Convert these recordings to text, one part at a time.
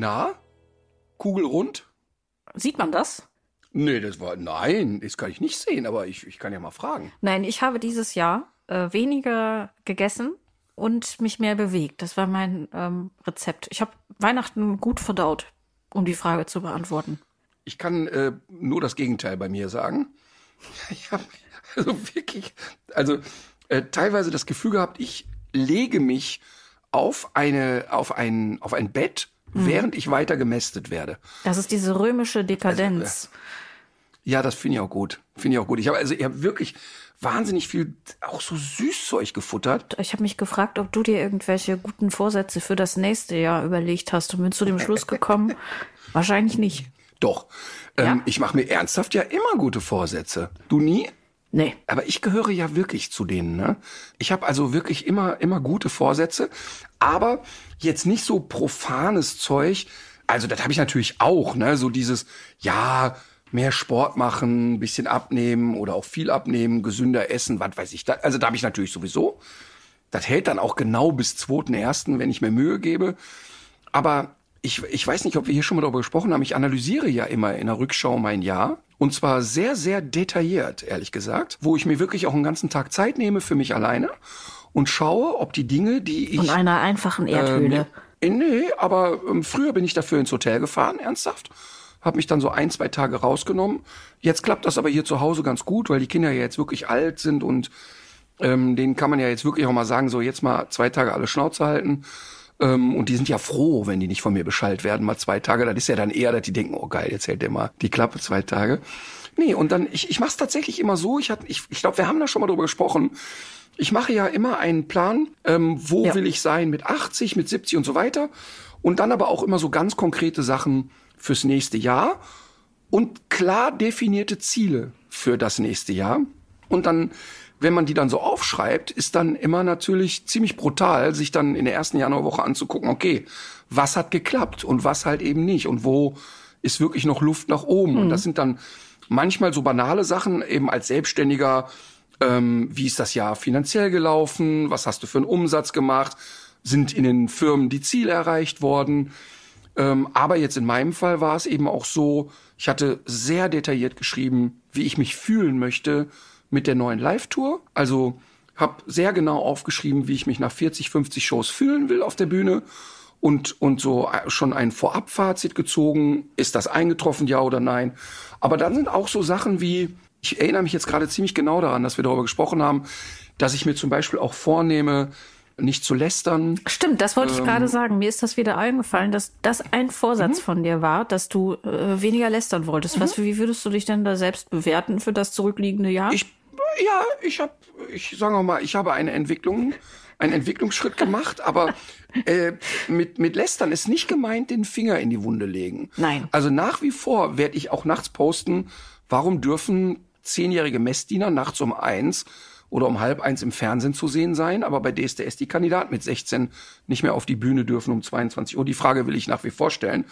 Na? Kugelrund? Sieht man das? Nee, das war. Nein, das kann ich nicht sehen, aber ich, ich kann ja mal fragen. Nein, ich habe dieses Jahr äh, weniger gegessen und mich mehr bewegt. Das war mein ähm, Rezept. Ich habe Weihnachten gut verdaut, um die Frage zu beantworten. Ich kann äh, nur das Gegenteil bei mir sagen. Ich habe also wirklich, also äh, teilweise das Gefühl gehabt, ich lege mich auf eine, auf ein, auf ein Bett, während ich weiter gemästet werde. Das ist diese römische Dekadenz. Ja, das finde ich auch gut. Finde ich auch gut. Ich habe also ich habe wirklich wahnsinnig viel auch so Süßzeug gefuttert. ich habe mich gefragt, ob du dir irgendwelche guten Vorsätze für das nächste Jahr überlegt hast und bin zu dem Schluss gekommen, wahrscheinlich nicht. Doch. Ähm, Ja? Ich mache mir ernsthaft ja immer gute Vorsätze. Du nie? Nee. Aber ich gehöre ja wirklich zu denen. Ne? Ich habe also wirklich immer, immer gute Vorsätze, aber jetzt nicht so profanes Zeug. Also das habe ich natürlich auch, ne? So dieses, ja, mehr Sport machen, bisschen abnehmen oder auch viel abnehmen, gesünder essen, was weiß ich. Also da habe ich natürlich sowieso. Das hält dann auch genau bis 2.1., wenn ich mir Mühe gebe. Aber ich, ich weiß nicht, ob wir hier schon mal darüber gesprochen haben. Ich analysiere ja immer in der Rückschau mein Jahr. Und zwar sehr, sehr detailliert, ehrlich gesagt. Wo ich mir wirklich auch einen ganzen Tag Zeit nehme für mich alleine und schaue, ob die Dinge, die ich. Und einer einfachen Erdhöhle. Ähm, nee, aber ähm, früher bin ich dafür ins Hotel gefahren, ernsthaft. Hab mich dann so ein, zwei Tage rausgenommen. Jetzt klappt das aber hier zu Hause ganz gut, weil die Kinder ja jetzt wirklich alt sind und ähm, denen kann man ja jetzt wirklich auch mal sagen, so jetzt mal zwei Tage alle Schnauze halten. Ähm, und die sind ja froh, wenn die nicht von mir Bescheid werden, mal zwei Tage. Das ist ja dann eher, dass die denken, oh geil, jetzt hält der mal die Klappe zwei Tage. Nee, und dann, ich, ich mache es tatsächlich immer so, ich, hab- ich, ich glaube, wir haben da schon mal drüber gesprochen. Ich mache ja immer einen Plan, ähm, wo Ja. will ich sein mit 80, mit 70 und so weiter. Und dann aber auch immer so ganz konkrete Sachen fürs nächste Jahr und klar definierte Ziele für das nächste Jahr. Und dann, wenn man die dann so aufschreibt, ist dann immer natürlich ziemlich brutal, sich dann in der ersten Januarwoche anzugucken, okay, was hat geklappt und was halt eben nicht und wo ist wirklich noch Luft nach oben. Und das sind dann manchmal so banale Sachen, eben als Selbstständiger, ähm, wie ist das Jahr finanziell gelaufen, was hast du für einen Umsatz gemacht, sind in den Firmen die Ziele erreicht worden. Ähm, aber jetzt in meinem Fall war es eben auch so, ich hatte sehr detailliert geschrieben, wie ich mich fühlen möchte mit der neuen Live-Tour. Also habe sehr genau aufgeschrieben, wie ich mich nach 40, 50 Shows fühlen will auf der Bühne und, und so schon ein Vorabfazit gezogen. Ist das eingetroffen, ja oder nein? Aber dann sind auch so Sachen wie, ich erinnere mich jetzt gerade ziemlich genau daran, dass wir darüber gesprochen haben, dass ich mir zum Beispiel auch vornehme, nicht zu lästern, Stimmt, das wollte ich Ähm. gerade sagen. Mir ist das wieder eingefallen, dass das ein Vorsatz Mhm. von dir war, dass du äh, weniger lästern wolltest. Was, wie würdest du dich denn da selbst bewerten für das zurückliegende Jahr? Ich, ja, ich habe, ich sage mal, ich habe eine Entwicklung, einen Entwicklungsschritt gemacht, aber äh, mit, mit Lästern ist nicht gemeint, den Finger in die Wunde legen. Nein. Also nach wie vor werde ich auch nachts posten, warum dürfen zehnjährige Messdiener nachts um eins oder um halb eins im Fernsehen zu sehen sein, aber bei DSDS die Kandidaten mit 16 nicht mehr auf die Bühne dürfen um 22 Uhr. Die Frage will ich nach wie vor stellen.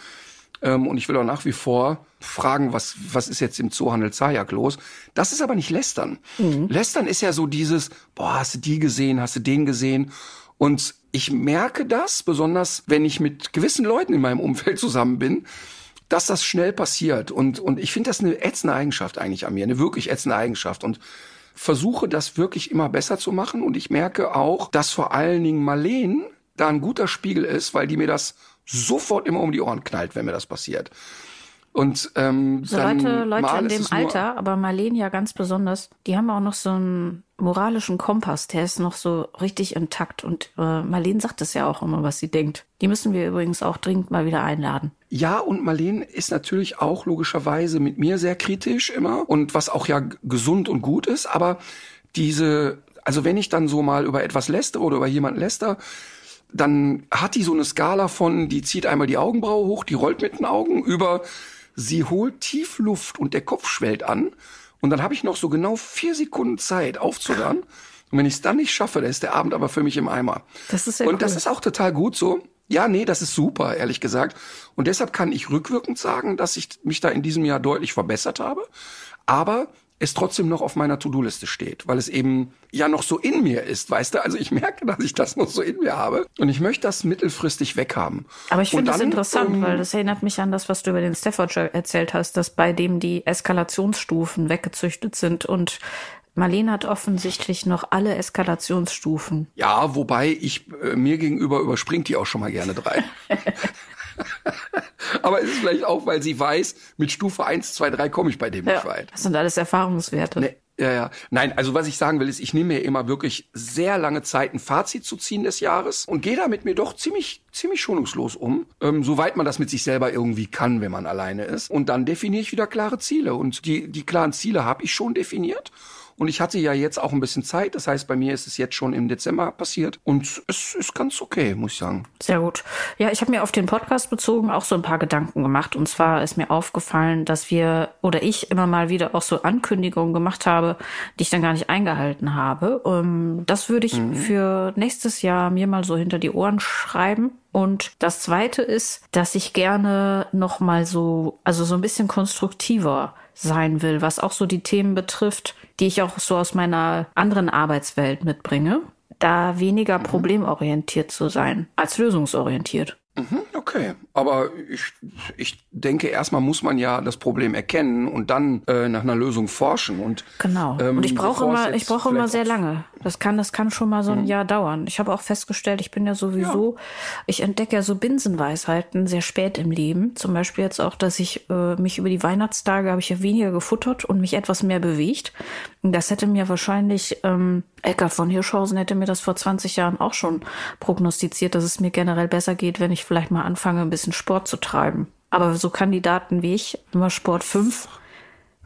Ähm, und ich will auch nach wie vor fragen, was, was ist jetzt im Zoohandel Zajak los? Das ist aber nicht Lästern. Lästern ist ja so dieses, boah, hast du die gesehen, hast du den gesehen? Und ich merke das, besonders wenn ich mit gewissen Leuten in meinem Umfeld zusammen bin, dass das schnell passiert. Und, und ich finde das eine ätzende Eigenschaft eigentlich an mir, eine wirklich ätzende Eigenschaft. Und versuche das wirklich immer besser zu machen. Und ich merke auch, dass vor allen Dingen Marleen da ein guter Spiegel ist, weil die mir das sofort immer um die Ohren knallt, wenn mir das passiert. Und ähm, So Leute, Leute mal in dem Alter, aber Marlene ja ganz besonders, die haben auch noch so einen moralischen Kompass, der ist noch so richtig intakt. Und äh, Marlene sagt das ja auch immer, was sie denkt. Die müssen wir übrigens auch dringend mal wieder einladen. Ja, und Marlene ist natürlich auch logischerweise mit mir sehr kritisch immer und was auch ja gesund und gut ist, aber diese, also wenn ich dann so mal über etwas lästere oder über jemanden läster, dann hat die so eine Skala von, die zieht einmal die Augenbraue hoch, die rollt mit den Augen über, sie holt tief Luft und der Kopf schwellt an. Und dann habe ich noch so genau vier Sekunden Zeit aufzuhören. Und wenn ich es dann nicht schaffe, dann ist der Abend aber für mich im Eimer. Das ist sehr Und cool. das ist auch total gut so. Ja, nee, das ist super, ehrlich gesagt. Und deshalb kann ich rückwirkend sagen, dass ich mich da in diesem Jahr deutlich verbessert habe. Aber es trotzdem noch auf meiner To-Do-Liste steht, weil es eben ja noch so in mir ist, weißt du? Also ich merke, dass ich das noch so in mir habe und ich möchte das mittelfristig weghaben. Aber ich finde das interessant, ähm, weil das erinnert mich an das, was du über den Staffordshire erzählt hast, dass bei dem die Eskalationsstufen weggezüchtet sind und Marlene hat offensichtlich noch alle Eskalationsstufen. Ja, wobei ich äh, mir gegenüber überspringt die auch schon mal gerne drei. Aber es ist vielleicht auch, weil sie weiß, mit Stufe 1, 2, 3 komme ich bei dem nicht weit. Das sind alles Erfahrungswerte. Nee, ja, ja. Nein, also was ich sagen will, ist, ich nehme mir immer wirklich sehr lange Zeit, ein Fazit zu ziehen des Jahres und gehe da mit mir doch ziemlich, ziemlich schonungslos um, ähm, soweit man das mit sich selber irgendwie kann, wenn man alleine ist. Und dann definiere ich wieder klare Ziele. Und die, die klaren Ziele habe ich schon definiert. Und ich hatte ja jetzt auch ein bisschen Zeit. Das heißt, bei mir ist es jetzt schon im Dezember passiert. Und es ist ganz okay, muss ich sagen. Sehr gut. Ja, ich habe mir auf den Podcast bezogen auch so ein paar Gedanken gemacht. Und zwar ist mir aufgefallen, dass wir oder ich immer mal wieder auch so Ankündigungen gemacht habe, die ich dann gar nicht eingehalten habe. Ähm, das würde ich für nächstes Jahr mir mal so hinter die Ohren schreiben. Und das zweite ist, dass ich gerne noch mal so, also so ein bisschen konstruktiver sein will, was auch so die Themen betrifft, die ich auch so aus meiner anderen Arbeitswelt mitbringe. Da weniger problemorientiert zu sein als lösungsorientiert. Mhm, Okay, aber ich, ich denke, erstmal muss man ja das Problem erkennen und dann äh, nach einer Lösung forschen. Und, Genau. ähm, und ich brauche immer, ich brauche immer sehr Mhm. lange. Das kann, das kann schon mal so ein Jahr dauern. Ich habe auch festgestellt, ich bin ja sowieso, ich entdecke ja so Binsenweisheiten sehr spät im Leben. Zum Beispiel jetzt auch, dass ich äh, mich über die Weihnachtstage habe ich ja weniger gefuttert und mich etwas mehr bewegt. Und das hätte mir wahrscheinlich ähm, Eckart von Hirschhausen hätte mir das vor 20 Jahren auch schon prognostiziert, dass es mir generell besser geht, wenn ich vielleicht mal anfange, ein bisschen Sport zu treiben. Aber so Kandidaten wie ich, immer Sport 5.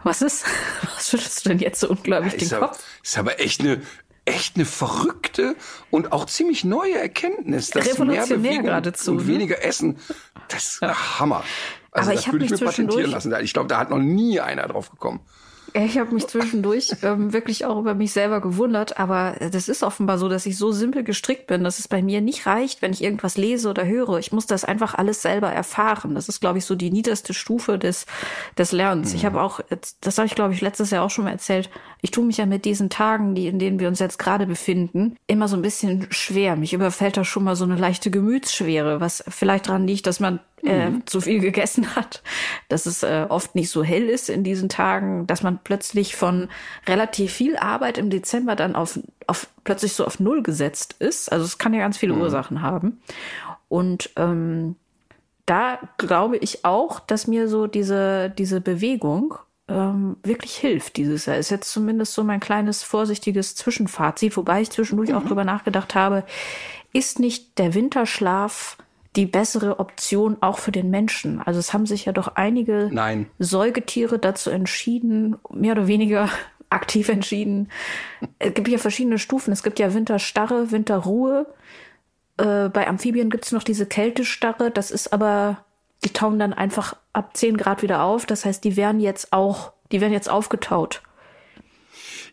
Was ist? Was schüttelst du denn jetzt so unglaublich den Ist aber, Kopf? ist aber echt eine echt eine verrückte und auch ziemlich neue Erkenntnis, dass mehr Revolutionär Bewegung geradezu, und ne? weniger Essen, das ist Hammer. Also Aber das ich würde ich mich mir patentieren lassen. Ich glaube, da hat noch nie einer drauf gekommen. Ich habe mich zwischendurch ähm, wirklich auch über mich selber gewundert, aber das ist offenbar so, dass ich so simpel gestrickt bin, dass es bei mir nicht reicht, wenn ich irgendwas lese oder höre. Ich muss das einfach alles selber erfahren. Das ist, glaube ich, so die niederste Stufe des, des Lernens. Ich habe auch, das habe ich, glaube ich, letztes Jahr auch schon mal erzählt, ich tue mich ja mit diesen Tagen, die, in denen wir uns jetzt gerade befinden, immer so ein bisschen schwer. Mich überfällt da schon mal so eine leichte Gemütsschwere, was vielleicht daran liegt, dass man äh, zu viel gegessen hat, dass es äh, oft nicht so hell ist in diesen Tagen, dass man plötzlich von relativ viel Arbeit im Dezember dann auf, auf plötzlich so auf Null gesetzt ist. Also es kann ja ganz viele Ursachen haben. Und ähm, da glaube ich auch, dass mir so diese, diese Bewegung ähm, wirklich hilft dieses Jahr. Ist jetzt zumindest so mein kleines vorsichtiges Zwischenfazit, wobei ich zwischendurch auch drüber nachgedacht habe, ist nicht der Winterschlaf die bessere Option auch für den Menschen? Also es haben sich ja doch einige Nein. Säugetiere dazu entschieden, mehr oder weniger aktiv entschieden. Es gibt ja verschiedene Stufen. Es gibt ja Winterstarre, Winterruhe. Äh, bei Amphibien gibt's noch diese Kältestarre. Das ist aber, die tauen dann einfach ab 10 Grad wieder auf. Das heißt, die werden jetzt auch, die werden jetzt aufgetaut.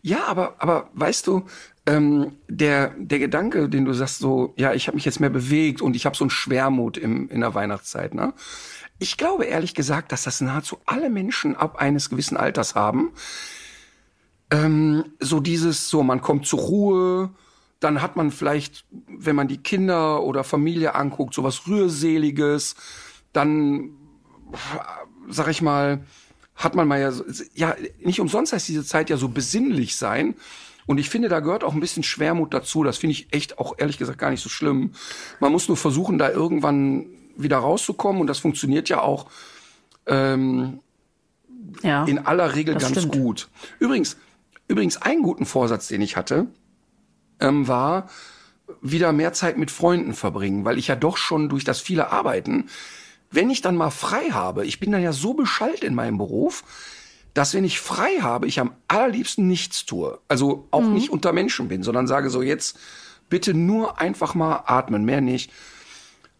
Ja, aber, aber weißt du, ähm, der, der Gedanke, den du sagst, so, ja, ich habe mich jetzt mehr bewegt und ich habe so einen Schwermut im, in der Weihnachtszeit, ne? Ich glaube ehrlich gesagt, dass das nahezu alle Menschen ab eines gewissen Alters haben. Ähm, so dieses, so, man kommt zur Ruhe, dann hat man vielleicht, wenn man die Kinder oder Familie anguckt, so was Rührseliges, dann, sag ich mal, hat man mal ja, ja, nicht umsonst heißt diese Zeit ja so besinnlich sein. Und ich finde, da gehört auch ein bisschen Schwermut dazu. Das finde ich echt auch ehrlich gesagt gar nicht so schlimm. Man muss nur versuchen, da irgendwann wieder rauszukommen. Und das funktioniert ja auch ähm, Ja. in aller Regel ganz stimmt. gut. Übrigens, übrigens, einen guten Vorsatz, den ich hatte, ähm, war wieder mehr Zeit mit Freunden verbringen, weil ich ja doch schon durch das viele Arbeiten, wenn ich dann mal frei habe, ich bin dann ja so beschallt in meinem Beruf, dass wenn ich frei habe, ich am allerliebsten nichts tue. Also auch Mhm. nicht unter Menschen bin, sondern sage so jetzt bitte nur einfach mal atmen, mehr nicht.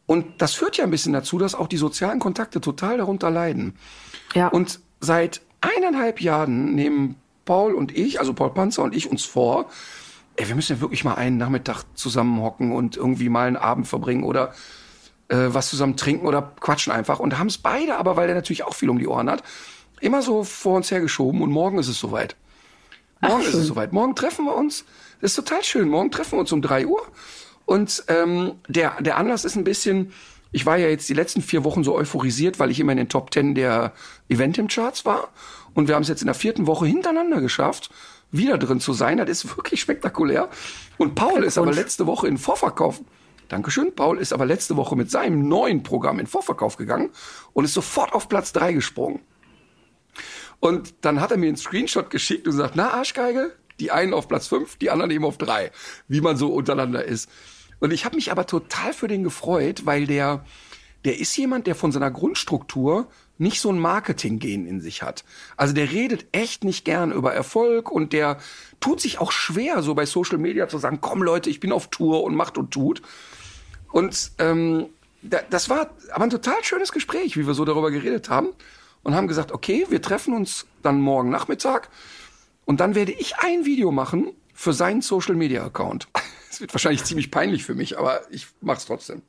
Und das führt ja ein bisschen dazu, dass auch die sozialen Kontakte total darunter leiden. Ja. Und seit eineinhalb Jahren nehmen Paul und ich, also Paul Panzer und ich uns vor, ey, wir müssen ja wirklich mal einen Nachmittag zusammenhocken und irgendwie mal einen Abend verbringen oder äh, was zusammen trinken oder quatschen einfach. Und haben es beide, aber weil der natürlich auch viel um die Ohren hat, immer so vor uns hergeschoben und morgen ist es soweit. Morgen ist es soweit. Morgen treffen wir uns. Das ist total schön. Morgen treffen wir uns um drei Uhr. Und ähm, der, der Anlass ist ein bisschen, ich war ja jetzt die letzten vier Wochen so euphorisiert, weil ich immer in den Top Ten der Eventim-Charts war. Und wir haben es jetzt in der vierten Woche hintereinander geschafft, wieder drin zu sein. Das ist wirklich spektakulär. Und Paul ist aber letzte Woche in Vorverkauf. Dankeschön. Paul ist aber letzte Woche mit seinem neuen Programm in Vorverkauf gegangen und ist sofort auf Platz drei gesprungen. Und dann hat er mir einen Screenshot geschickt und gesagt, na Arschgeige, die einen auf Platz fünf, die anderen eben auf drei, wie man so untereinander ist. Und ich habe mich aber total für den gefreut, weil der, der ist jemand, der von seiner Grundstruktur nicht so ein Marketing-Gen in sich hat. Also der redet echt nicht gern über Erfolg und der tut sich auch schwer, so bei Social Media zu sagen, komm Leute, ich bin auf Tour und macht und tut. Und ähm, da, das war aber ein total schönes Gespräch, wie wir so darüber geredet haben und haben gesagt, okay, wir treffen uns dann morgen Nachmittag und dann werde ich ein Video machen für seinen Social Media Account. Es wird wahrscheinlich ziemlich peinlich für mich, aber ich mach's trotzdem.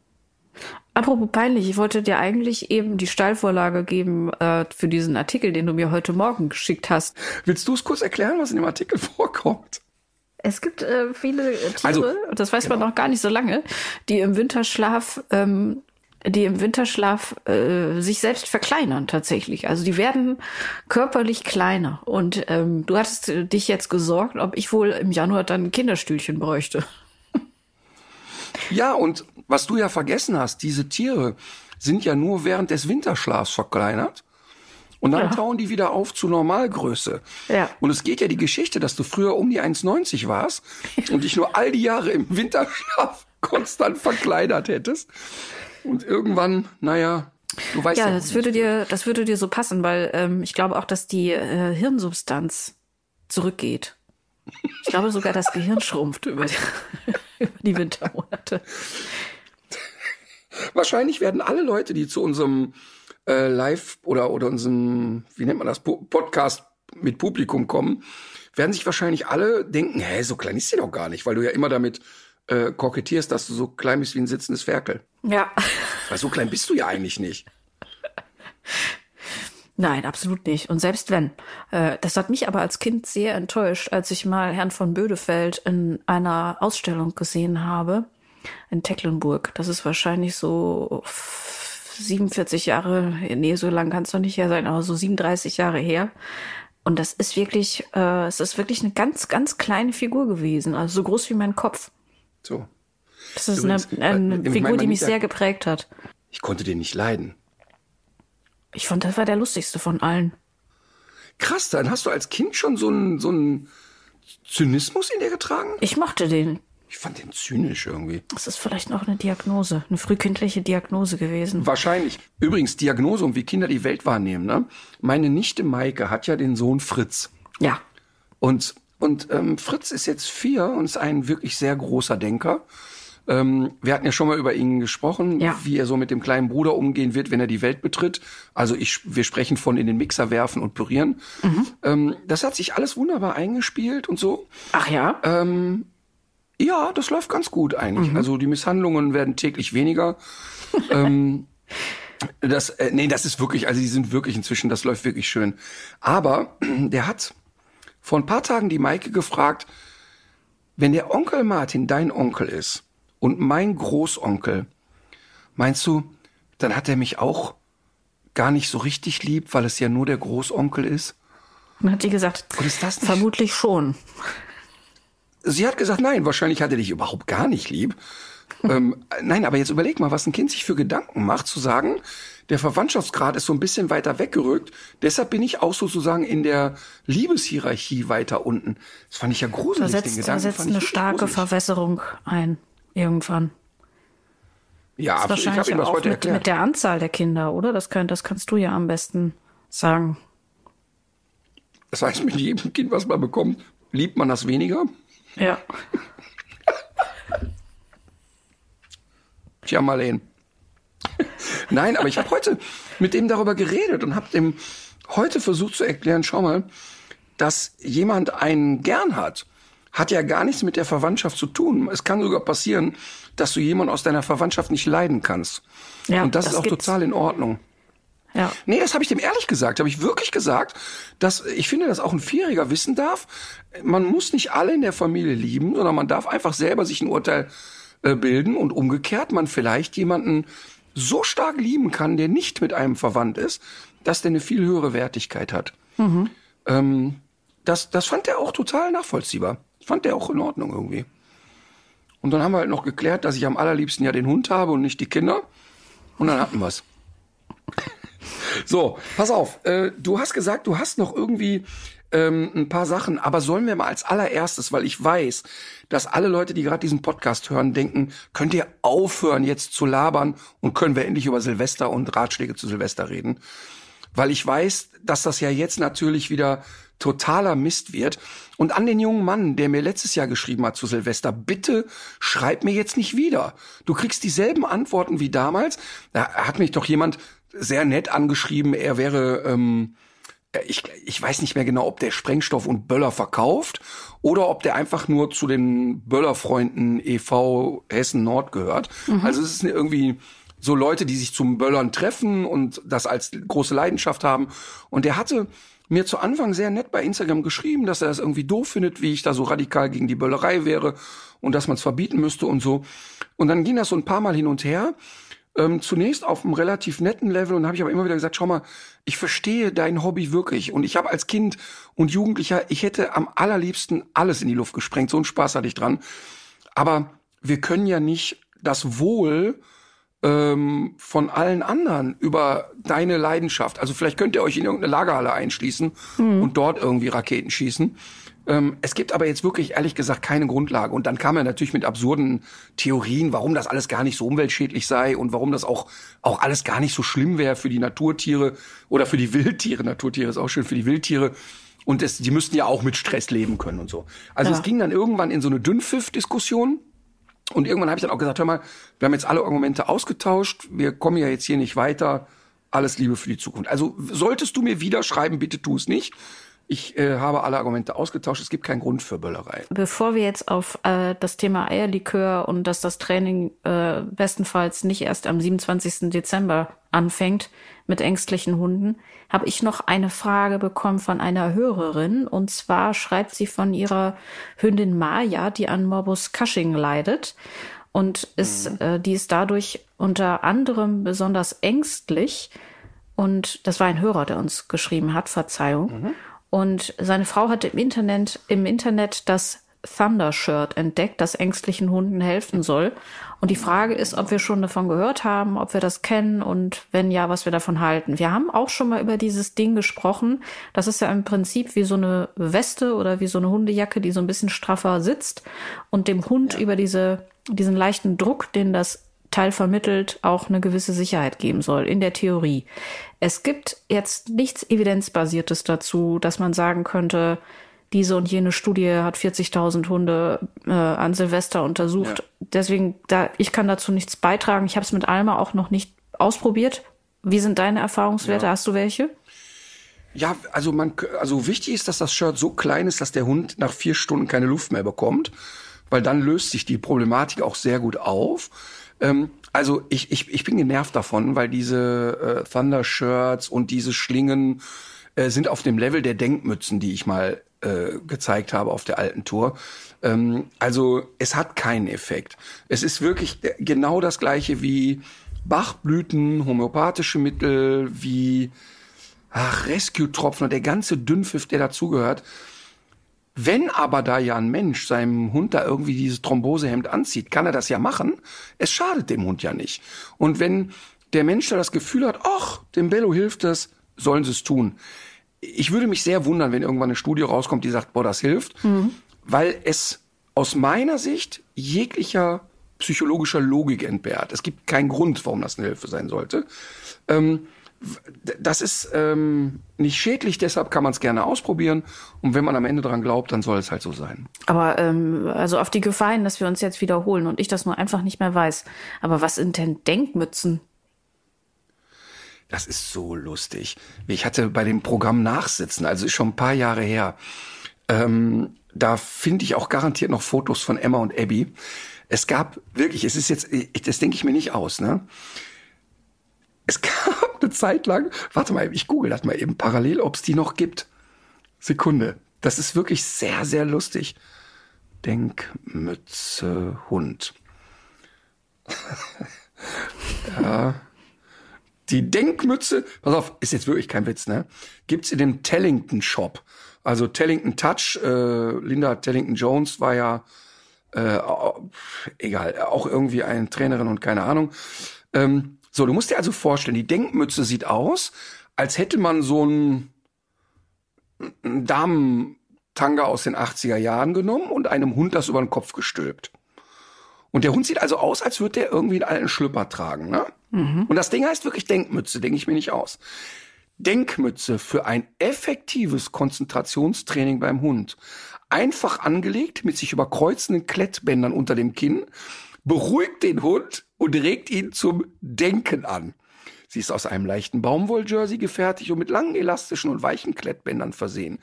Apropos peinlich, ich wollte dir eigentlich eben die Steilvorlage geben äh, für diesen Artikel, den du mir heute Morgen geschickt hast. Willst du es kurz erklären, was in dem Artikel vorkommt? Es gibt äh, viele äh, Tiere, Also, das weiß man noch gar nicht so lange, die im Winterschlaf, ähm, die im Winterschlaf äh, sich selbst verkleinern tatsächlich. Also die werden körperlich kleiner. Und ähm, du hattest äh, dich jetzt gesorgt, ob ich wohl im Januar dann ein Kinderstühlchen bräuchte. Ja, und was du ja vergessen hast, diese Tiere sind ja nur während des Winterschlafs verkleinert. Und dann Ja. tauen die wieder auf zu Normalgröße. Ja. Und es geht ja die Geschichte, dass du früher um die 1,90 warst und dich nur all die Jahre im Winterschlaf konstant verkleinert hättest. Und irgendwann, naja, du weißt ja. Ja, das würde dir, das würde dir so passen, weil ähm, ich glaube auch, dass die äh, Hirnsubstanz zurückgeht. Ich glaube sogar, das Gehirn schrumpft über die, über die Wintermonate. Wahrscheinlich werden alle Leute, die zu unserem äh, Live oder oder unserem, wie nennt man das, Po- Podcast mit Publikum kommen, werden sich wahrscheinlich alle denken, hä, so klein ist sie doch gar nicht, weil du ja immer damit äh, kokettierst, dass du so klein bist wie ein sitzendes Ferkel. Ja. Weil so klein bist du ja eigentlich nicht. Nein, absolut nicht. Und selbst wenn. Äh, das hat mich aber als Kind sehr enttäuscht, als ich mal Herrn von Bödefeld in einer Ausstellung gesehen habe in Tecklenburg. Das ist wahrscheinlich so 47 Jahre, nee, so lang kann es doch nicht her sein, aber so 37 Jahre her. Und das ist wirklich, äh, es ist wirklich eine ganz, ganz kleine Figur gewesen, also so groß wie mein Kopf. So. Das ist Übrigens, eine, eine äh, ich Figur, die mich sehr geprägt hat. Ich konnte den nicht leiden. Ich fand, das war der lustigste von allen. Krass, dann hast du als Kind schon so einen so einen Zynismus in dir getragen? Ich mochte den. Ich fand den zynisch irgendwie. Das ist vielleicht noch eine Diagnose, eine frühkindliche Diagnose gewesen. Wahrscheinlich. Übrigens, Diagnose und wie Kinder die Welt wahrnehmen. Ne? Meine Nichte Maike hat ja den Sohn Fritz. Ja. Und, und ähm, Fritz ist jetzt vier und ist ein wirklich sehr großer Denker. Ähm, wir hatten ja schon mal über ihn gesprochen, Ja. wie er so mit dem kleinen Bruder umgehen wird, wenn er die Welt betritt. Also ich, wir sprechen von in den Mixer werfen und pürieren. Ähm, das hat sich alles wunderbar eingespielt und so. Ach ja? Ähm, ja, das läuft ganz gut eigentlich. Also die Misshandlungen werden täglich weniger. ähm, das, äh, nee, das ist wirklich, also die sind wirklich inzwischen, das läuft wirklich schön. Aber der hat vor ein paar Tagen die Maike gefragt, wenn der Onkel Martin dein Onkel ist und mein Großonkel, meinst du, dann hat er mich auch gar nicht so richtig lieb, weil es ja nur der Großonkel ist? Dann hat die gesagt, Und ist das nicht- vermutlich schon. Sie hat gesagt, nein, wahrscheinlich hat er dich überhaupt gar nicht lieb. ähm, nein, aber jetzt überleg mal, was ein Kind sich für Gedanken macht, zu sagen, der Verwandtschaftsgrad ist so ein bisschen weiter weggerückt, deshalb bin ich auch sozusagen in der Liebeshierarchie weiter unten. Das fand ich ja Da gruselig, den setzt, da Gedanken. setzt fand ich eine starke gruselig. Verwässerung ein. Irgendwann. Ja, Das absolut. ich habe wahrscheinlich ihm das auch heute mit, erklärt. mit der Anzahl der Kinder, oder? Das, könnt, das kannst du ja am besten sagen. Das heißt, mit jedem Kind, was man bekommt, liebt man das weniger. Ja. Tja, Marleen. Nein, aber ich habe heute mit dem darüber geredet und habe dem heute versucht zu erklären, schau mal, dass jemand einen gern hat, hat ja gar nichts mit der Verwandtschaft zu tun. Es kann sogar passieren, dass du jemanden aus deiner Verwandtschaft nicht leiden kannst. Ja, und das, das ist auch gibt's. total in Ordnung. Ja. Nee, das habe ich dem ehrlich gesagt. Habe ich wirklich gesagt, dass ich finde, dass auch ein Vierjähriger wissen darf, man muss nicht alle in der Familie lieben, sondern man darf einfach selber sich ein Urteil äh, bilden und umgekehrt man vielleicht jemanden so stark lieben kann, der nicht mit einem verwandt ist, dass der eine viel höhere Wertigkeit hat. Ähm, das, das fand er auch total nachvollziehbar. Das fand er auch in Ordnung irgendwie. Und dann haben wir halt noch geklärt, dass ich am allerliebsten ja den Hund habe und nicht die Kinder. Und dann hatten wir's. So, pass auf. Äh, du hast gesagt, du hast noch irgendwie ähm, ein paar Sachen, aber sollen wir mal als allererstes, weil ich weiß, dass alle Leute, die gerade diesen Podcast hören, denken, könnt ihr aufhören jetzt zu labern und können wir endlich über Silvester und Ratschläge zu Silvester reden? Weil ich weiß, dass das ja jetzt natürlich wieder totaler Mist wird. Und an den jungen Mann, der mir letztes Jahr geschrieben hat zu Silvester, bitte schreib mir jetzt nicht wieder. Du kriegst dieselben Antworten wie damals. Da hat mich doch jemand sehr nett angeschrieben, er wäre, ähm, ich, ich weiß nicht mehr genau, ob der Sprengstoff und Böller verkauft oder ob der einfach nur zu den Böllerfreunden e.V. Hessen Nord gehört. Also es ist irgendwie so Leute, die sich zum Böllern treffen und das als große Leidenschaft haben. Und der hatte mir zu Anfang sehr nett bei Instagram geschrieben, dass er das irgendwie doof findet, wie ich da so radikal gegen die Böllerei wäre und dass man es verbieten müsste und so. Und dann ging das so ein paar Mal hin und her. Ähm, zunächst auf einem relativ netten Level und habe ich aber immer wieder gesagt, schau mal, ich verstehe dein Hobby wirklich und ich habe als Kind und Jugendlicher, ich hätte am allerliebsten alles in die Luft gesprengt, so einen Spaß hatte ich dran. Aber wir können ja nicht das Wohl ähm, von allen anderen über deine Leidenschaft. Also vielleicht könnt ihr euch in irgendeine Lagerhalle einschließen und dort irgendwie Raketen schießen. Ähm, es gibt aber jetzt wirklich ehrlich gesagt keine Grundlage. Und dann kam er natürlich mit absurden Theorien, warum das alles gar nicht so umweltschädlich sei und warum das auch, auch alles gar nicht so schlimm wäre für die Naturtiere oder für die Wildtiere. Naturtiere ist auch schön für die Wildtiere. Und es, die müssten ja auch mit Stress leben können und so. Also Ja. es ging dann irgendwann in so eine Dünnpfiff-Diskussion. Und irgendwann habe ich dann auch gesagt, hör mal, wir haben jetzt alle Argumente ausgetauscht, wir kommen ja jetzt hier nicht weiter. Alles Liebe für die Zukunft. Also solltest du mir wieder schreiben, bitte tu es nicht. Ich äh, habe alle Argumente ausgetauscht. Es gibt keinen Grund für Böllerei. Bevor wir jetzt auf äh, das Thema Eierlikör und dass das Training äh, bestenfalls nicht erst am 27. Dezember anfängt mit ängstlichen Hunden, habe ich noch eine Frage bekommen von einer Hörerin. Und zwar schreibt sie von ihrer Hündin Maya, die an Morbus Cushing leidet. Und ist, äh, die ist dadurch unter anderem besonders ängstlich. Und das war ein Hörer, der uns geschrieben hat, Verzeihung. Und seine Frau hat im Internet, im Internet das Thunder Shirt entdeckt, das ängstlichen Hunden helfen soll. Und die Frage ist, ob wir schon davon gehört haben, ob wir das kennen und wenn ja, was wir davon halten. Wir haben auch schon mal über dieses Ding gesprochen. Das ist ja im Prinzip wie so eine Weste oder wie so eine Hundejacke, die so ein bisschen straffer sitzt und dem Hund über diese, diesen leichten Druck, den das Teil vermittelt, auch eine gewisse Sicherheit geben soll, in der Theorie. Es gibt jetzt nichts Evidenzbasiertes dazu, dass man sagen könnte, diese und jene Studie hat 40.000 Hunde äh, an Silvester untersucht. Ja. Deswegen, da, ich kann dazu nichts beitragen. Ich habe es mit Alma auch noch nicht ausprobiert. Wie sind deine Erfahrungswerte? Ja. Hast du welche? Ja, also man, also wichtig ist, dass das Shirt so klein ist, dass der Hund nach vier Stunden keine Luft mehr bekommt, weil dann löst sich die Problematik auch sehr gut auf. Ähm, also ich, ich, ich bin genervt davon, weil diese äh, Thunder Shirts und diese Schlingen äh, sind auf dem Level der Denkmützen, die ich mal äh, gezeigt habe auf der alten Tour. Ähm, also es hat keinen Effekt. Es ist wirklich der- genau das gleiche wie Bachblüten, homöopathische Mittel, wie ach, Rescue-Tropfen und der ganze Dünnpfiff, der dazugehört. Wenn aber da ja ein Mensch seinem Hund da irgendwie dieses Thrombosehemd anzieht, kann er das ja machen. Es schadet dem Hund ja nicht. Und wenn der Mensch da das Gefühl hat, ach, dem Bello hilft es, sollen sie es tun. Ich würde mich sehr wundern, wenn irgendwann eine Studie rauskommt, die sagt, boah, das hilft, weil es aus meiner Sicht jeglicher psychologischer Logik entbehrt. Es gibt keinen Grund, warum das eine Hilfe sein sollte. Ähm, das ist ähm, nicht schädlich, deshalb kann man es gerne ausprobieren. Und wenn man am Ende dran glaubt, dann soll es halt so sein. Aber ähm, also auf die Gefahr hin, dass wir uns jetzt wiederholen und ich das nur einfach nicht mehr weiß. Aber was sind denn Denkmützen? Das ist so lustig. Ich hatte bei dem Programm Nachsitzen, also ist schon ein paar Jahre her. Ähm, da finde ich auch garantiert noch Fotos von Emma und Abby. Es gab wirklich, es ist jetzt, das denke ich mir nicht aus, ne? Es gab eine Zeit lang, warte mal, ich google das mal eben parallel, ob es die noch gibt. Sekunde. Das ist wirklich sehr, sehr lustig. Denkmütze Hund. ja. Die Denkmütze, pass auf, ist jetzt wirklich kein Witz, ne? Gibt's in dem Tellington Shop. Also Tellington Touch, äh, Linda Tellington Jones war ja äh, egal, auch irgendwie eine Trainerin und keine Ahnung. Ähm, so, du musst dir also vorstellen, die Denkmütze sieht aus, als hätte man so ein, ein Damentanga aus den 80er Jahren genommen und einem Hund das über den Kopf gestülpt. Und der Hund sieht also aus, als würde der irgendwie einen alten Schlüpper tragen, ne? Mhm. Und das Ding heißt wirklich Denkmütze, denke ich mir nicht aus. Denkmütze für ein effektives Konzentrationstraining beim Hund. Einfach angelegt mit sich überkreuzenden Klettbändern unter dem Kinn, beruhigt den Hund und regt ihn zum Denken an. Sie ist aus einem leichten Baumwolljersey gefertigt und mit langen elastischen und weichen Klettbändern versehen.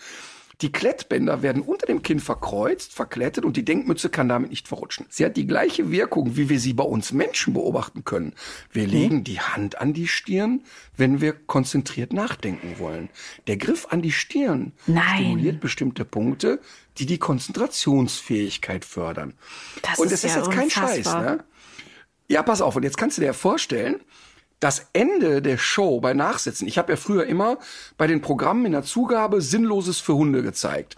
Die Klettbänder werden unter dem Kinn verkreuzt, verklettet und die Denkmütze kann damit nicht verrutschen. Sie hat die gleiche Wirkung, wie wir sie bei uns Menschen beobachten können. Wir mhm. legen die Hand an die Stirn, wenn wir konzentriert nachdenken wollen. Der Griff an die Stirn Nein. stimuliert bestimmte Punkte, die die Konzentrationsfähigkeit fördern. Das und es ist, ist ja jetzt kein unfassbar. Scheiß, ne? Ja, pass auf. Und jetzt kannst du dir vorstellen, das Ende der Show bei Nachsitzen, ich habe ja früher immer bei den Programmen in der Zugabe Sinnloses für Hunde gezeigt.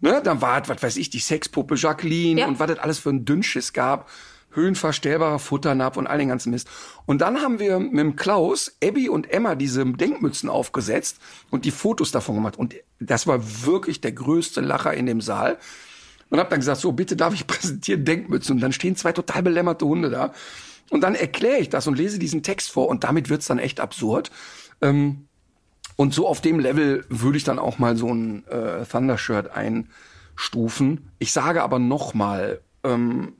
Ne, dann war, was weiß ich, die Sexpuppe Jacqueline Ja. und was das alles für ein Dünnschiss gab. Höhenverstellbarer Futternapf und all den ganzen Mist. Und dann haben wir mit dem Klaus, Abby und Emma diese Denkmützen aufgesetzt und die Fotos davon gemacht. Und das war wirklich der größte Lacher in dem Saal. Und hab dann gesagt, so, bitte darf ich präsentieren Denkmützen. Und dann stehen zwei total belämmerte Hunde da. Und dann erkläre ich das und lese diesen Text vor. Und damit wird's dann echt absurd. Ähm, und so auf dem Level würde ich dann auch mal so ein äh, Thunder-Shirt einstufen. Ich sage aber noch mal, ähm,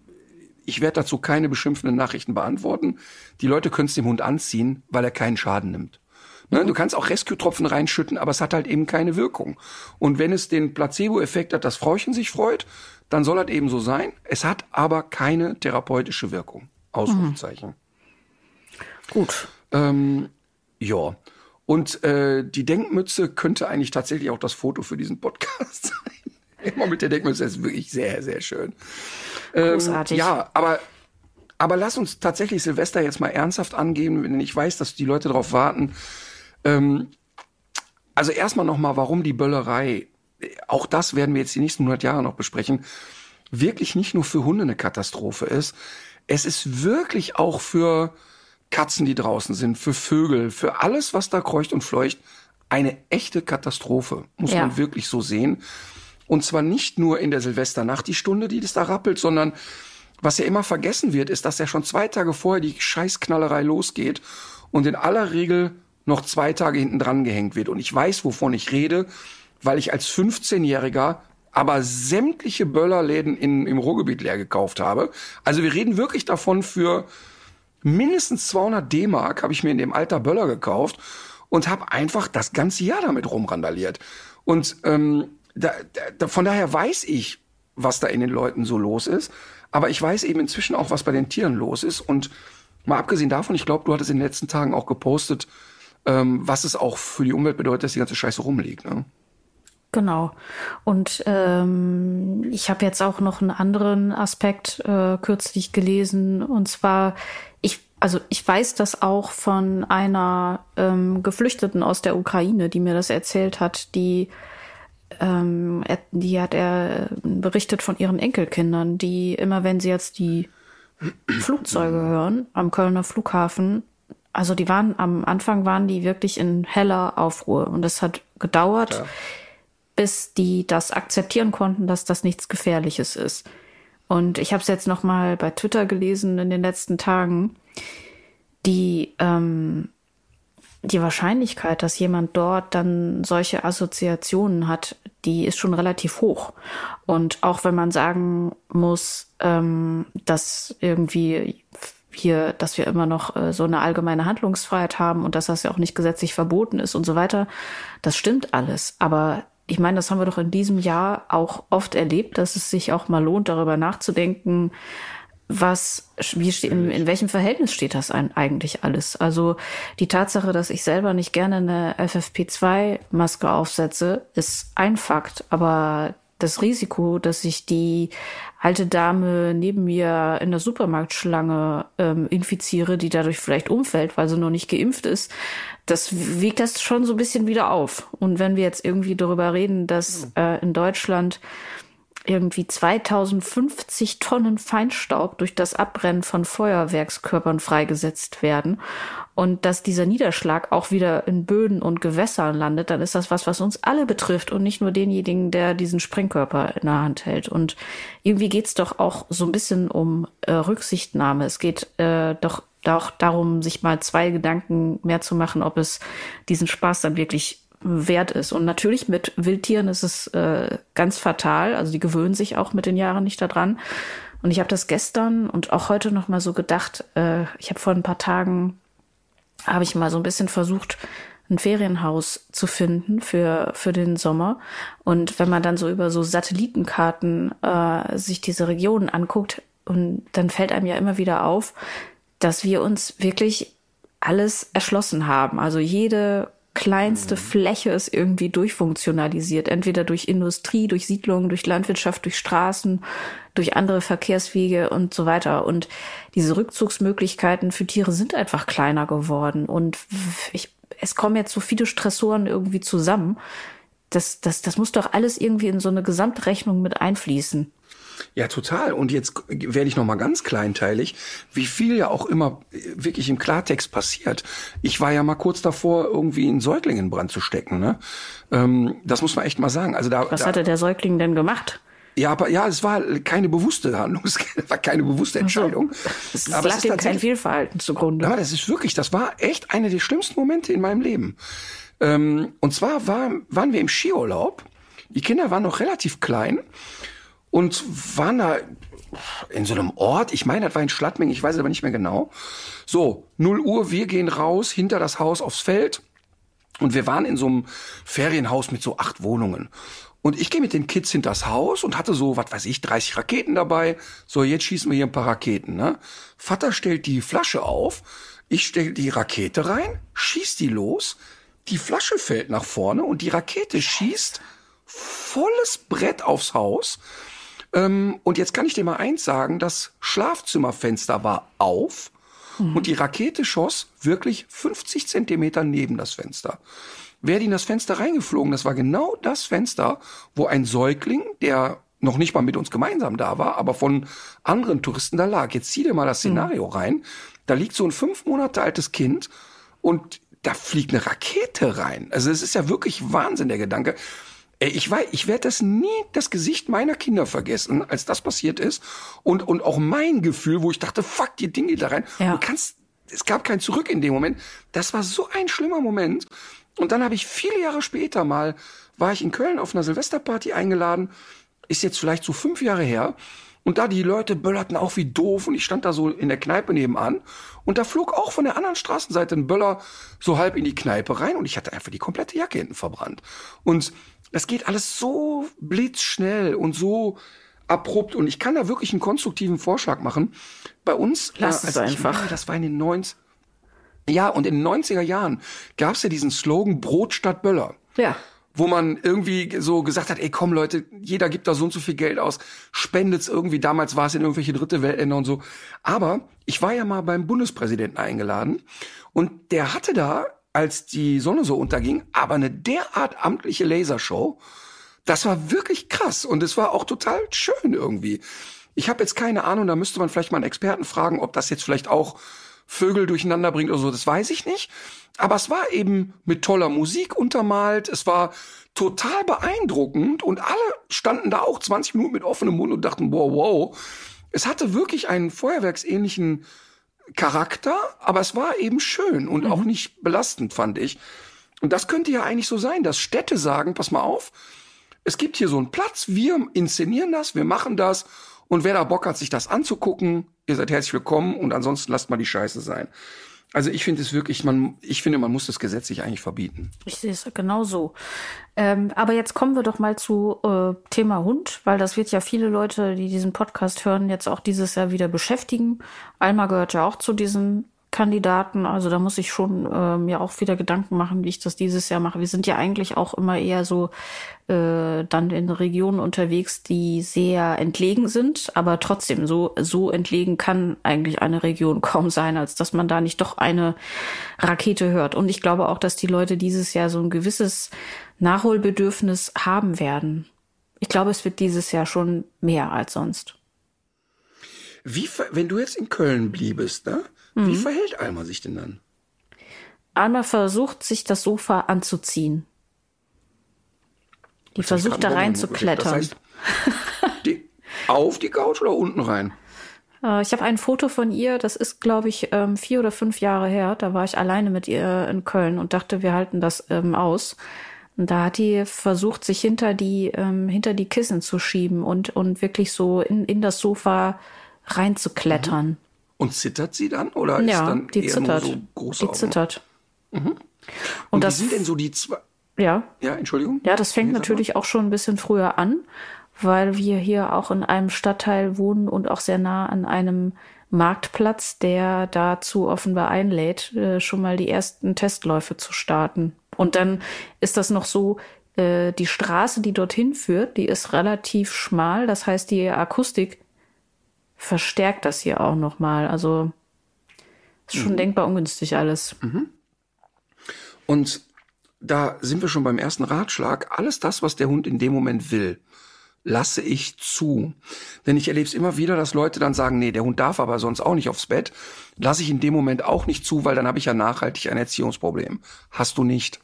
ich werde dazu keine beschimpfenden Nachrichten beantworten. Die Leute können es dem Hund anziehen, weil er keinen Schaden nimmt. Ne? Du kannst auch Rescue-Tropfen reinschütten, aber es hat halt eben keine Wirkung. Und wenn es den Placebo-Effekt hat, dass Frauchen sich freut, dann soll das eben so sein. Es hat aber keine therapeutische Wirkung. Ausrufezeichen. Gut. Ähm, ja. Und äh, die Denkmütze könnte eigentlich tatsächlich auch das Foto für diesen Podcast sein. Immer mit der Denkmütze ist wirklich sehr, sehr schön. Ähm, Großartig. ja, aber, aber lass uns tatsächlich Silvester jetzt mal ernsthaft angehen, wenn ich weiß, dass die Leute darauf warten. Ähm, also erstmal nochmal, warum die Böllerei, auch das werden wir jetzt die nächsten 100 Jahre noch besprechen, wirklich nicht nur für Hunde eine Katastrophe ist. Es ist wirklich auch für Katzen, die draußen sind, für Vögel, für alles, was da kreucht und fleucht, eine echte Katastrophe, muss Ja. man wirklich so sehen. Und zwar nicht nur in der Silvesternacht die Stunde, die das da rappelt, sondern was ja immer vergessen wird, ist, dass ja schon zwei Tage vorher die Scheißknallerei losgeht und in aller Regel noch zwei Tage hinten dran gehängt wird. Und ich weiß, wovon ich rede, weil ich als 15-Jähriger aber sämtliche Böllerläden in, im Ruhrgebiet leer gekauft habe. Also wir reden wirklich davon für mindestens 200 D-Mark habe ich mir in dem Alter Böller gekauft und habe einfach das ganze Jahr damit rumrandaliert. Und ähm, da, da, von daher weiß ich, was da in den Leuten so los ist. Aber ich weiß eben inzwischen auch, was bei den Tieren los ist. Und mal abgesehen davon, ich glaube, du hattest in den letzten Tagen auch gepostet, ähm, was es auch für die Umwelt bedeutet, dass die ganze Scheiße rumliegt. Ne? Genau. Und ähm, ich habe jetzt auch noch einen anderen Aspekt äh, kürzlich gelesen. Und zwar, ich, also ich weiß das auch von einer ähm, Geflüchteten aus der Ukraine, die mir das erzählt hat, die ähm, die hat er berichtet von ihren Enkelkindern, die immer, wenn sie jetzt die Flugzeuge hören am Kölner Flughafen, also die waren am Anfang waren die wirklich in heller Aufruhr und es hat gedauert, bis die das akzeptieren konnten, dass das nichts Gefährliches ist. Und ich habe es jetzt noch mal bei Twitter gelesen in den letzten Tagen. Die ähm, die Wahrscheinlichkeit, dass jemand dort dann solche Assoziationen hat, die ist schon relativ hoch. Und auch wenn man sagen muss, ähm, dass irgendwie hier, dass wir immer noch äh, so eine allgemeine Handlungsfreiheit haben und dass das ja auch nicht gesetzlich verboten ist und so weiter, das stimmt alles. Aber ich meine, das haben wir doch in diesem Jahr auch oft erlebt, dass es sich auch mal lohnt, darüber nachzudenken, was, wie, in, in welchem Verhältnis steht das eigentlich alles? Also die Tatsache, dass ich selber nicht gerne eine FFP2-Maske aufsetze, ist ein Fakt, aber das Risiko, dass sich die alte Dame neben mir in der Supermarktschlange ähm, infiziere, die dadurch vielleicht umfällt, weil sie noch nicht geimpft ist, das wiegt das schon so ein bisschen wieder auf. Und wenn wir jetzt irgendwie darüber reden, dass äh, in Deutschland irgendwie 2050 Tonnen Feinstaub durch das Abbrennen von Feuerwerkskörpern freigesetzt werden und dass dieser Niederschlag auch wieder in Böden und Gewässern landet, dann ist das was, was uns alle betrifft und nicht nur denjenigen, der diesen Sprengkörper in der Hand hält. Und irgendwie geht's doch auch so ein bisschen um äh, Rücksichtnahme. Es geht äh, doch auch darum, sich mal zwei Gedanken mehr zu machen, ob es diesen Spaß dann wirklich wert ist. Und natürlich mit Wildtieren ist es äh, ganz fatal. Also die gewöhnen sich auch mit den Jahren nicht daran. Und ich habe das gestern und auch heute noch mal so gedacht. Äh, ich habe vor ein paar Tagen habe ich mal so ein bisschen versucht, ein Ferienhaus zu finden für für den Sommer. Und wenn man dann so über so Satellitenkarten äh, sich diese Regionen anguckt, und dann fällt einem ja immer wieder auf, dass wir uns wirklich alles erschlossen haben. Also jede kleinste mhm. Fläche ist irgendwie durchfunktionalisiert, entweder durch Industrie, durch Siedlungen, durch Landwirtschaft, durch Straßen, durch andere Verkehrswege und so weiter. Und diese Rückzugsmöglichkeiten für Tiere sind einfach kleiner geworden. Und ich, es kommen jetzt so viele Stressoren irgendwie zusammen. Das, das, das muss doch alles irgendwie in so eine Gesamtrechnung mit einfließen. Ja, total. Und jetzt werde ich noch mal ganz kleinteilig, wie viel ja auch immer wirklich im Klartext passiert. Ich war ja mal kurz davor, irgendwie einen Säugling in Brand zu stecken. Ne? Ähm, das muss man echt mal sagen. Also da, Was da, hatte der Säugling denn gemacht? Ja, aber ja, es war keine bewusste Handlung, es war keine bewusste Entscheidung. Es aber lag es ist kein Fehlverhalten zugrunde. Ja, das ist wirklich, das war echt einer der schlimmsten Momente in meinem Leben. Ähm, und zwar war, waren wir im Skiurlaub. Die Kinder waren noch relativ klein und waren da in so einem Ort, ich meine, das war in Schlattming, ich weiß aber nicht mehr genau. So, 0 Uhr, wir gehen raus, hinter das Haus aufs Feld. Und wir waren in so einem Ferienhaus mit so acht Wohnungen. Und ich gehe mit den Kids hinters Haus und hatte so, was weiß ich, 30 Raketen dabei. So, jetzt schießen wir hier ein paar Raketen, ne? Vater stellt die Flasche auf, ich stelle die Rakete rein, schießt die los, die Flasche fällt nach vorne und die Rakete schießt volles Brett aufs Haus. Ähm, und jetzt kann ich dir mal eins sagen, das Schlafzimmerfenster war auf mhm. und die Rakete schoss wirklich 50 Zentimeter neben das Fenster. Wäre die in das Fenster reingeflogen, das war genau das Fenster, wo ein Säugling, der noch nicht mal mit uns gemeinsam da war, aber von anderen Touristen da lag. Jetzt zieh dir mal das Szenario mhm. rein. Da liegt so ein fünf Monate altes Kind und da fliegt eine Rakete rein. Also es ist ja wirklich Wahnsinn, der Gedanke. Ich weiß, ich werde das nie das Gesicht meiner Kinder vergessen, als das passiert ist. Und, und auch mein Gefühl, wo ich dachte, fuck, die Dinge da rein. Ja. Du kannst, es gab kein Zurück in dem Moment. Das war so ein schlimmer Moment. Und dann habe ich viele Jahre später mal, war ich in Köln auf einer Silvesterparty eingeladen. Ist jetzt vielleicht so fünf Jahre her. Und da die Leute böllerten auch wie doof und ich stand da so in der Kneipe nebenan und da flog auch von der anderen Straßenseite ein Böller so halb in die Kneipe rein und ich hatte einfach die komplette Jacke hinten verbrannt. Und das geht alles so blitzschnell und so abrupt und ich kann da wirklich einen konstruktiven Vorschlag machen. Bei uns, Lass äh, es einfach. Meine, das war in den 90 Ja, und in den 90er Jahren gab es ja diesen Slogan Brot statt Böller. Ja. Wo man irgendwie so gesagt hat, ey komm Leute, jeder gibt da so und so viel Geld aus, spendet's irgendwie. Damals war es in irgendwelche dritte Weltländer und so. Aber ich war ja mal beim Bundespräsidenten eingeladen und der hatte da als die Sonne so unterging, aber eine derart amtliche Lasershow. Das war wirklich krass und es war auch total schön irgendwie. Ich habe jetzt keine Ahnung, da müsste man vielleicht mal einen Experten fragen, ob das jetzt vielleicht auch Vögel durcheinander bringt oder so, das weiß ich nicht. Aber es war eben mit toller Musik untermalt, es war total beeindruckend und alle standen da auch 20 Minuten mit offenem Mund und dachten, wow, wow. Es hatte wirklich einen feuerwerksähnlichen Charakter, aber es war eben schön und Mhm. auch nicht belastend, fand ich. Und das könnte ja eigentlich so sein, dass Städte sagen, pass mal auf, es gibt hier so einen Platz, wir inszenieren das, wir machen das und wer da Bock hat, sich das anzugucken, ihr seid herzlich willkommen und ansonsten lasst mal die Scheiße sein. Also ich finde es wirklich, man, ich finde, man muss das gesetzlich eigentlich verbieten. Ich sehe es genau so. Ähm, aber jetzt kommen wir doch mal zu äh, Thema Hund, weil das wird ja viele Leute, die diesen Podcast hören, jetzt auch dieses Jahr wieder beschäftigen. Alma gehört ja auch zu diesen Kandidaten. Also da muss ich schon äh, mir auch wieder Gedanken machen, wie ich das dieses Jahr mache. Wir sind ja eigentlich auch immer eher so äh, dann in Regionen unterwegs, die sehr entlegen sind, aber trotzdem so so entlegen kann eigentlich eine Region kaum sein, als dass man da nicht doch eine Rakete hört. Und ich glaube auch, dass die Leute dieses Jahr so ein gewisses Nachholbedürfnis haben werden. Ich glaube, es wird dieses Jahr schon mehr als sonst. Wie, wenn du jetzt in Köln bliebest, ne? Wie verhält Alma sich denn dann? Alma versucht, sich das Sofa anzuziehen. Die versucht da rein zu klettern. Das heißt, die, auf die Couch oder unten rein? Äh, Ich habe ein Foto von ihr, das ist, glaube ich, ähm, vier oder fünf Jahre her. Da war ich alleine mit ihr in Köln und dachte, wir halten das ähm, aus. Und da hat die versucht, sich hinter die, ähm, hinter die Kissen zu schieben und, und wirklich so in, in das Sofa reinzuklettern. Und zittert sie dann? Oder ist Ja, dann die eher zittert. nur so große die zittert. Und, Und wie das, sind denn so die zwei? ja, Ja, Entschuldigung? Ja, das fängt natürlich auch schon ein bisschen früher an, weil wir hier auch in einem Stadtteil wohnen und auch sehr nah an einem Marktplatz, der dazu offenbar einlädt, äh, schon mal die ersten Testläufe zu starten. Und dann ist das noch so, äh, die Straße, die dorthin führt, die ist relativ schmal. Das heißt, die Akustik verstärkt das hier auch noch mal. Also ist Mhm. schon denkbar ungünstig alles. Und da sind wir schon beim ersten Ratschlag. Alles das, was der Hund in dem Moment will, lasse ich zu. Denn ich erlebe es immer wieder, dass Leute dann sagen, nee, der Hund darf aber sonst auch nicht aufs Bett. Lasse ich in dem Moment auch nicht zu, weil dann habe ich ja nachhaltig ein Erziehungsproblem. Hast du nicht.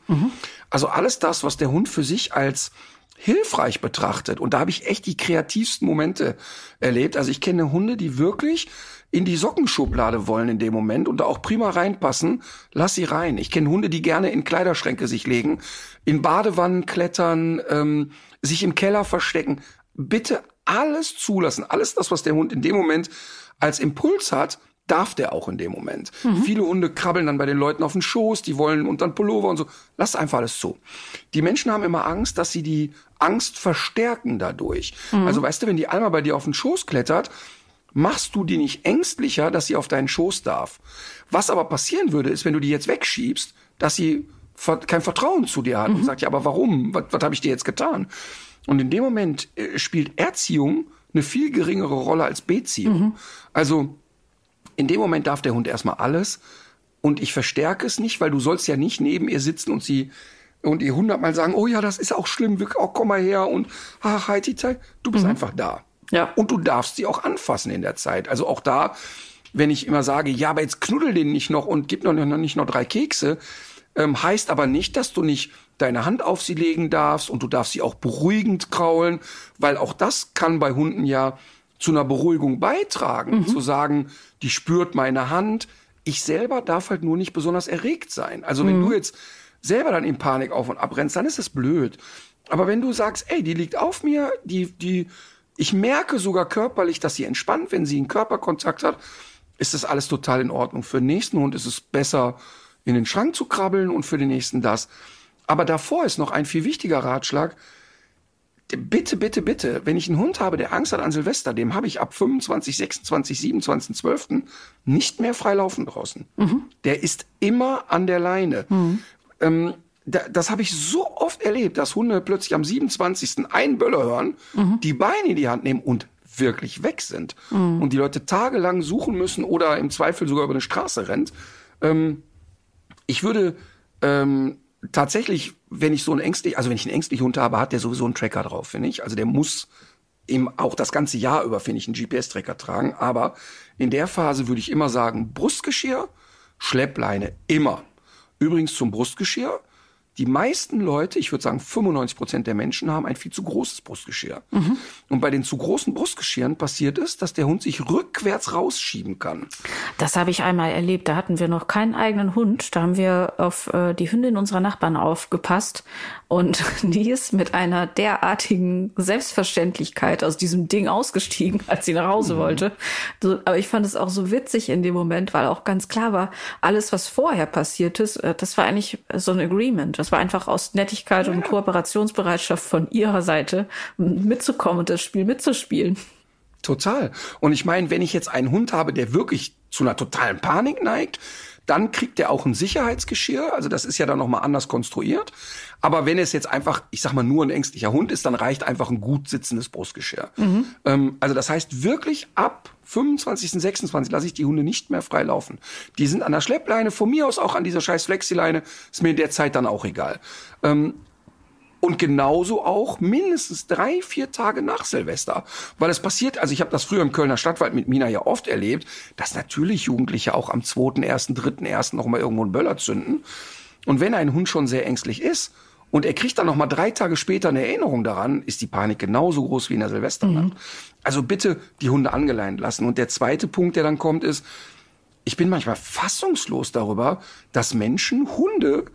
Also alles das, was der Hund für sich als hilfreich betrachtet. Und da habe ich echt die kreativsten Momente erlebt. Also ich kenne Hunde, die wirklich in die Sockenschublade wollen in dem Moment und da auch prima reinpassen. Lass sie rein. Ich kenne Hunde, die gerne in Kleiderschränke sich legen, in Badewannen klettern, ähm, sich im Keller verstecken. Bitte alles zulassen. Alles das, was der Hund in dem Moment als Impuls hat, darf der auch in dem Moment. Viele Hunde krabbeln dann bei den Leuten auf den Schoß, die wollen unter den Pullover und so. Lass einfach alles zu. Die Menschen haben immer Angst, dass sie die Angst verstärken dadurch. Also weißt du, wenn die Alma bei dir auf den Schoß klettert, machst du die nicht ängstlicher, dass sie auf deinen Schoß darf. Was aber passieren würde, ist, wenn du die jetzt wegschiebst, dass sie kein Vertrauen zu dir hat und sagt, ja, aber warum? Was, was habe ich dir jetzt getan? Und in dem Moment äh, spielt Erziehung eine viel geringere Rolle als Beziehung. Also in dem Moment darf der Hund erstmal alles und ich verstärke es nicht, weil du sollst ja nicht neben ihr sitzen und sie und ihr hundertmal sagen, oh ja, das ist auch schlimm, wir- oh, komm mal her und ach, halt die Zeit. Du bist einfach da. Ja. Und du darfst sie auch anfassen in der Zeit. Also auch da, wenn ich immer sage, ja, aber jetzt knuddel den nicht noch und gib noch, noch nicht noch drei Kekse, ähm, heißt aber nicht, dass du nicht deine Hand auf sie legen darfst und du darfst sie auch beruhigend kraulen, weil auch das kann bei Hunden ja zu einer Beruhigung beitragen, zu sagen, die spürt meine Hand. Ich selber darf halt nur nicht besonders erregt sein. Also wenn du jetzt selber dann in Panik auf und abrennst, dann ist das blöd. Aber wenn du sagst, ey, die liegt auf mir, die, die, ich merke sogar körperlich, dass sie entspannt, wenn sie einen Körperkontakt hat, ist das alles total in Ordnung. Für den nächsten Hund ist es besser, in den Schrank zu krabbeln und für den nächsten das. Aber davor ist noch ein viel wichtiger Ratschlag. Bitte, bitte, bitte, wenn ich einen Hund habe, der Angst hat an Silvester, dem habe ich ab 25, 26, 27, 12. nicht mehr frei laufen draußen. Der ist immer an der Leine. Ähm, da, das habe ich so oft erlebt, dass Hunde plötzlich am 27. einen Böller hören, die Beine in die Hand nehmen und wirklich weg sind. Und die Leute tagelang suchen müssen oder im Zweifel sogar über eine Straße rennt. Ähm, ich würde ähm, tatsächlich, wenn ich so einen ängstlich, also wenn ich einen ängstlichen Hund habe, hat der sowieso einen Tracker drauf, finde ich. Also der muss eben auch das ganze Jahr über, finde ich, einen GPS-Tracker tragen. Aber in der Phase würde ich immer sagen, Brustgeschirr, Schleppleine, immer. Übrigens zum Brustgeschirr, die meisten Leute, ich würde sagen 95 Prozent der Menschen, haben ein viel zu großes Brustgeschirr. Mhm. Und bei den zu großen Brustgeschirren passiert es, dass der Hund sich rückwärts rausschieben kann. Das habe ich einmal erlebt. Da hatten wir noch keinen eigenen Hund. Da haben wir auf äh, die Hündin unserer Nachbarn aufgepasst. Und die ist mit einer derartigen Selbstverständlichkeit aus diesem Ding ausgestiegen, als sie nach Hause mhm. wollte. So, aber ich fand es auch so witzig in dem Moment, weil auch ganz klar war, alles, was vorher passiert ist, äh, das war eigentlich so ein Agreement. Das war einfach aus Nettigkeit ja. und Kooperationsbereitschaft von ihrer Seite mitzukommen und das Spiel mitzuspielen. Total. Und ich meine, wenn ich jetzt einen Hund habe, der wirklich zu einer totalen Panik neigt, dann kriegt er auch ein Sicherheitsgeschirr. Also das ist ja dann nochmal anders konstruiert. Aber wenn es jetzt einfach, ich sag mal, nur ein ängstlicher Hund ist, dann reicht einfach ein gut sitzendes Brustgeschirr. Mhm. Ähm, also das heißt wirklich ab 25., 26. lasse ich die Hunde nicht mehr frei laufen. Die sind an der Schleppleine, von mir aus auch an dieser scheiß Flexileine, ist mir in der Zeit dann auch egal. Ähm, und genauso auch mindestens drei, vier Tage nach Silvester. Weil es passiert, also ich habe das früher im Kölner Stadtwald mit Mina ja oft erlebt, dass natürlich Jugendliche auch am 2., 1., 3., 1. noch mal irgendwo einen Böller zünden. Und wenn ein Hund schon sehr ängstlich ist und er kriegt dann noch mal drei Tage später eine Erinnerung daran, ist die Panik genauso groß wie in der Silvesternacht. Mhm. Also bitte die Hunde angeleint lassen. Und der zweite Punkt, der dann kommt, ist, ich bin manchmal fassungslos darüber, dass Menschen Hunde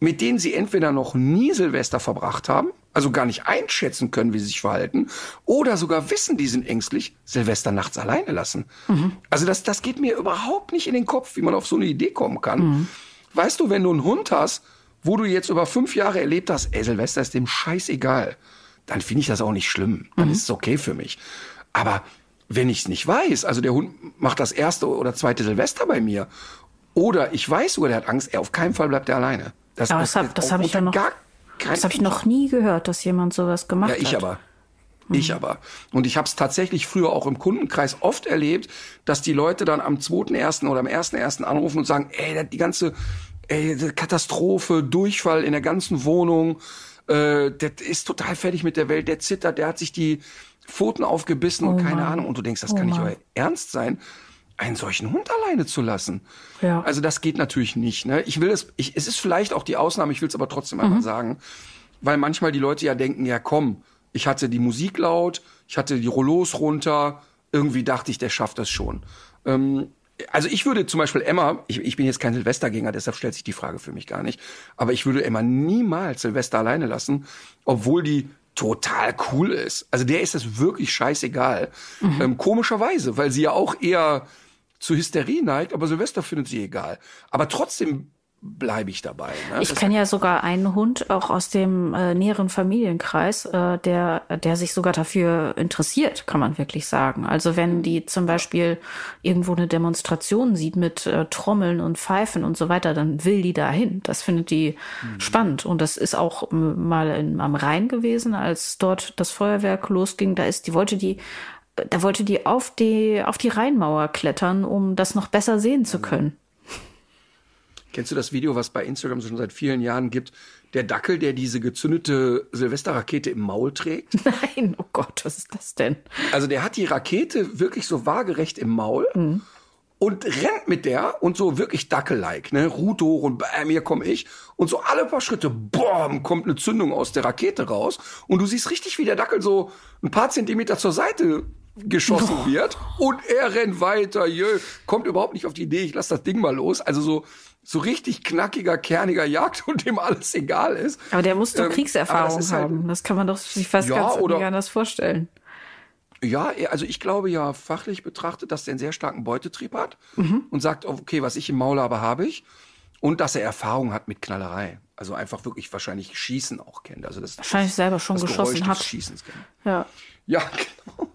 mit denen sie entweder noch nie Silvester verbracht haben, also gar nicht einschätzen können, wie sie sich verhalten, oder sogar wissen, die sind ängstlich, Silvester nachts alleine lassen. Mhm. Also das, das geht mir überhaupt nicht in den Kopf, wie man auf so eine Idee kommen kann. Mhm. Weißt du, wenn du einen Hund hast, wo du jetzt über fünf Jahre erlebt hast, ey, Silvester ist dem scheißegal, dann finde ich das auch nicht schlimm. Dann mhm. ist es okay für mich. Aber wenn ich es nicht weiß, also der Hund macht das erste oder zweite Silvester bei mir, oder ich weiß sogar, der hat Angst, er auf keinen Fall bleibt er alleine. Das, aber das, das, das habe ich ja noch, das habe ich noch nie gehört, dass jemand sowas gemacht hat. Ja, ich hat. aber. Ich mhm. aber. Und ich habe es tatsächlich früher auch im Kundenkreis oft erlebt, dass die Leute dann am 2.1. oder am 1.1. anrufen und sagen, ey, die ganze ey, Katastrophe, Durchfall in der ganzen Wohnung, äh, der ist total fertig mit der Welt, der zittert, der hat sich die Pfoten aufgebissen oh und keine Mann. Ahnung. Und du denkst, das oh kann nicht euer Ernst sein einen solchen Hund alleine zu lassen. Ja. Also das geht natürlich nicht. Ne? Ich will es, ich, es ist vielleicht auch die Ausnahme, ich will es aber trotzdem mhm. einmal sagen, weil manchmal die Leute ja denken, ja komm, ich hatte die Musik laut, ich hatte die Rollos runter, irgendwie dachte ich, der schafft das schon. Ähm, also ich würde zum Beispiel Emma, ich, ich bin jetzt kein Silvestergänger, deshalb stellt sich die Frage für mich gar nicht, aber ich würde Emma niemals Silvester alleine lassen, obwohl die total cool ist. Also der ist es wirklich scheißegal. Mhm. Ähm, komischerweise, weil sie ja auch eher zu Hysterie neigt, aber Silvester findet sie egal. Aber trotzdem bleibe ich dabei. Ne? Ich kenne ja sogar einen Hund auch aus dem äh, näheren Familienkreis, äh, der, der sich sogar dafür interessiert, kann man wirklich sagen. Also wenn die zum Beispiel irgendwo eine Demonstration sieht mit äh, Trommeln und Pfeifen und so weiter, dann will die dahin. Das findet die mhm. spannend. Und das ist auch mal in, am Rhein gewesen, als dort das Feuerwerk losging. Da ist, die wollte die da wollte die auf die, auf die Rheinmauer klettern, um das noch besser sehen zu können. Kennst du das Video, was bei Instagram schon seit vielen Jahren gibt? Der Dackel, der diese gezündete Silvesterrakete im Maul trägt? Nein, oh Gott, was ist das denn? Also der hat die Rakete wirklich so waagerecht im Maul mhm. und rennt mit der und so wirklich Dackel-like, ne? Ruht hoch und bam, hier komme ich. Und so alle paar Schritte, boom, kommt eine Zündung aus der Rakete raus. Und du siehst richtig, wie der Dackel so ein paar Zentimeter zur Seite geschossen oh. wird und er rennt weiter, jö, kommt überhaupt nicht auf die Idee, ich lass das Ding mal los. Also so so richtig knackiger, kerniger Jagd und dem alles egal ist. Aber der muss doch ähm, Kriegserfahrung das halt, haben. Das kann man doch sich fast ja, ganz oder, anders vorstellen. Ja, also ich glaube ja fachlich betrachtet, dass der einen sehr starken Beutetrieb hat mhm. und sagt, okay, was ich im Maul habe, habe ich. Und dass er Erfahrung hat mit Knallerei. Also einfach wirklich wahrscheinlich Schießen auch kennt. Also das, wahrscheinlich das, selber schon geschossen hat. Schießens kennt. Ja. Ja, genau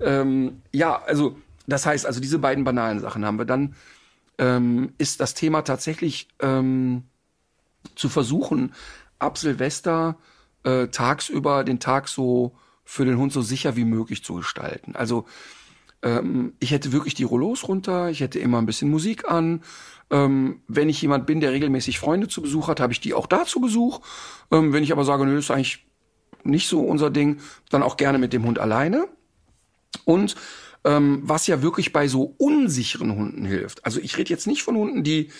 ähm, ja, also das heißt, also diese beiden banalen Sachen haben wir. Dann ähm, ist das Thema tatsächlich ähm, zu versuchen, ab Silvester äh, tagsüber den Tag so für den Hund so sicher wie möglich zu gestalten. Also ähm, ich hätte wirklich die Rollos runter, ich hätte immer ein bisschen Musik an. Ähm, wenn ich jemand bin, der regelmäßig Freunde zu Besuch hat, habe ich die auch da zu Besuch. Ähm, wenn ich aber sage, nö, ist eigentlich nicht so unser Ding, dann auch gerne mit dem Hund alleine. Und ähm, was ja wirklich bei so unsicheren Hunden hilft. Also ich rede jetzt nicht von Hunden, die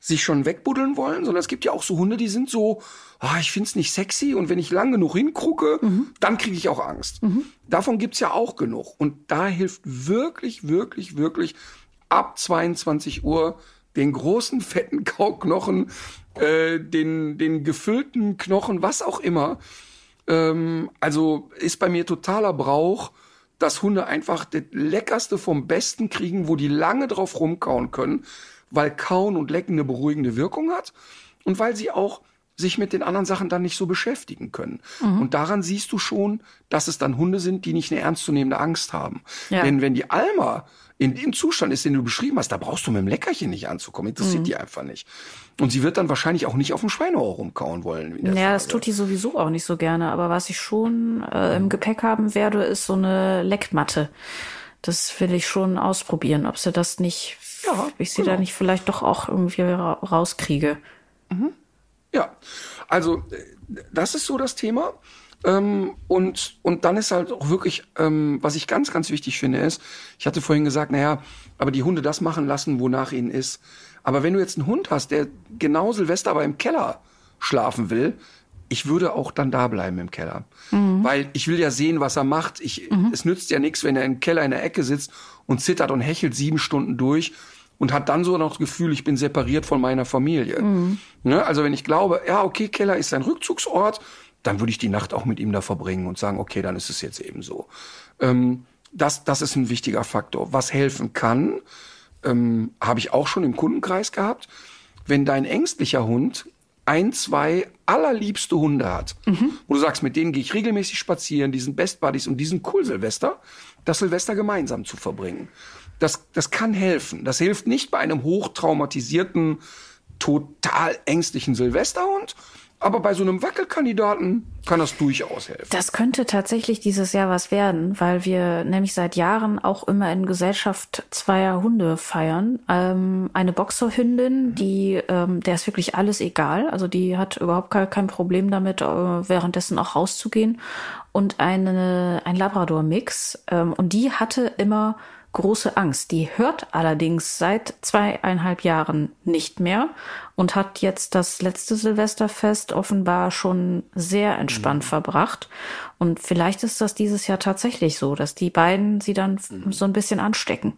sich schon wegbuddeln wollen, sondern es gibt ja auch so Hunde, die sind so, ah, ich find's nicht sexy und wenn ich lang genug hingucke, mhm. dann kriege ich auch Angst. Mhm. Davon gibt's ja auch genug. Und da hilft wirklich, wirklich, wirklich ab 22 Uhr den großen, fetten Kauknochen, äh, den, den gefüllten Knochen, was auch immer. Ähm, also ist bei mir totaler Brauch, dass Hunde einfach das Leckerste vom Besten kriegen, wo die lange drauf rumkauen können weil Kauen und Lecken eine beruhigende Wirkung hat und weil sie auch sich mit den anderen Sachen dann nicht so beschäftigen können. Mhm. Und daran siehst du schon, dass es dann Hunde sind, die nicht eine ernstzunehmende Angst haben. Ja. Denn wenn die Alma in dem Zustand ist, den du beschrieben hast, da brauchst du mit dem Leckerchen nicht anzukommen. Interessiert mhm. die einfach nicht. Und sie wird dann wahrscheinlich auch nicht auf dem Schweineohr rumkauen wollen. Ja, naja, das tut die sowieso auch nicht so gerne. Aber was ich schon äh, im Gepäck haben werde, ist so eine Leckmatte. Das will ich schon ausprobieren, ob sie das nicht ja, ich sie genau. da nicht vielleicht doch auch irgendwie rauskriege. Mhm. Ja, also das ist so das Thema. Ähm, und, und dann ist halt auch wirklich, ähm, was ich ganz, ganz wichtig finde, ist, ich hatte vorhin gesagt, naja, aber die Hunde das machen lassen, wonach ihnen ist. Aber wenn du jetzt einen Hund hast, der genau Silvester aber im Keller schlafen will, ich würde auch dann da bleiben im Keller. Mhm. Weil ich will ja sehen, was er macht. Ich, mhm. Es nützt ja nichts, wenn er im Keller in der Ecke sitzt und zittert und hechelt sieben Stunden durch und hat dann so noch das Gefühl, ich bin separiert von meiner Familie. Mhm. Ne? Also wenn ich glaube, ja, okay, Keller ist ein Rückzugsort, dann würde ich die Nacht auch mit ihm da verbringen und sagen, okay, dann ist es jetzt eben so. Ähm, das, das ist ein wichtiger Faktor. Was helfen kann, ähm, habe ich auch schon im Kundenkreis gehabt, wenn dein ängstlicher Hund ein, zwei allerliebste Hunde hat, mhm. wo du sagst, mit denen gehe ich regelmäßig spazieren, die sind Best Buddies und die sind cool Silvester, das Silvester gemeinsam zu verbringen. Das, das kann helfen. Das hilft nicht bei einem hochtraumatisierten, total ängstlichen Silvesterhund, aber bei so einem Wackelkandidaten kann das durchaus helfen. Das könnte tatsächlich dieses Jahr was werden, weil wir nämlich seit Jahren auch immer in Gesellschaft zweier Hunde feiern. Ähm, eine Boxerhündin, die, ähm, der ist wirklich alles egal. Also die hat überhaupt kein Problem damit, äh, währenddessen auch rauszugehen. Und eine, ein Labrador-Mix. Ähm, und die hatte immer große Angst. Die hört allerdings seit zweieinhalb Jahren nicht mehr und hat jetzt das letzte Silvesterfest offenbar schon sehr entspannt mhm. verbracht. Und vielleicht ist das dieses Jahr tatsächlich so, dass die beiden sie dann mhm. so ein bisschen anstecken.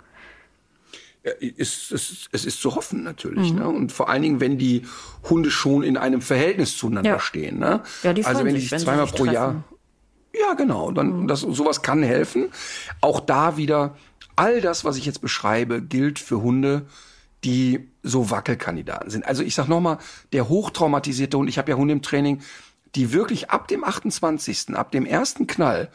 Ja, ist, es, es ist zu hoffen natürlich. Mhm. Ne? Und vor allen Dingen, wenn die Hunde schon in einem Verhältnis zueinander ja. stehen. Ne? Ja, die also wenn die sich zweimal pro Jahr. Ja, genau. Dann mhm. das, sowas kann helfen. Auch da wieder All das, was ich jetzt beschreibe, gilt für Hunde, die so Wackelkandidaten sind. Also ich sag nochmal, der hochtraumatisierte Hund, ich habe ja Hunde im Training, die wirklich ab dem 28., ab dem ersten Knall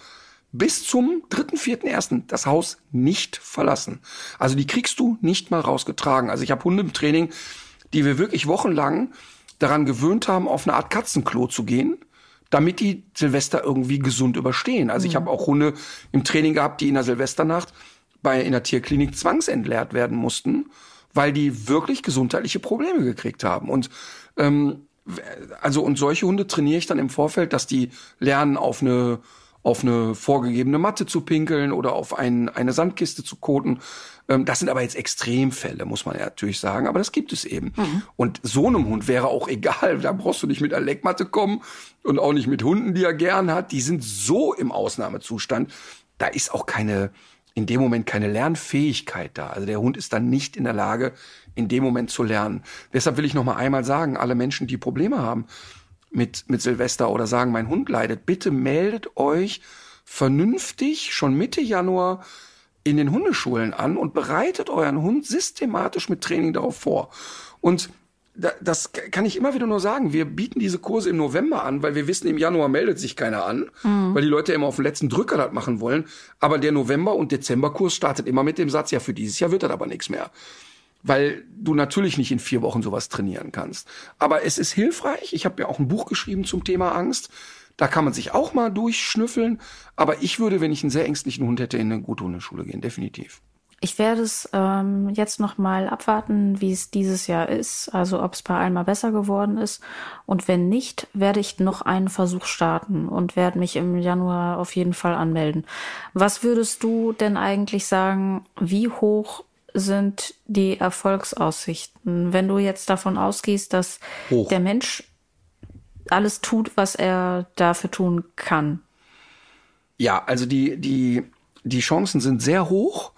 bis zum dritten, vierten, ersten das Haus nicht verlassen. Also die kriegst du nicht mal rausgetragen. Also ich habe Hunde im Training, die wir wirklich wochenlang daran gewöhnt haben, auf eine Art Katzenklo zu gehen, damit die Silvester irgendwie gesund überstehen. Also mhm. ich habe auch Hunde im Training gehabt, die in der Silvesternacht bei in der Tierklinik zwangsentleert werden mussten, weil die wirklich gesundheitliche Probleme gekriegt haben. Und ähm, also und solche Hunde trainiere ich dann im Vorfeld, dass die lernen auf eine auf eine vorgegebene Matte zu pinkeln oder auf ein, eine Sandkiste zu koten. Ähm, das sind aber jetzt Extremfälle, muss man ja natürlich sagen, aber das gibt es eben. Mhm. Und so einem Hund wäre auch egal, da brauchst du nicht mit einer Leckmatte kommen und auch nicht mit Hunden, die er gern hat. Die sind so im Ausnahmezustand. Da ist auch keine, in dem Moment keine Lernfähigkeit da. Also der Hund ist dann nicht in der Lage, in dem Moment zu lernen. Deshalb will ich noch mal einmal sagen, alle Menschen, die Probleme haben mit, mit Silvester oder sagen, mein Hund leidet, bitte meldet euch vernünftig schon Mitte Januar in den Hundeschulen an und bereitet euren Hund systematisch mit Training darauf vor. Und das kann ich immer wieder nur sagen. Wir bieten diese Kurse im November an, weil wir wissen, im Januar meldet sich keiner an, mhm. weil die Leute immer auf den letzten Drücker das machen wollen. Aber der November- und Dezemberkurs startet immer mit dem Satz, ja, für dieses Jahr wird das aber nichts mehr. Weil du natürlich nicht in vier Wochen sowas trainieren kannst. Aber es ist hilfreich. Ich habe ja auch ein Buch geschrieben zum Thema Angst. Da kann man sich auch mal durchschnüffeln. Aber ich würde, wenn ich einen sehr ängstlichen Hund hätte, in eine gute Hundeschule gehen, definitiv. Ich werde es ähm, jetzt noch mal abwarten, wie es dieses Jahr ist, also ob es bei einmal besser geworden ist. Und wenn nicht, werde ich noch einen Versuch starten und werde mich im Januar auf jeden Fall anmelden. Was würdest du denn eigentlich sagen, wie hoch sind die Erfolgsaussichten? Wenn du jetzt davon ausgehst, dass Hoch. der Mensch alles tut, was er dafür tun kann. Ja, also die, die, die Chancen sind sehr hoch,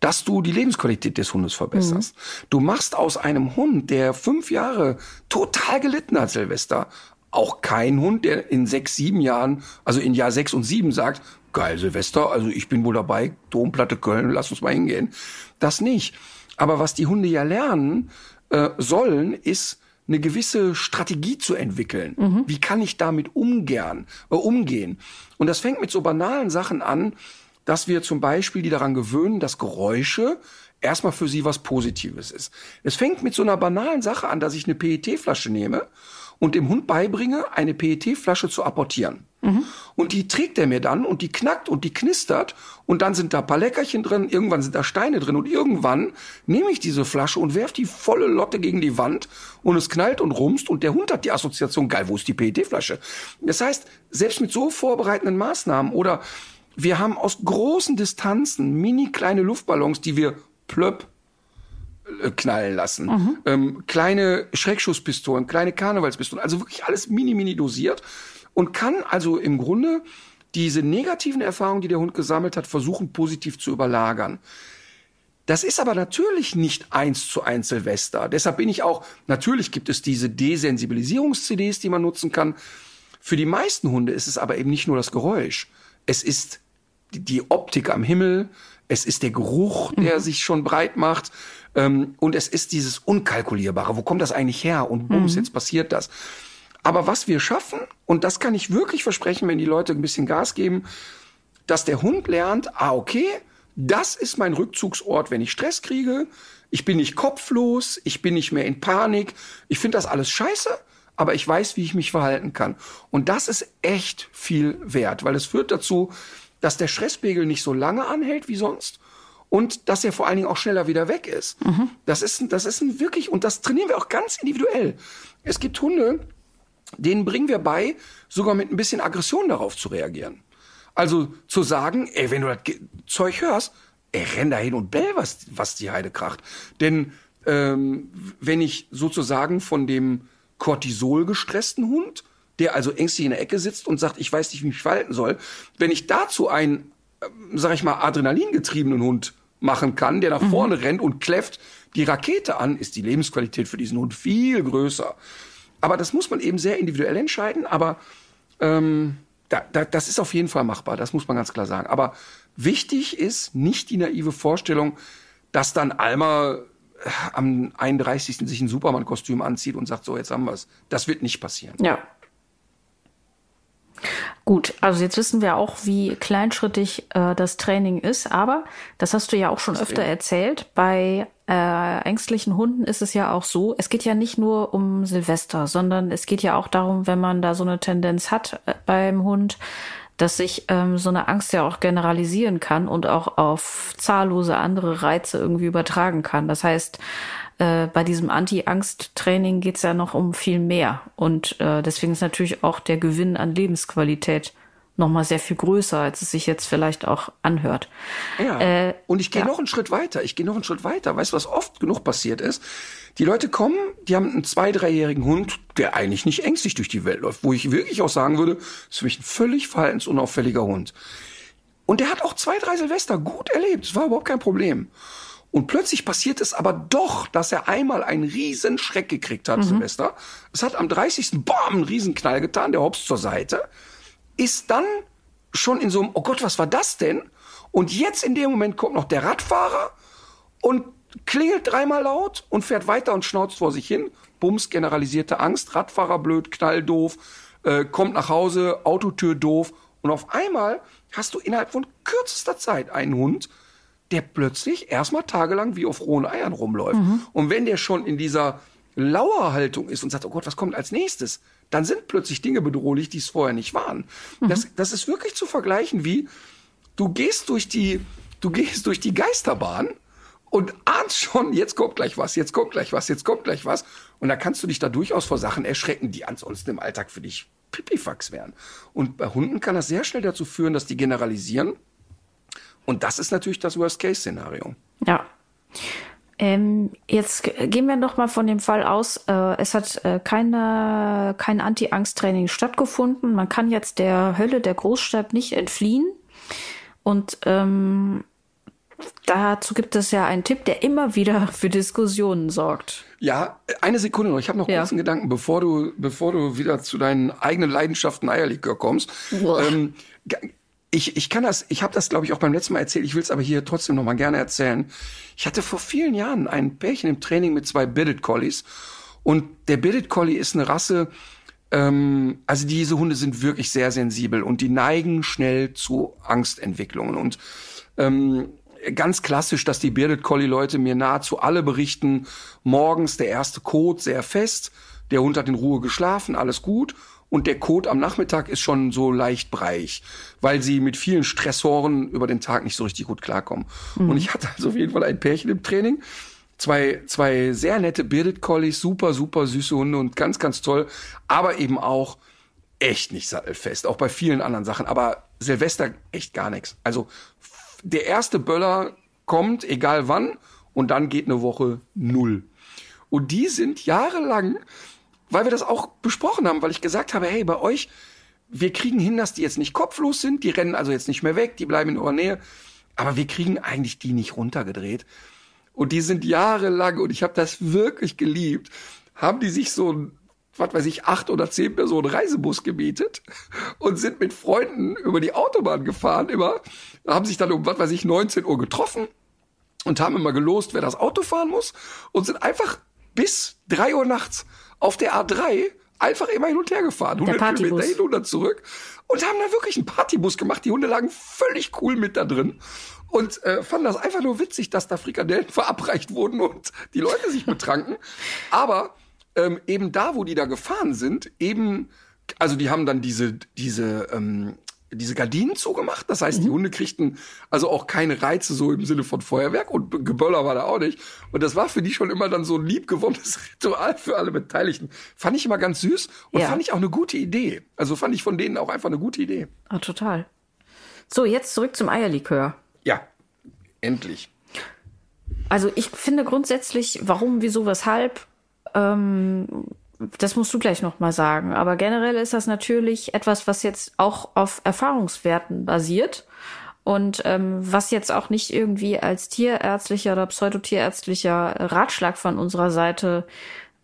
dass du die Lebensqualität des Hundes verbesserst. Du machst aus einem Hund, der fünf Jahre total gelitten hat, Silvester, auch kein Hund, der in sechs, sieben Jahren, also in Jahr sechs und sieben sagt, geil, Silvester, also ich bin wohl dabei, Domplatte Köln, lass uns mal hingehen. Das nicht. Aber was die Hunde ja lernen äh, sollen, ist eine gewisse Strategie zu entwickeln. Wie kann ich damit umgehen, äh, umgehen? Und das fängt mit so banalen Sachen an, dass wir zum Beispiel die daran gewöhnen, dass Geräusche erstmal für sie was Positives ist. Es fängt mit so einer banalen Sache an, dass ich eine PET-Flasche nehme und dem Hund beibringe, eine PET-Flasche zu apportieren. Und die trägt er mir dann und die knackt und die knistert und dann sind da ein paar Leckerchen drin, irgendwann sind da Steine drin und irgendwann nehme ich diese Flasche und werf die volle Lotte gegen die Wand und es knallt und rumst und der Hund hat die Assoziation, geil, wo ist die PET-Flasche? Das heißt, selbst mit so vorbereitenden Maßnahmen oder wir haben aus großen Distanzen mini kleine Luftballons, die wir plöpp äh, knallen lassen. Ähm, kleine Schreckschusspistolen, kleine Karnevalspistolen, also wirklich alles mini, mini dosiert und kann also im Grunde diese negativen Erfahrungen, die der Hund gesammelt hat, versuchen positiv zu überlagern. Das ist aber natürlich nicht eins zu eins Silvester. Deshalb bin ich auch, natürlich gibt es diese Desensibilisierungs-CDs, die man nutzen kann. Für die meisten Hunde ist es aber eben nicht nur das Geräusch. Es ist die- die Optik am Himmel, es ist der Geruch, der sich schon breit macht. Ähm, und es ist dieses Unkalkulierbare. Wo kommt das eigentlich her? Und bums, jetzt passiert das. Aber was wir schaffen, und das kann ich wirklich versprechen, wenn die Leute ein bisschen Gas geben, dass der Hund lernt, ah, okay, das ist mein Rückzugsort, wenn ich Stress kriege. Ich bin nicht kopflos, ich bin nicht mehr in Panik. Ich finde das alles scheiße, aber ich weiß, wie ich mich verhalten kann. Und das ist echt viel wert, weil es führt dazu, dass der Stresspegel nicht so lange anhält wie sonst und dass er vor allen Dingen auch schneller wieder weg ist. Das ist, ein- das ist ein wirklich, und das trainieren wir auch ganz individuell. Es gibt Hunde, denen bringen wir bei, sogar mit ein bisschen Aggression darauf zu reagieren. Also zu sagen, ey, wenn du das Zeug hörst, ey, renn da hin und bell, was, was die Heide kracht. Denn ähm, wenn ich sozusagen von dem Cortisol gestressten Hund, der also ängstlich in der Ecke sitzt und sagt, ich weiß nicht, wie ich mich verhalten soll, wenn ich dazu einen, ähm, sag ich mal, adrenalingetriebenen Hund machen kann, der nach vorne rennt und kläfft die Rakete an, ist die Lebensqualität für diesen Hund viel größer. Aber das muss man eben sehr individuell entscheiden. Aber ähm, da, da, das ist auf jeden Fall machbar, das muss man ganz klar sagen. Aber wichtig ist nicht die naive Vorstellung, dass dann Alma äh, am 31. sich ein Superman-Kostüm anzieht und sagt, so, jetzt haben wir's. Das wird nicht passieren. Ja. Gut, also jetzt wissen wir auch, wie kleinschrittig äh, das Training ist, aber das hast du ja auch schon öfter erzählt. Bei äh, ängstlichen Hunden ist es ja auch so, es geht ja nicht nur um Silvester, sondern es geht ja auch darum, wenn man da so eine Tendenz hat äh, beim Hund, dass sich ähm, so eine Angst ja auch generalisieren kann und auch auf zahllose andere Reize irgendwie übertragen kann. Das heißt, äh, bei diesem Anti-Angst-Training geht's ja noch um viel mehr. Und äh, deswegen ist natürlich auch der Gewinn an Lebensqualität nochmal sehr viel größer, als es sich jetzt vielleicht auch anhört. Ja. Äh, und ich gehe ja. noch einen Schritt weiter. Ich gehe noch einen Schritt weiter. Weißt du, was oft genug passiert ist? Die Leute kommen, die haben einen zwei-, dreijährigen Hund, der eigentlich nicht ängstlich durch die Welt läuft, wo ich wirklich auch sagen würde, ist für mich ein völlig verhaltensunauffälliger Hund. Und der hat auch zwei, drei Silvester gut erlebt. Das war überhaupt kein Problem. Und plötzlich passiert es aber doch, dass er einmal einen riesen Schreck gekriegt hat, Silvester. Es hat am 30. Bam, einen riesen Knall getan, der hops zur Seite. Ist dann schon in so einem, oh Gott, was war das denn? Und jetzt in dem Moment kommt noch der Radfahrer und klingelt dreimal laut und fährt weiter und schnauzt vor sich hin. Bums, generalisierte Angst, Radfahrer blöd, Knall doof, äh, kommt nach Hause, Autotür doof. Und auf einmal hast du innerhalb von kürzester Zeit einen Hund, der plötzlich erstmal tagelang wie auf rohen Eiern rumläuft. Und wenn der schon in dieser Lauerhaltung ist und sagt, oh Gott, was kommt als nächstes, dann sind plötzlich Dinge bedrohlich, die es vorher nicht waren. Das, das ist wirklich zu vergleichen wie, du gehst durch die, du gehst durch die Geisterbahn und ahnst schon, jetzt kommt gleich was, jetzt kommt gleich was, jetzt kommt gleich was. Und da kannst du dich da durchaus vor Sachen erschrecken, die ansonsten im Alltag für dich Pipifax wären. Und bei Hunden kann das sehr schnell dazu führen, dass die generalisieren. Und das ist natürlich das Worst-Case-Szenario. Ja. Ähm, jetzt gehen wir noch mal von dem Fall aus, äh, es hat äh, keine, kein Anti-Angst-Training stattgefunden. Man kann jetzt der Hölle der Großstadt nicht entfliehen. Und ähm, dazu gibt es ja einen Tipp, der immer wieder für Diskussionen sorgt. Ja, eine Sekunde noch. Ich habe noch Ja. kurz einen Gedanken, bevor du, bevor du wieder zu deinen eigenen Leidenschaften Eierlikör kommst. Ähm, ich, ich kann das, ich habe das, glaube ich, auch beim letzten Mal erzählt. Ich will es aber hier trotzdem noch mal gerne erzählen. Ich hatte vor vielen Jahren ein Pärchen im Training mit zwei Bearded Collies. Und der Bearded Collie ist eine Rasse, ähm, also diese Hunde sind wirklich sehr sensibel und die neigen schnell zu Angstentwicklungen. Und ähm, ganz klassisch, dass die Bearded Collie Leute mir nahezu alle berichten, morgens der erste Kot sehr fest, der Hund hat in Ruhe geschlafen, alles gut. Und der Kot am Nachmittag ist schon so leicht breich, weil sie mit vielen Stressoren über den Tag nicht so richtig gut klarkommen. Und ich hatte also auf jeden Fall ein Pärchen im Training. Zwei, zwei sehr nette Bearded Collies, super, super süße Hunde und ganz, ganz toll. Aber eben auch echt nicht sattelfest, auch bei vielen anderen Sachen. Aber Silvester echt gar nichts. Also der erste Böller kommt, egal wann, und dann geht eine Woche null. Und die sind jahrelang, weil wir das auch besprochen haben, weil ich gesagt habe, hey, bei euch, wir kriegen hin, dass die jetzt nicht kopflos sind, die rennen also jetzt nicht mehr weg, die bleiben in eurer Nähe, aber wir kriegen eigentlich die nicht runtergedreht. Und die sind jahrelang, und ich habe das wirklich geliebt, haben die sich so ein, was weiß ich, acht oder zehn Personen Reisebus gemietet und sind mit Freunden über die Autobahn gefahren immer, haben sich dann um, was weiß ich, 19 Uhr getroffen und haben immer gelost, wer das Auto fahren muss und sind einfach bis drei Uhr nachts auf der A3 einfach immer hin und her gefahren. 100 Partybus. Kilometer hin, 100 zurück und haben da wirklich einen Partybus gemacht. Die Hunde lagen völlig cool mit da drin und äh, fanden das einfach nur witzig, dass da Frikadellen verabreicht wurden und die Leute sich betranken. Aber ähm, eben da, wo die da gefahren sind, eben, also die haben dann diese, diese, ähm, diese Gardinen zugemacht. Das heißt, die Hunde kriegten also auch keine Reize so im Sinne von Feuerwerk und Geböller war da auch nicht. Und das war für die schon immer dann so ein liebgewonnenes Ritual für alle Beteiligten. Fand ich immer ganz süß und Ja. fand ich auch eine gute Idee. Also fand ich von denen auch einfach eine gute Idee. Ah, total. So, jetzt zurück zum Eierlikör. Ja, endlich. Also ich finde grundsätzlich, warum, wieso, weshalb, ähm, das musst du gleich noch mal sagen. Aber generell ist das natürlich etwas, was jetzt auch auf Erfahrungswerten basiert und ähm, was jetzt auch nicht irgendwie als tierärztlicher oder pseudotierärztlicher Ratschlag von unserer Seite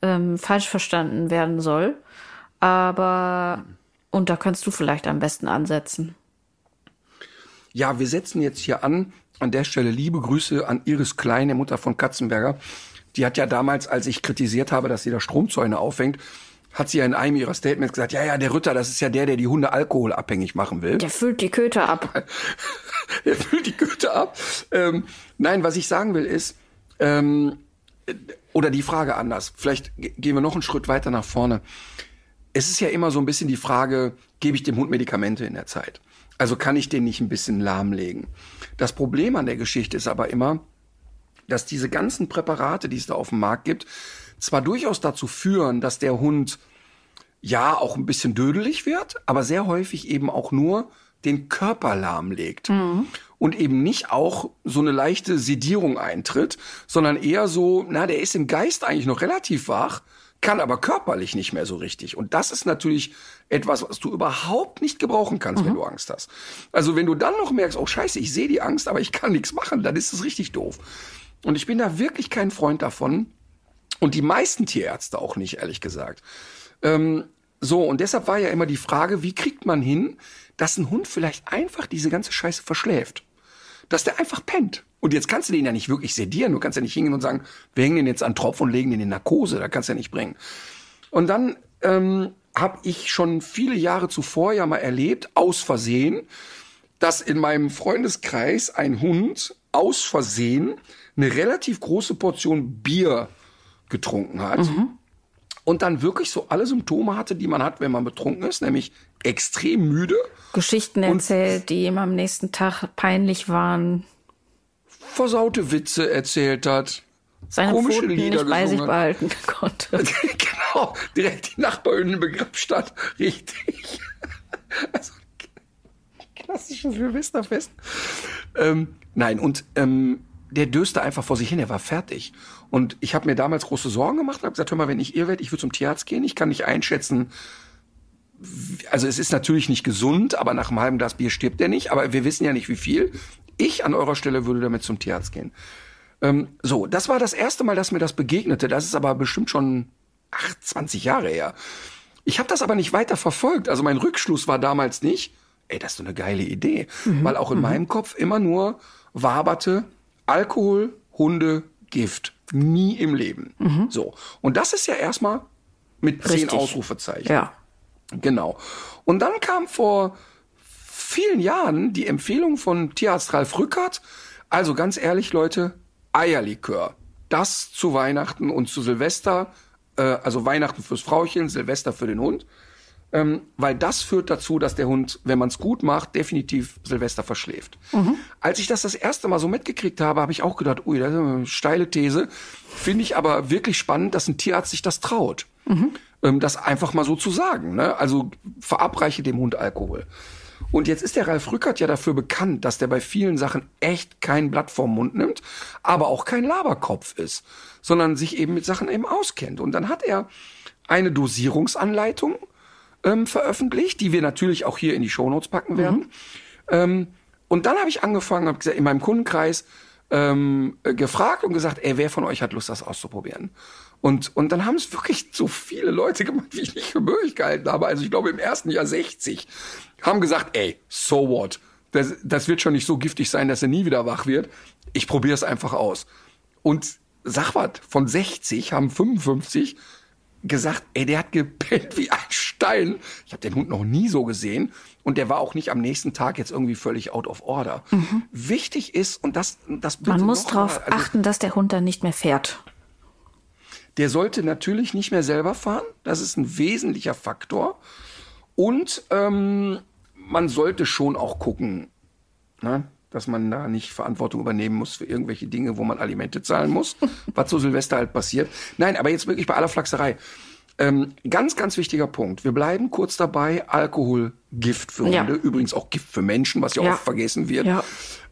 ähm, falsch verstanden werden soll. Aber und da kannst du vielleicht am besten ansetzen. Ja, wir setzen jetzt hier an. An der Stelle liebe Grüße an Iris Klein, der Mutter von Katzenberger. Die hat ja damals, als ich kritisiert habe, dass sie da Stromzäune aufhängt, hat sie ja in einem ihrer Statements gesagt, ja, ja, der Ritter, das ist ja der, der die Hunde alkoholabhängig machen will. Der füllt die Köter ab. er füllt die Goethe ab. Ähm, nein, was ich sagen will ist, ähm, oder die Frage anders. Vielleicht ge- gehen wir noch einen Schritt weiter nach vorne. Es ist ja immer so ein bisschen die Frage, gebe ich dem Hund Medikamente in der Zeit? Also kann ich den nicht ein bisschen lahmlegen? Das Problem an der Geschichte ist aber immer, dass diese ganzen Präparate, die es da auf dem Markt gibt, zwar durchaus dazu führen, dass der Hund ja auch ein bisschen dödelig wird, aber sehr häufig eben auch nur den Körper lahmlegt. Und eben nicht auch so eine leichte Sedierung eintritt, sondern eher so, na, der ist im Geist eigentlich noch relativ wach, kann aber körperlich nicht mehr so richtig. Und das ist natürlich etwas, was du überhaupt nicht gebrauchen kannst, wenn du Angst hast. Also wenn du dann noch merkst, oh scheiße, ich sehe die Angst, aber ich kann nichts machen, dann ist es richtig doof. Und ich bin da wirklich kein Freund davon. Und die meisten Tierärzte auch nicht, ehrlich gesagt. Ähm, so, und deshalb war ja immer die Frage, wie kriegt man hin, dass ein Hund vielleicht einfach diese ganze Scheiße verschläft? Dass der einfach pennt. Und jetzt kannst du den ja nicht wirklich sedieren. Du kannst ja nicht hingehen und sagen, wir hängen den jetzt an Tropf und legen den in Narkose. Da kannst du ja nicht bringen. Und dann ähm, habe ich schon viele Jahre zuvor ja mal erlebt, aus Versehen, dass in meinem Freundeskreis ein Hund aus Versehen eine relativ große Portion Bier getrunken hat und dann wirklich so alle Symptome hatte, die man hat, wenn man betrunken ist, nämlich extrem müde, Geschichten erzählt, die ihm am nächsten Tag peinlich waren. versaute Witze erzählt hat, Seine komische Pfoten Lieder nicht bei sich hat. behalten konnte. genau, direkt die Nachbarin im Begriff stand. Richtig. Also, klassisches Silvesterfest. Ähm, nein, und ähm, der döste einfach vor sich hin, er war fertig. Und ich habe mir damals große Sorgen gemacht und habe gesagt, hör mal, wenn ich ihr werde, ich würde zum Tierarzt gehen, ich kann nicht einschätzen, also es ist natürlich nicht gesund, aber nach einem halben Glas Bier stirbt er nicht, aber wir wissen ja nicht, wie viel. Ich an eurer Stelle würde damit zum Tierarzt gehen. Ähm, so, das war das erste Mal, dass mir das begegnete. Das ist aber bestimmt schon ach, 20 Jahre her. Ich habe das aber nicht weiter verfolgt. Also mein Rückschluss war damals nicht, ey, das ist so eine geile Idee. Mhm. Weil auch in mhm. meinem Kopf immer nur waberte Alkohol, Hunde, Gift. Nie im Leben. Mhm. So. Und das ist ja erstmal mit Richtig. zehn Ausrufezeichen. Ja. Genau. Und dann kam vor vielen Jahren die Empfehlung von Tierarzt Ralf Rückert. Also ganz ehrlich, Leute, Eierlikör. Das zu Weihnachten und zu Silvester, äh, also Weihnachten fürs Frauchen, Silvester für den Hund. Ähm, weil das führt dazu, dass der Hund, wenn man es gut macht, definitiv Silvester verschläft. Mhm. Als ich das das erste Mal so mitgekriegt habe, habe ich auch gedacht, ui, das ist eine steile These. Finde ich aber wirklich spannend, dass ein Tierarzt sich das traut. Mhm. Ähm, das einfach mal so zu sagen. Ne? Also verabreiche dem Hund Alkohol. Und jetzt ist der Ralf Rückert ja dafür bekannt, dass der bei vielen Sachen echt kein Blatt vorm Mund nimmt, aber auch kein Laberkopf ist, sondern sich eben mit Sachen eben auskennt. Und dann hat er eine Dosierungsanleitung ähm, veröffentlicht, die wir natürlich auch hier in die Shownotes packen mhm. werden. Mhm. Ähm, und dann habe ich angefangen, habe gesagt, in meinem Kundenkreis ähm, äh, gefragt und gesagt, ey, wer von euch hat Lust, das auszuprobieren? Und, und dann haben es wirklich so viele Leute gemacht, wie ich nicht für möglich gehalten habe. Also ich glaube im ersten Jahr 60 haben gesagt, ey, so what? Das, das wird schon nicht so giftig sein, dass er nie wieder wach wird. Ich probiere es einfach aus. Und sag was, von 60 haben 55 gesagt, ey, der hat gepennt wie ein Stein. Ich habe den Hund noch nie so gesehen. Und der war auch nicht am nächsten Tag jetzt irgendwie völlig out of order. Mhm. Wichtig ist, und das, das Man muss darauf also, achten, dass der Hund dann nicht mehr fährt. Der sollte natürlich nicht mehr selber fahren. Das ist ein wesentlicher Faktor. Und ähm, man sollte schon auch gucken, ne, dass man da nicht Verantwortung übernehmen muss für irgendwelche Dinge, wo man Alimente zahlen muss, was zu Silvester halt passiert. Nein, aber jetzt wirklich bei aller Flachserei. Ähm, ganz, ganz wichtiger Punkt. Wir bleiben kurz dabei. Alkohol, Gift für Hunde. Ja. Übrigens auch Gift für Menschen, was ja, ja. oft vergessen wird. Ja.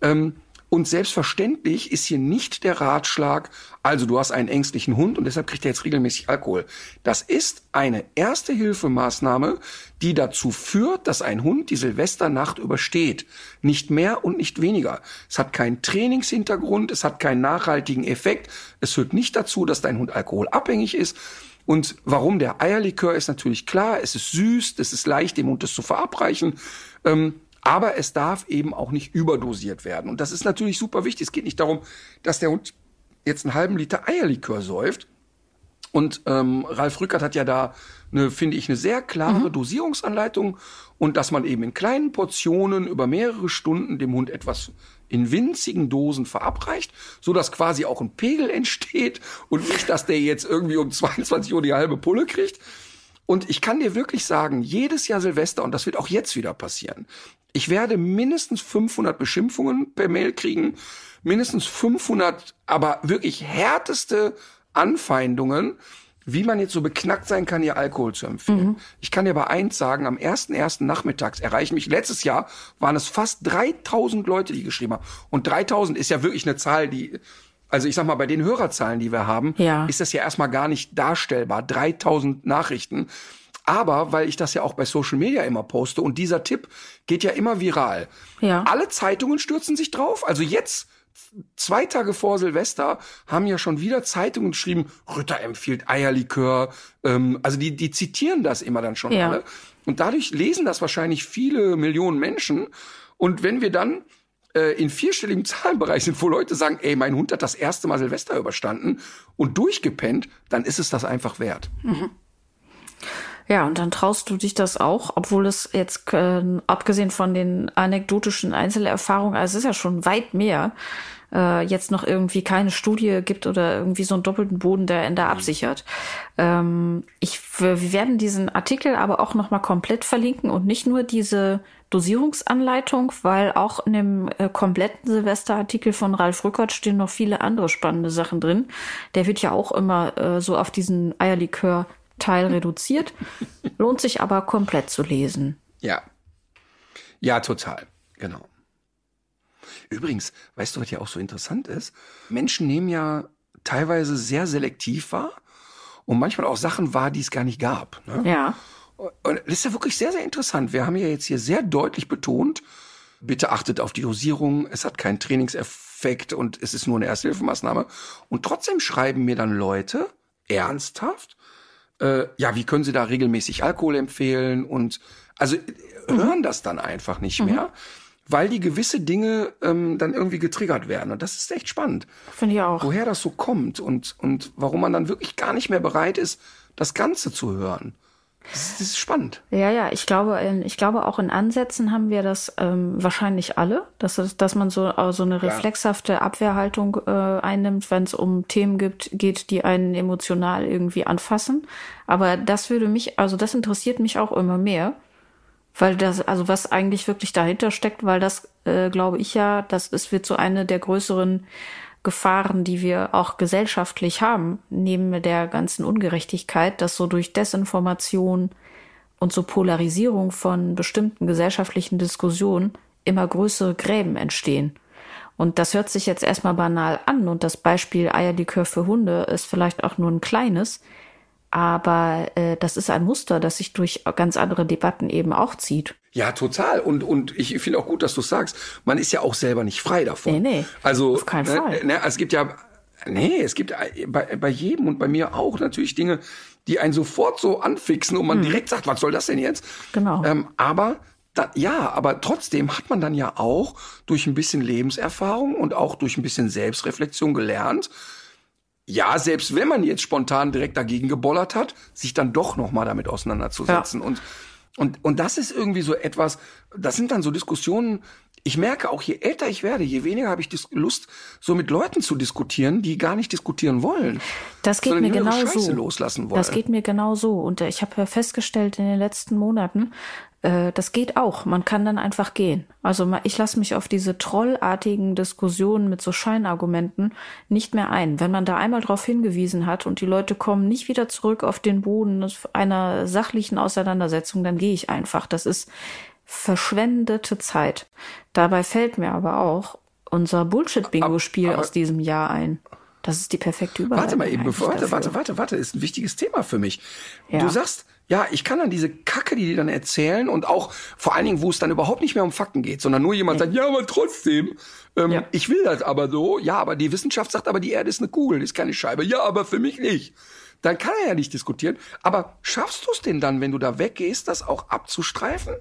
Ähm, und selbstverständlich ist hier nicht der Ratschlag, also du hast einen ängstlichen Hund und deshalb kriegt er jetzt regelmäßig Alkohol. Das ist eine erste Hilfemaßnahme, die dazu führt, dass ein Hund die Silvesternacht übersteht. Nicht mehr und nicht weniger. Es hat keinen Trainingshintergrund, es hat keinen nachhaltigen Effekt. Es führt nicht dazu, dass dein Hund alkoholabhängig ist. Und warum der Eierlikör ist natürlich klar. Es ist süß, es ist leicht, dem Hund das zu verabreichen. Ähm, aber es darf eben auch nicht überdosiert werden. Und das ist natürlich super wichtig. Es geht nicht darum, dass der Hund jetzt einen halben Liter Eierlikör säuft. Und ähm, Ralf Rückert hat ja da eine, finde ich, eine sehr klare mhm. Dosierungsanleitung und dass man eben in kleinen Portionen über mehrere Stunden dem Hund etwas in winzigen Dosen verabreicht, so dass quasi auch ein Pegel entsteht und nicht, dass der jetzt irgendwie um 22 Uhr die halbe Pulle kriegt. Und ich kann dir wirklich sagen, jedes Jahr Silvester, und das wird auch jetzt wieder passieren, ich werde mindestens 500 Beschimpfungen per Mail kriegen, mindestens 500, aber wirklich härteste Anfeindungen, wie man jetzt so beknackt sein kann, ihr Alkohol zu empfehlen. Mhm. Ich kann dir aber eins sagen, am ersten ersten nachmittags erreichen mich, letztes Jahr waren es fast 3000 Leute, die geschrieben haben. Und 3000 ist ja wirklich eine Zahl, die, also ich sag mal, bei den Hörerzahlen, die wir haben, ja. ist das ja erstmal gar nicht darstellbar. 3000 Nachrichten. Aber weil ich das ja auch bei Social Media immer poste und dieser Tipp geht ja immer viral. Ja. Alle Zeitungen stürzen sich drauf. Also jetzt zwei Tage vor Silvester haben ja schon wieder Zeitungen geschrieben, Rütter empfiehlt Eierlikör. Ähm, also die, die zitieren das immer dann schon ja. alle. Und dadurch lesen das wahrscheinlich viele Millionen Menschen. Und wenn wir dann äh, in vierstelligem Zahlenbereich sind, wo Leute sagen, ey, mein Hund hat das erste Mal Silvester überstanden und durchgepennt, dann ist es das einfach wert. Mhm. Ja, und dann traust du dich das auch, obwohl es jetzt, äh, abgesehen von den anekdotischen Einzelerfahrungen, also es ist ja schon weit mehr, äh, jetzt noch irgendwie keine Studie gibt oder irgendwie so einen doppelten Boden, der Ende absichert. Ähm, ich, wir werden diesen Artikel aber auch nochmal komplett verlinken und nicht nur diese Dosierungsanleitung, weil auch in dem äh, kompletten Silvesterartikel von Ralf Rückert stehen noch viele andere spannende Sachen drin. Der wird ja auch immer äh, so auf diesen Eierlikör Teil reduziert, lohnt sich aber komplett zu lesen. Ja. Ja, total. Genau. Übrigens, weißt du, was ja auch so interessant ist? Menschen nehmen ja teilweise sehr selektiv wahr und manchmal auch Sachen wahr, die es gar nicht gab. Ne? Ja. Und das ist ja wirklich sehr, sehr interessant. Wir haben ja jetzt hier sehr deutlich betont, bitte achtet auf die Dosierung, es hat keinen Trainingseffekt und es ist nur eine Ersthilfemaßnahme. Und trotzdem schreiben mir dann Leute ernsthaft, äh, ja, wie können Sie da regelmäßig Alkohol empfehlen? Und also mhm. hören das dann einfach nicht mhm. mehr, weil die gewisse Dinge ähm, dann irgendwie getriggert werden. Und das ist echt spannend. Finde ich auch. Woher das so kommt und, und warum man dann wirklich gar nicht mehr bereit ist, das Ganze zu hören. Das, das ist spannend. Ja, ja, ich glaube, in, ich glaube auch in Ansätzen haben wir das ähm, wahrscheinlich alle, dass, dass man so, so eine reflexhafte Abwehrhaltung äh, einnimmt, wenn es um Themen gibt, geht, die einen emotional irgendwie anfassen. Aber das würde mich, also das interessiert mich auch immer mehr, weil das, also was eigentlich wirklich dahinter steckt, weil das, äh, glaube ich ja, das ist wird so eine der größeren Gefahren, die wir auch gesellschaftlich haben, neben der ganzen Ungerechtigkeit, dass so durch Desinformation und so Polarisierung von bestimmten gesellschaftlichen Diskussionen immer größere Gräben entstehen. Und das hört sich jetzt erstmal banal an und das Beispiel Eierlikör für Hunde ist vielleicht auch nur ein kleines, aber äh, das ist ein Muster, das sich durch ganz andere Debatten eben auch zieht. Ja, total. Und, und ich finde auch gut, dass du sagst, man ist ja auch selber nicht frei davon. Nee, nee. Also, auf keinen ne, Fall. Ne, es gibt ja, nee, es gibt bei, bei jedem und bei mir auch natürlich Dinge, die einen sofort so anfixen und man hm. direkt sagt, was soll das denn jetzt? Genau. Ähm, aber da, ja, aber trotzdem hat man dann ja auch durch ein bisschen Lebenserfahrung und auch durch ein bisschen Selbstreflexion gelernt, ja, selbst wenn man jetzt spontan direkt dagegen gebollert hat, sich dann doch noch mal damit auseinanderzusetzen ja. und und und das ist irgendwie so etwas, das sind dann so Diskussionen, ich merke auch, je älter ich werde, je weniger habe ich Lust, so mit Leuten zu diskutieren, die gar nicht diskutieren wollen. Das geht mir genau so. Loslassen wollen. Das geht mir genau so. Und äh, ich habe festgestellt in den letzten Monaten, äh, das geht auch. Man kann dann einfach gehen. Also ich lasse mich auf diese trollartigen Diskussionen mit so Scheinargumenten nicht mehr ein. Wenn man da einmal darauf hingewiesen hat und die Leute kommen nicht wieder zurück auf den Boden einer sachlichen Auseinandersetzung, dann gehe ich einfach. Das ist verschwendete Zeit. Dabei fällt mir aber auch unser Bullshit-Bingo-Spiel aus diesem Jahr ein. Das ist die perfekte Überleitung. Warte mal eben, bevor, warte, warte, warte, warte, ist ein wichtiges Thema für mich. Ja. Du sagst, ja, ich kann dann diese Kacke, die die dann erzählen und auch vor allen Dingen, wo es dann überhaupt nicht mehr um Fakten geht, sondern nur jemand sagt, ja, aber trotzdem, ähm, ja. ich will das aber so, ja, aber die Wissenschaft sagt aber, die Erde ist eine Kugel, ist keine Scheibe, ja, aber für mich nicht. Dann kann er ja nicht diskutieren. Aber schaffst du es denn dann, wenn du da weggehst, das auch abzustreifen?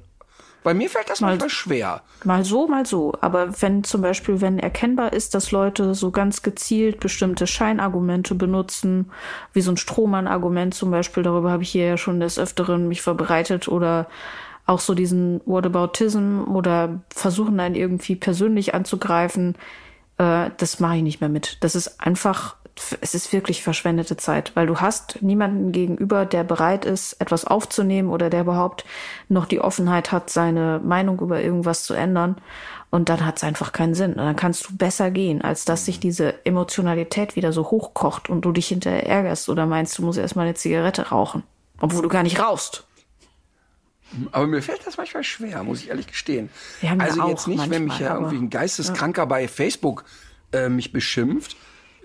Bei mir fällt das mal, manchmal schwer. Mal so, mal so. Aber wenn zum Beispiel, wenn erkennbar ist, dass Leute so ganz gezielt bestimmte Scheinargumente benutzen, wie so ein Strohmann-Argument zum Beispiel, darüber habe ich hier ja schon des Öfteren mich verbreitet oder auch so diesen Whataboutism oder versuchen einen irgendwie persönlich anzugreifen, äh, das mache ich nicht mehr mit. Das ist einfach es ist wirklich verschwendete Zeit, weil du hast niemanden gegenüber, der bereit ist, etwas aufzunehmen oder der überhaupt noch die Offenheit hat, seine Meinung über irgendwas zu ändern. Und dann hat es einfach keinen Sinn. Und dann kannst du besser gehen, als dass sich diese Emotionalität wieder so hochkocht und du dich hinterher ärgerst oder meinst, du musst erstmal eine Zigarette rauchen, obwohl du gar nicht rauchst. Aber mir fällt das manchmal schwer, muss ich ehrlich gestehen. Ja, also jetzt nicht, wenn mich ja irgendwie ein Geisteskranker ja. bei Facebook äh, mich beschimpft,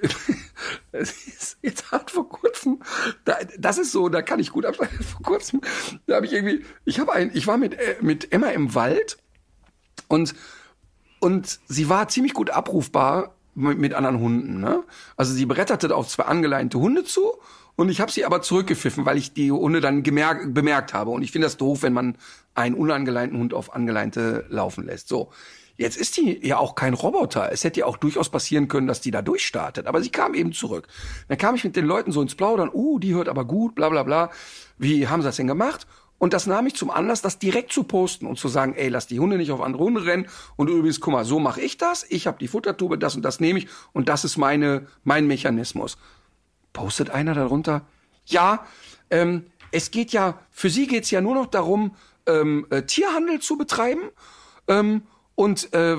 jetzt hat vor kurzem, da, das ist so, da kann ich gut abschneiden. Vor kurzem, da habe ich irgendwie, ich habe ein, ich war mit äh, mit Emma im Wald und und sie war ziemlich gut abrufbar mit, mit anderen Hunden. Ne? Also sie bretterte auf zwei angeleinte Hunde zu und ich habe sie aber zurückgepfiffen, weil ich die Hunde dann gemerkt, bemerkt habe. Und ich finde das doof, wenn man einen unangeleinten Hund auf angeleinte laufen lässt. So. Jetzt ist die ja auch kein Roboter. Es hätte ja auch durchaus passieren können, dass die da durchstartet. Aber sie kam eben zurück. Dann kam ich mit den Leuten so ins Plaudern. Uh, die hört aber gut, bla bla bla. Wie haben sie das denn gemacht? Und das nahm ich zum Anlass, das direkt zu posten und zu sagen, ey, lass die Hunde nicht auf andere Hunde rennen. Und übrigens, guck mal, so mache ich das. Ich habe die Futtertube, das und das nehme ich. Und das ist meine, mein Mechanismus. Postet einer darunter? Ja, ähm, es geht ja, für sie geht's ja nur noch darum, ähm, äh, Tierhandel zu betreiben. Ähm, und äh,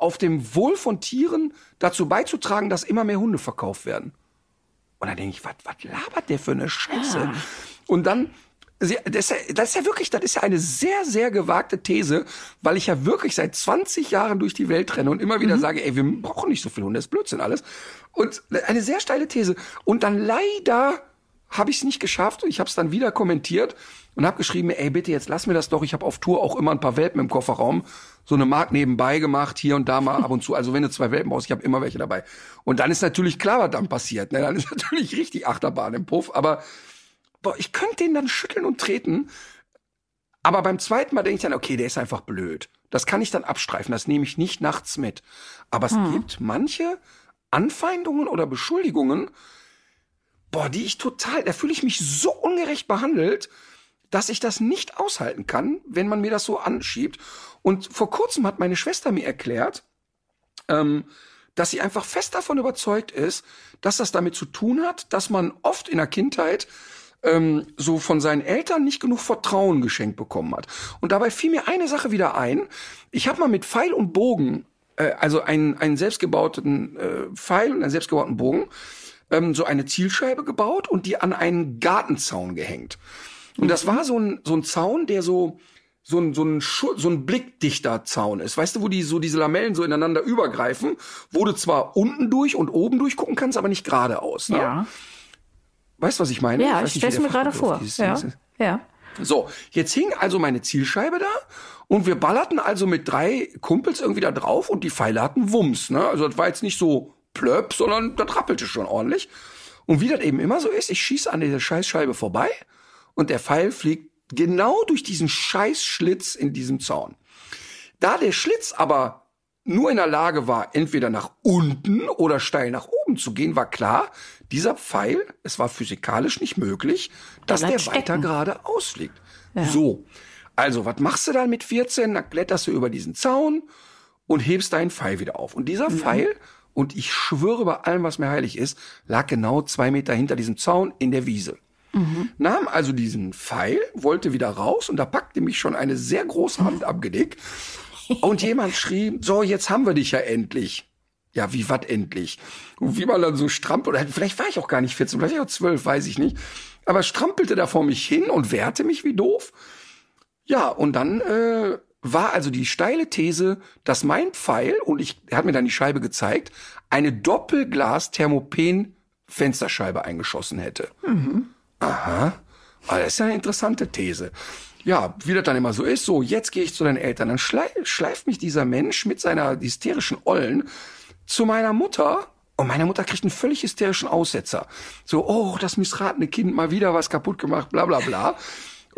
auf dem Wohl von Tieren dazu beizutragen, dass immer mehr Hunde verkauft werden. Und dann denke ich, was labert der für eine Scheiße? Ja. Und dann das ist, ja, das ist ja wirklich, das ist ja eine sehr, sehr gewagte These, weil ich ja wirklich seit 20 Jahren durch die Welt renne und immer wieder mhm. sage, ey, wir brauchen nicht so viel Hunde, das ist Blödsinn alles. Und eine sehr steile These. Und dann leider habe ich es nicht geschafft. Ich habe es dann wieder kommentiert und habe geschrieben, ey, bitte jetzt lass mir das doch. Ich habe auf Tour auch immer ein paar Welpen im Kofferraum. So eine Mark nebenbei gemacht, hier und da mal ab und zu. Also wenn du zwei Welpen brauchst, ich habe immer welche dabei. Und dann ist natürlich klar, was dann passiert. Ne? Dann ist natürlich richtig Achterbahn im Puff. Aber boah, ich könnte den dann schütteln und treten. Aber beim zweiten Mal denke ich dann, okay, der ist einfach blöd. Das kann ich dann abstreifen. Das nehme ich nicht nachts mit. Aber es hm. gibt manche Anfeindungen oder Beschuldigungen, boah, die ich total, da fühle ich mich so ungerecht behandelt, dass ich das nicht aushalten kann, wenn man mir das so anschiebt. Und vor kurzem hat meine Schwester mir erklärt, ähm, dass sie einfach fest davon überzeugt ist, dass das damit zu tun hat, dass man oft in der Kindheit ähm, so von seinen Eltern nicht genug Vertrauen geschenkt bekommen hat. Und dabei fiel mir eine Sache wieder ein. Ich habe mal mit Pfeil und Bogen, äh, also einen, selbstgebauten äh, Pfeil und einen selbstgebauten Bogen, ähm, so eine Zielscheibe gebaut und die an einen Gartenzaun gehängt. Und das war so ein, so ein Zaun, der so, so ein, so ein, Schu so ein blickdichter Zaun ist. Weißt du, wo die so diese Lamellen so ineinander übergreifen, wo du zwar unten durch und oben durch gucken kannst, aber nicht geradeaus. Ne? Ja. Weißt du, was ich meine? Ja, ich, ich stelle mir gerade vor. Ja. ja. So, jetzt hing also meine Zielscheibe da und wir ballerten also mit drei Kumpels irgendwie da drauf und die Pfeile hatten Wumms. Ne? Also das war jetzt nicht so plöpp, sondern das rappelte schon ordentlich. Und wie das eben immer so ist, ich schieße an dieser Scheißscheibe vorbei und der Pfeil fliegt genau durch diesen Scheißschlitz in diesem Zaun. Da der Schlitz aber nur in der Lage war, entweder nach unten oder steil nach oben zu gehen, war klar, dieser Pfeil, es war physikalisch nicht möglich, dass der stecken. weiter gerade ausfliegt. Ja. So. Also, was machst du dann mit 14? Dann kletterst du über diesen Zaun und hebst deinen Pfeil wieder auf. Und dieser mhm. Pfeil und ich schwöre bei allem, was mir heilig ist, lag genau zwei Meter hinter diesem Zaun in der Wiese. Mhm. Nahm also diesen Pfeil, wollte wieder raus und da packte mich schon eine sehr große Hand am. Und jemand schrie, so, jetzt haben wir dich ja endlich. Ja, wie wat endlich? Und wie man dann so strampelt, vielleicht war ich auch gar nicht 14, vielleicht auch 12, weiß ich nicht. Aber strampelte da vor mich hin und wehrte mich wie doof. Ja, und dann äh, war also die steile These, dass mein Pfeil, und ich, er hat mir dann die Scheibe gezeigt, eine Doppelglas-Thermopen-Fensterscheibe eingeschossen hätte. Mhm. Aha. Aber das ist ja eine interessante These. Ja, wie das dann immer so ist, so, jetzt gehe ich zu deinen Eltern. Dann schleif, schleift mich dieser Mensch mit seiner hysterischen Ollen zu meiner Mutter und meine Mutter kriegt einen völlig hysterischen Aussetzer. So, oh, das missratene Kind mal wieder was kaputt gemacht, bla bla bla.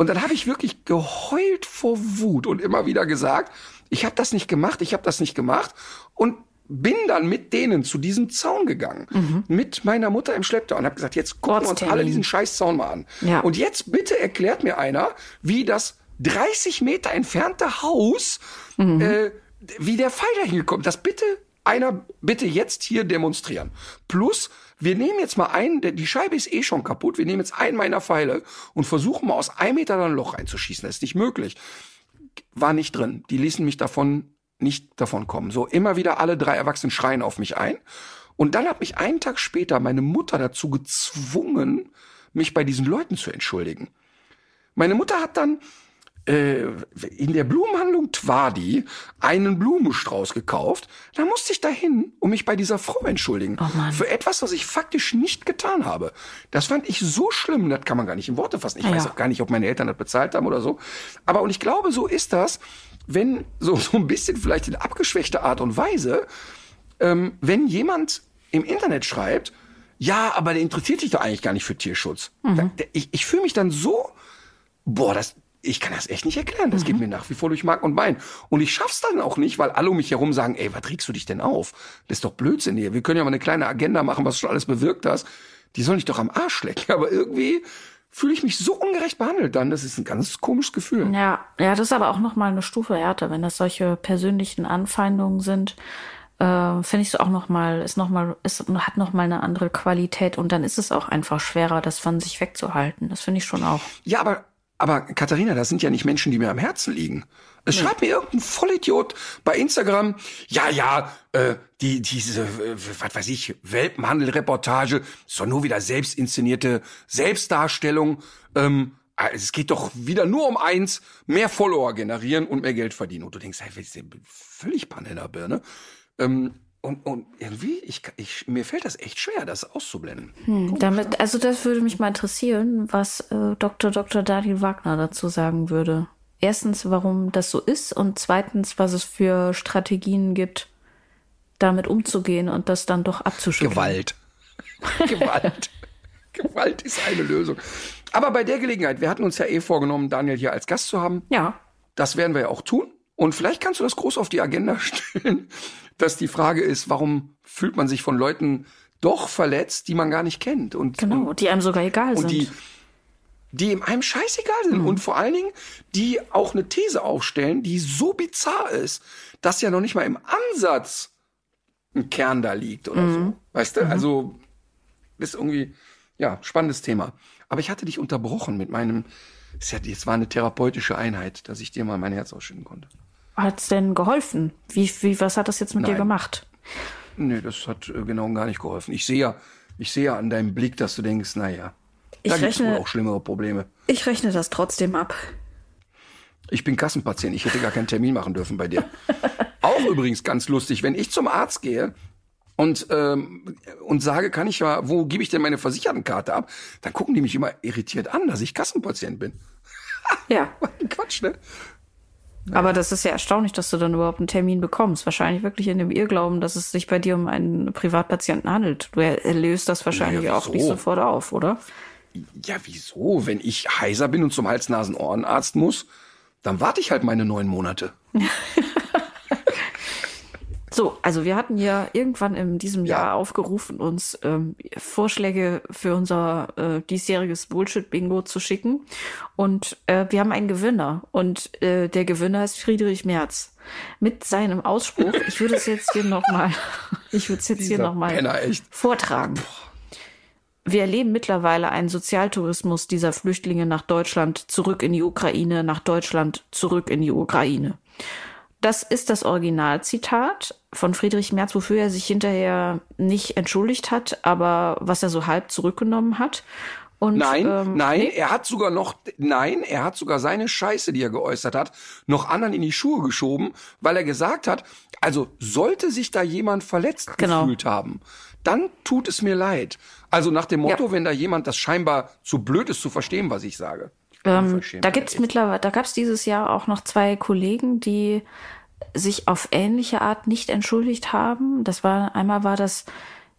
Und dann habe ich wirklich geheult vor Wut und immer wieder gesagt, ich habe das nicht gemacht, ich habe das nicht gemacht und bin dann mit denen zu diesem Zaun gegangen, mhm. mit meiner Mutter im Schlepptau und habe gesagt, jetzt gucken wir uns alle diesen scheiß Zaun mal an. Ja. Und jetzt bitte erklärt mir einer, wie das 30 Meter entfernte Haus, mhm. äh, wie der Pfeil da hingekommen. Das bitte einer bitte jetzt hier demonstrieren. Plus, wir nehmen jetzt mal einen, die Scheibe ist eh schon kaputt, wir nehmen jetzt einen meiner Pfeile und versuchen mal aus einem Meter ein Loch reinzuschießen. Das ist nicht möglich. War nicht drin. Die ließen mich davon nicht davon kommen. So immer wieder alle drei Erwachsenen schreien auf mich ein. Und dann hat mich einen Tag später meine Mutter dazu gezwungen, mich bei diesen Leuten zu entschuldigen. Meine Mutter hat dann äh, in der Blumenhandlung Twadi einen Blumenstrauß gekauft. Da musste ich dahin und mich bei dieser Frau entschuldigen. Oh für etwas, was ich faktisch nicht getan habe. Das fand ich so schlimm, das kann man gar nicht in Worte fassen. Ich ja. weiß auch gar nicht, ob meine Eltern das bezahlt haben oder so. Aber und ich glaube, so ist das, wenn so, so ein bisschen vielleicht in abgeschwächter Art und Weise, ähm, wenn jemand im Internet schreibt, ja, aber der interessiert sich doch eigentlich gar nicht für Tierschutz. Mhm. Da, der, ich ich fühle mich dann so, boah, das, ich kann das echt nicht erklären. Das mhm. geht mir nach wie vor durch Mark und Bein. Und ich schaff's dann auch nicht, weil alle um mich herum sagen, ey, was regst du dich denn auf? Das ist doch Blödsinn hier. Wir können ja mal eine kleine Agenda machen, was du schon alles bewirkt hast. Die sollen dich doch am Arsch lecken. Aber irgendwie fühle ich mich so ungerecht behandelt dann. Das ist ein ganz komisches Gefühl. Ja, ja, das ist aber auch noch mal eine Stufe härter, wenn das solche persönlichen Anfeindungen sind. Äh, finde ich es auch noch mal ist noch mal ist hat noch mal eine andere Qualität und dann ist es auch einfach schwerer, das von sich wegzuhalten. Das finde ich schon auch. Ja, aber aber Katharina, das sind ja nicht Menschen, die mir am Herzen liegen. Es nee. schreibt mir irgendein Vollidiot bei Instagram, ja, ja, äh, die, diese, äh, was weiß ich, Welpenhandel-Reportage, ist doch nur wieder selbstinszenierte Selbstdarstellung. Ähm, also es geht doch wieder nur um eins, mehr Follower generieren und mehr Geld verdienen. Und du denkst, hey, ist völlig Panne in der Birne. Ähm, und, und irgendwie, ich, ich, mir fällt das echt schwer, das auszublenden. Hm, damit, also das würde mich mal interessieren, was äh, Dr. Dr. Daniel Wagner dazu sagen würde. Erstens, warum das so ist und zweitens, was es für Strategien gibt, damit umzugehen und das dann doch abzuschütteln. Gewalt. Gewalt. Gewalt ist eine Lösung. Aber bei der Gelegenheit, wir hatten uns ja eh vorgenommen, Daniel hier als Gast zu haben. Ja. Das werden wir ja auch tun. Und vielleicht kannst du das groß auf die Agenda stellen, dass die Frage ist, warum fühlt man sich von Leuten doch verletzt, die man gar nicht kennt und genau, die einem sogar egal und sind. die die einem scheißegal sind Mhm. und vor allen Dingen die auch eine These aufstellen, die so bizarr ist, dass ja noch nicht mal im Ansatz ein Kern da liegt oder Mhm. so. Weißt du? Also ist irgendwie ja spannendes Thema. Aber ich hatte dich unterbrochen mit meinem es war eine therapeutische Einheit, dass ich dir mal mein Herz ausschütten konnte. Hat's denn geholfen? Wie, wie, was hat das jetzt mit dir Nein. gemacht? Nee, das hat äh, genau gar nicht geholfen. Ich sehe ja, ich sehe ja an deinem Blick, dass du denkst, naja, Ich da gibt's wohl auch schlimmere Probleme. Ich rechne das trotzdem ab. Ich bin Kassenpatient, ich hätte gar keinen Termin machen dürfen bei dir. Auch übrigens ganz lustig, wenn ich zum Arzt gehe und, ähm, und sage, kann ich ja, wo gebe ich denn meine Versichertenkarte ab, dann gucken die mich immer irritiert an, dass ich Kassenpatient bin. Ja. Quatsch, ne? Aber das ist ja erstaunlich, dass du dann überhaupt einen Termin bekommst. Wahrscheinlich wirklich in dem Irrglauben, dass es sich bei dir um einen Privatpatienten handelt. Du löst das wahrscheinlich Naja, auch nicht sofort auf, oder? Ja, wieso? Wenn ich heiser bin und zum Hals-Nasen-Ohrenarzt muss, dann warte ich halt meine neun Monate. So, also wir hatten ja irgendwann in diesem Ja. Jahr aufgerufen, uns ähm, Vorschläge für unser äh, diesjähriges Bullshit-Bingo zu schicken. Und äh, wir haben einen Gewinner. Und äh, der Gewinner ist Friedrich Merz. Mit seinem Ausspruch, ich würde es jetzt hier nochmal, ich würde es jetzt hier Dieser nochmal Penner, echt. vortragen. Wir erleben mittlerweile einen Sozialtourismus dieser Flüchtlinge nach Deutschland, zurück in die Ukraine, nach Deutschland, zurück in die Ukraine. Das ist das Originalzitat von Friedrich Merz, wofür er sich hinterher nicht entschuldigt hat, aber was er so halb zurückgenommen hat. Und, Nein, ähm, nein, nee, er hat sogar noch, nein, er hat sogar seine Scheiße, die er geäußert hat, noch anderen in die Schuhe geschoben, weil er gesagt hat, also sollte sich da jemand verletzt Genau. gefühlt haben, dann tut es mir leid. Also nach dem Motto, Ja. wenn da jemand das scheinbar zu blöd ist zu verstehen, was ich sage. Ähm, da gibt's mittlerweile, da gab's dieses Jahr auch noch zwei Kollegen, die sich auf ähnliche Art nicht entschuldigt haben. Das war einmal war das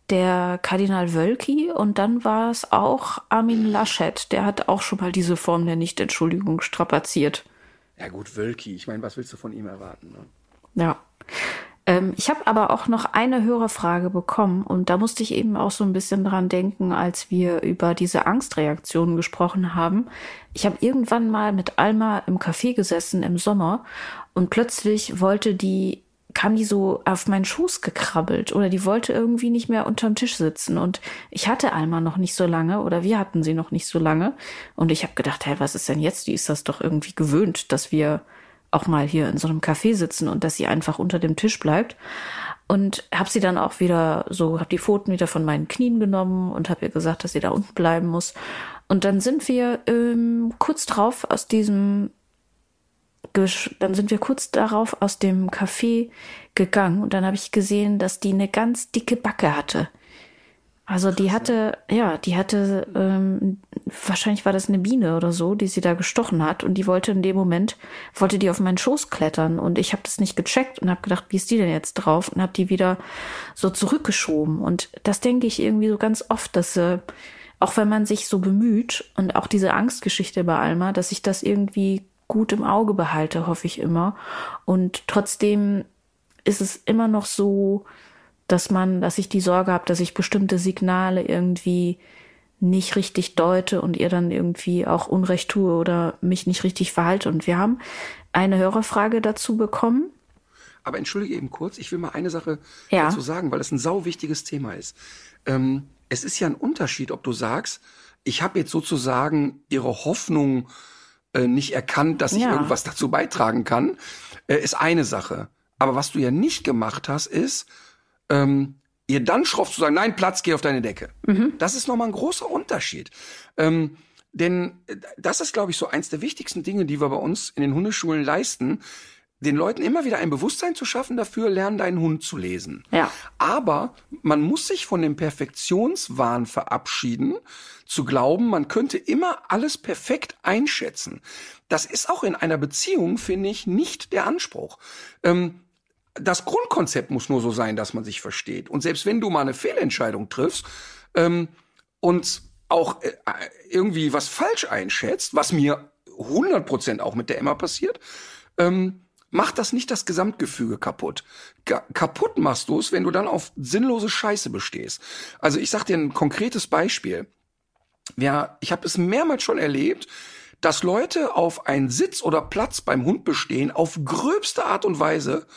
der Kardinal Wölki und dann war es auch Armin Laschet. Der hat auch schon mal diese Form der Nichtentschuldigung strapaziert. Ja gut, Wölki, ich meine, was willst du von ihm erwarten? Ne? Ja. Ähm, ich habe aber auch noch eine Hörerfrage bekommen und da musste ich eben auch so ein bisschen dran denken, als wir über diese Angstreaktionen gesprochen haben. Ich habe irgendwann mal mit Alma im Café gesessen im Sommer und plötzlich wollte die kam die so auf meinen Schoß gekrabbelt oder die wollte irgendwie nicht mehr unterm Tisch sitzen und ich hatte Alma noch nicht so lange oder wir hatten sie noch nicht so lange und ich habe gedacht, hey, was ist denn jetzt? Die ist das doch irgendwie gewöhnt, dass wir auch mal hier in so einem Café sitzen und dass sie einfach unter dem Tisch bleibt. Und habe sie dann auch wieder so, habe die Pfoten wieder von meinen Knien genommen und habe ihr gesagt, dass sie da unten bleiben muss. Und dann sind wir ähm, kurz drauf aus diesem, dann sind wir kurz darauf aus dem Café gegangen und dann habe ich gesehen, dass die eine ganz dicke Backe hatte. Also die hatte, ja, die hatte, ähm, wahrscheinlich war das eine Biene oder so, die sie da gestochen hat und die wollte in dem Moment, wollte die auf meinen Schoß klettern und ich habe das nicht gecheckt und habe gedacht, wie ist die denn jetzt drauf? Und habe die wieder so zurückgeschoben. Und das denke ich irgendwie so ganz oft, dass äh, auch wenn man sich so bemüht und auch diese Angstgeschichte bei Alma, dass ich das irgendwie gut im Auge behalte, hoffe ich immer. Und trotzdem ist es immer noch so, dass man, dass ich die Sorge habe, dass ich bestimmte Signale irgendwie nicht richtig deute und ihr dann irgendwie auch Unrecht tue oder mich nicht richtig verhalte. Und wir haben eine Hörerfrage dazu bekommen. Aber entschuldige eben kurz, ich will mal eine Sache Ja. dazu sagen, weil es ein sau wichtiges Thema ist. Ähm, es ist ja ein Unterschied, ob du sagst, ich habe jetzt sozusagen ihre Hoffnung äh, nicht erkannt, dass ich Ja. irgendwas dazu beitragen kann, äh, ist eine Sache. Aber was du ja nicht gemacht hast, ist, ähm, ihr dann schroff zu sagen, nein, Platz, geh auf deine Decke. Das ist nochmal ein großer Unterschied. Ähm, Denn äh, das ist, glaube ich, so eins der wichtigsten Dinge, die wir bei uns in den Hundeschulen leisten, den Leuten immer wieder ein Bewusstsein zu schaffen dafür, lernen deinen Hund zu lesen. Ja. Aber man muss sich von dem Perfektionswahn verabschieden, zu glauben, man könnte immer alles perfekt einschätzen. Das ist auch in einer Beziehung, finde ich, nicht der Anspruch. Ähm, das Grundkonzept muss nur so sein, dass man sich versteht. Und selbst wenn du mal eine Fehlentscheidung triffst ähm, und auch äh, irgendwie was falsch einschätzt, was mir 100% auch mit der Emma passiert, ähm, macht das nicht das Gesamtgefüge kaputt. Ga kaputt machst du es, wenn du dann auf sinnlose Scheiße bestehst. Also ich sag dir ein konkretes Beispiel. Ja, ich habe es mehrmals schon erlebt, dass Leute auf einen Sitz oder Platz beim Hund bestehen, auf gröbste Art und Weise,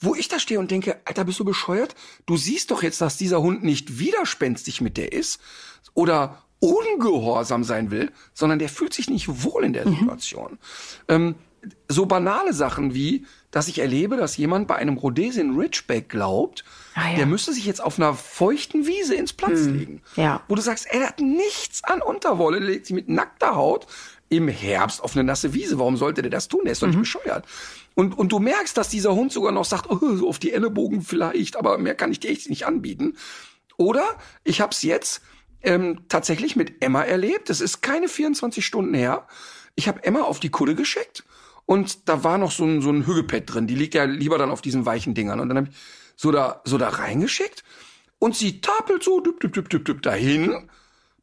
wo ich da stehe und denke, Alter, bist du bescheuert? Du siehst doch jetzt, dass dieser Hund nicht widerspenstig mit der ist oder ungehorsam sein will, sondern der fühlt sich nicht wohl in der mhm. Situation. Ähm, so banale Sachen wie, dass ich erlebe, dass jemand bei einem Rhodesian Ridgeback glaubt, ah, ja. der müsste sich jetzt auf einer feuchten Wiese ins Platz mhm. legen. Ja. Wo du sagst, er hat nichts an Unterwolle, legt sich mit nackter Haut im Herbst auf eine nasse Wiese. Warum sollte der das tun? Der ist doch nicht mhm. bescheuert. Und, und du merkst, dass dieser Hund sogar noch sagt, oh, so auf die Ellenbogen vielleicht, aber mehr kann ich dir echt nicht anbieten. Oder ich habe es jetzt ähm, tatsächlich mit Emma erlebt. Es ist keine 24 Stunden her. Ich habe Emma auf die Kutte geschickt und da war noch so ein, so ein Hügepad drin. Die liegt ja lieber dann auf diesen weichen Dingern. Und dann habe ich so da, so da reingeschickt und sie tapelt so düpp, düpp, düpp, düpp, düpp dahin,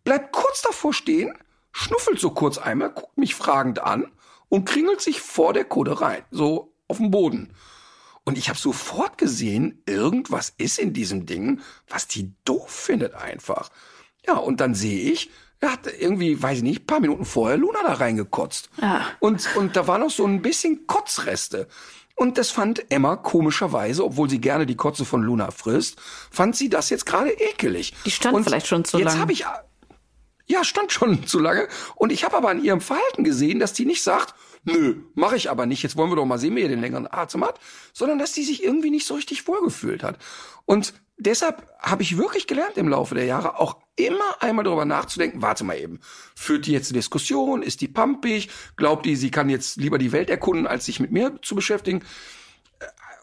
bleibt kurz davor stehen, schnuffelt so kurz einmal, guckt mich fragend an und kringelt sich vor der Kutte rein, so auf dem Boden. Und ich habe sofort gesehen, irgendwas ist in diesem Ding, was die doof findet einfach. Ja, und dann sehe ich, er hat irgendwie, weiß ich nicht, paar Minuten vorher Luna da reingekotzt. Ah. Und, und da war noch so ein bisschen Kotzreste. Und das fand Emma komischerweise, obwohl sie gerne die Kotze von Luna frisst, fand sie das jetzt gerade ekelig. Die stand und vielleicht schon zu jetzt lange. Jetzt habe ich ja stand schon zu lange und ich habe aber an ihrem Verhalten gesehen, dass die nicht sagt, nö, mache ich aber nicht. Jetzt wollen wir doch mal sehen, wer den längeren Atem hat, sondern dass die sich irgendwie nicht so richtig wohlgefühlt hat. Und deshalb habe ich wirklich gelernt im Laufe der Jahre auch immer einmal darüber nachzudenken, warte mal eben, führt die jetzt eine Diskussion, ist die pumpig, glaubt die, sie kann jetzt lieber die Welt erkunden, als sich mit mir zu beschäftigen.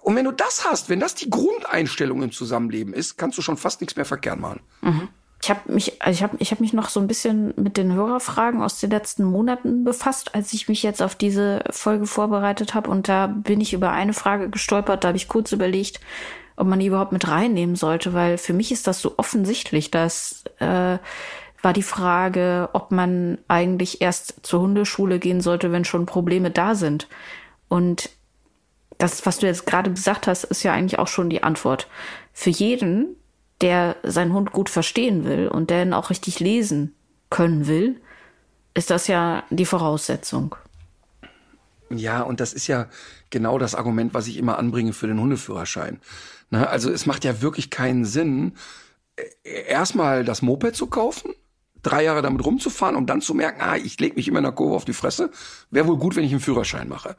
Und wenn du das hast, wenn das die Grundeinstellung im Zusammenleben ist, kannst du schon fast nichts mehr verkehrt machen. Mhm. Ich habe mich, also ich habe, ich habe mich noch so ein bisschen mit den Hörerfragen aus den letzten Monaten befasst, als ich mich jetzt auf diese Folge vorbereitet habe. Und da bin ich über eine Frage gestolpert. Da habe ich kurz überlegt, ob man die überhaupt mit reinnehmen sollte, weil für mich ist das so offensichtlich, dass äh, war die Frage, ob man eigentlich erst zur Hundeschule gehen sollte, wenn schon Probleme da sind. Und das, was du jetzt gerade gesagt hast, ist ja eigentlich auch schon die Antwort. Für jeden, der seinen Hund gut verstehen will und der ihn auch richtig lesen können will, ist das ja die Voraussetzung. Ja, und das ist ja genau das Argument, was ich immer anbringe für den Hundeführerschein. Na, also es macht ja wirklich keinen Sinn, äh, erstmal das Moped zu kaufen, drei Jahre damit rumzufahren, um dann zu merken, ah, ich leg mich immer in der Kurve auf die Fresse. Wäre wohl gut, wenn ich einen Führerschein mache.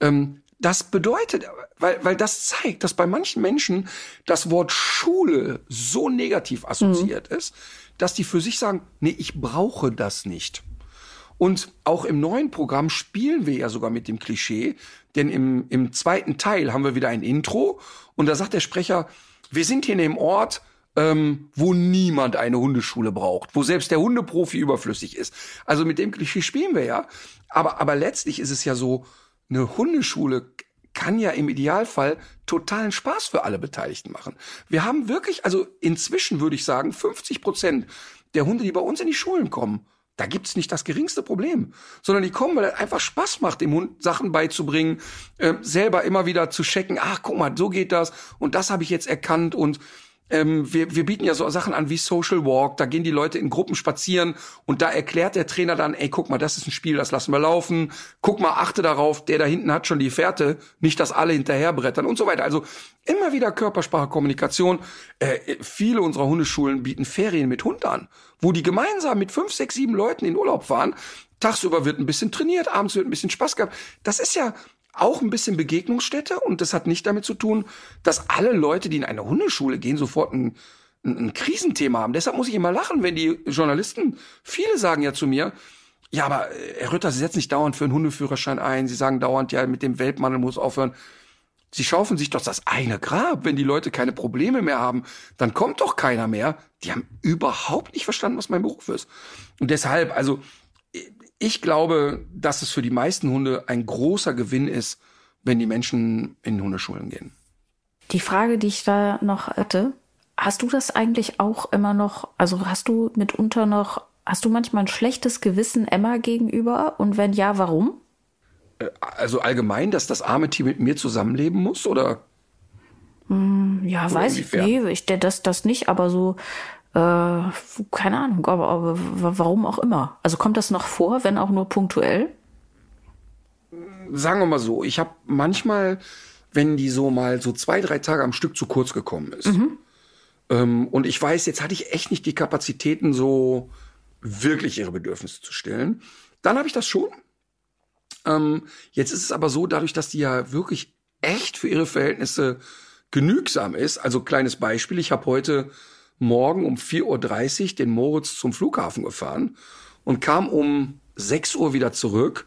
Ähm, das bedeutet, weil, weil das zeigt, dass bei manchen Menschen das Wort Schule so negativ assoziiert mhm. ist, dass die für sich sagen, nee, ich brauche das nicht. Und auch im neuen Programm spielen wir ja sogar mit dem Klischee, denn im, im zweiten Teil haben wir wieder ein Intro und da sagt der Sprecher, wir sind hier in dem Ort, ähm, wo niemand eine Hundeschule braucht, wo selbst der Hundeprofi überflüssig ist. Also mit dem Klischee spielen wir ja. Aber, aber letztlich ist es ja so, eine Hundeschule kann ja im Idealfall totalen Spaß für alle Beteiligten machen. Wir haben wirklich, also inzwischen würde ich sagen, 50 Prozent der Hunde, die bei uns in die Schulen kommen, da gibt's nicht das geringste Problem, sondern die kommen, weil es einfach Spaß macht, dem Hund Sachen beizubringen, äh, selber immer wieder zu checken, ach, guck mal, so geht das und das habe ich jetzt erkannt und ähm, wir, wir bieten ja so Sachen an wie Social Walk, da gehen die Leute in Gruppen spazieren und da erklärt der Trainer dann, ey, guck mal, das ist ein Spiel, das lassen wir laufen. Guck mal, achte darauf, der da hinten hat schon die Fährte, nicht, dass alle hinterherbrettern und so weiter. Also immer wieder Körpersprache, Kommunikation. Äh, viele unserer Hundeschulen bieten Ferien mit Hund an, wo die gemeinsam mit fünf, sechs, sieben Leuten in Urlaub fahren. Tagsüber wird ein bisschen trainiert, abends wird ein bisschen Spaß gehabt. Das ist ja auch ein bisschen Begegnungsstätte und das hat nicht damit zu tun, dass alle Leute, die in eine Hundeschule gehen, sofort ein, ein, ein Krisenthema haben. Deshalb muss ich immer lachen, wenn die Journalisten, viele sagen ja zu mir, ja, aber äh, Herr Rütter, Sie setzen sich dauernd für einen Hundeführerschein ein. Sie sagen dauernd, ja, mit dem Weltmangel muss aufhören. Sie schaufeln sich doch das eine Grab. Wenn die Leute keine Probleme mehr haben, dann kommt doch keiner mehr. Die haben überhaupt nicht verstanden, was mein Beruf ist. Und deshalb, also, ich glaube, dass es für die meisten Hunde ein großer Gewinn ist, wenn die Menschen in Hundeschulen gehen. Die Frage, die ich da noch hatte, hast du das eigentlich auch immer noch, also hast du mitunter noch, hast du manchmal ein schlechtes Gewissen Emma gegenüber? Und wenn ja, warum? Äh, also allgemein, dass das arme Tier mit mir zusammenleben muss, oder? Hm, ja, oder weiß inwiefern? ich, nee, ich, das, das nicht, aber so, keine Ahnung, aber, aber warum auch immer. Also kommt das noch vor, wenn auch nur punktuell? Sagen wir mal so, ich habe manchmal, wenn die so mal so zwei, drei Tage am Stück zu kurz gekommen ist, mhm. ähm, und ich weiß, jetzt hatte ich echt nicht die Kapazitäten, so wirklich ihre Bedürfnisse zu stillen, dann habe ich das schon. Ähm, jetzt ist es aber so, dadurch, dass die ja wirklich echt für ihre Verhältnisse genügsam ist. Also kleines Beispiel, ich habe heute Morgen um 4.30 Uhr den Moritz zum Flughafen gefahren und kam um 6 Uhr wieder zurück.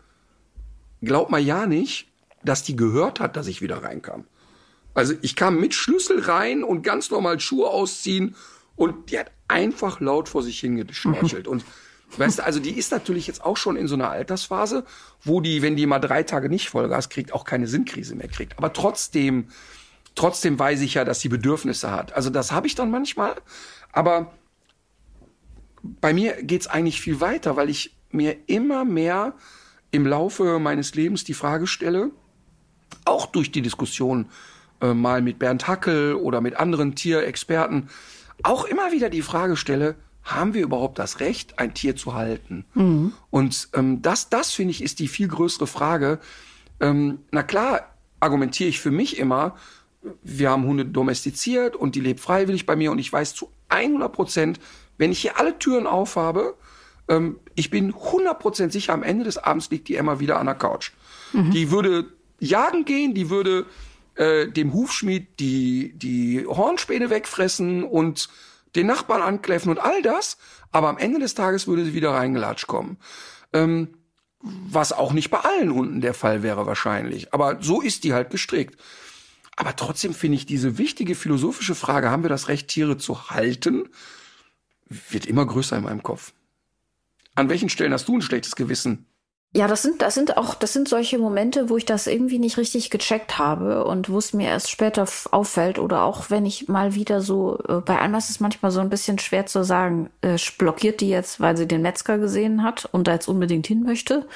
Glaub mal ja nicht, dass die gehört hat, dass ich wieder reinkam. Also ich kam mit Schlüssel rein und ganz normal Schuhe ausziehen und die hat einfach laut vor sich hingeschnorchelt. und weißt du, also die ist natürlich jetzt auch schon in so einer Altersphase, wo die, wenn die mal drei Tage nicht Vollgas kriegt, auch keine Sinnkrise mehr kriegt. Aber trotzdem Trotzdem weiß ich ja, dass sie Bedürfnisse hat. Also das habe ich dann manchmal. Aber bei mir geht's eigentlich viel weiter, weil ich mir immer mehr im Laufe meines Lebens die Frage stelle, auch durch die Diskussion äh, mal mit Bernd Hackel oder mit anderen Tierexperten, auch immer wieder die Frage stelle, haben wir überhaupt das Recht, ein Tier zu halten? Mhm. Und ähm, das, das finde ich, ist die viel größere Frage. Ähm, na klar, argumentiere ich für mich immer, wir haben Hunde domestiziert und die lebt freiwillig bei mir und ich weiß zu 100 Prozent, wenn ich hier alle Türen aufhabe, ähm, ich bin 100 Prozent sicher, am Ende des Abends liegt die Emma wieder an der Couch. Mhm. Die würde jagen gehen, die würde äh, dem Hufschmied die, die Hornspäne wegfressen und den Nachbarn ankläffen und all das, aber am Ende des Tages würde sie wieder reingelatscht kommen. Ähm, was auch nicht bei allen Hunden der Fall wäre wahrscheinlich. Aber so ist die halt gestrickt. Aber trotzdem finde ich diese wichtige philosophische Frage, haben wir das Recht, Tiere zu halten, wird immer größer in meinem Kopf. An welchen Stellen hast du ein schlechtes Gewissen? Ja, das sind, das sind auch, das sind solche Momente, wo ich das irgendwie nicht richtig gecheckt habe und wo es mir erst später auffällt oder auch wenn ich mal wieder so, äh, bei Alma ist es manchmal so ein bisschen schwer zu sagen, äh, blockiert die jetzt, weil sie den Metzger gesehen hat und da jetzt unbedingt hin möchte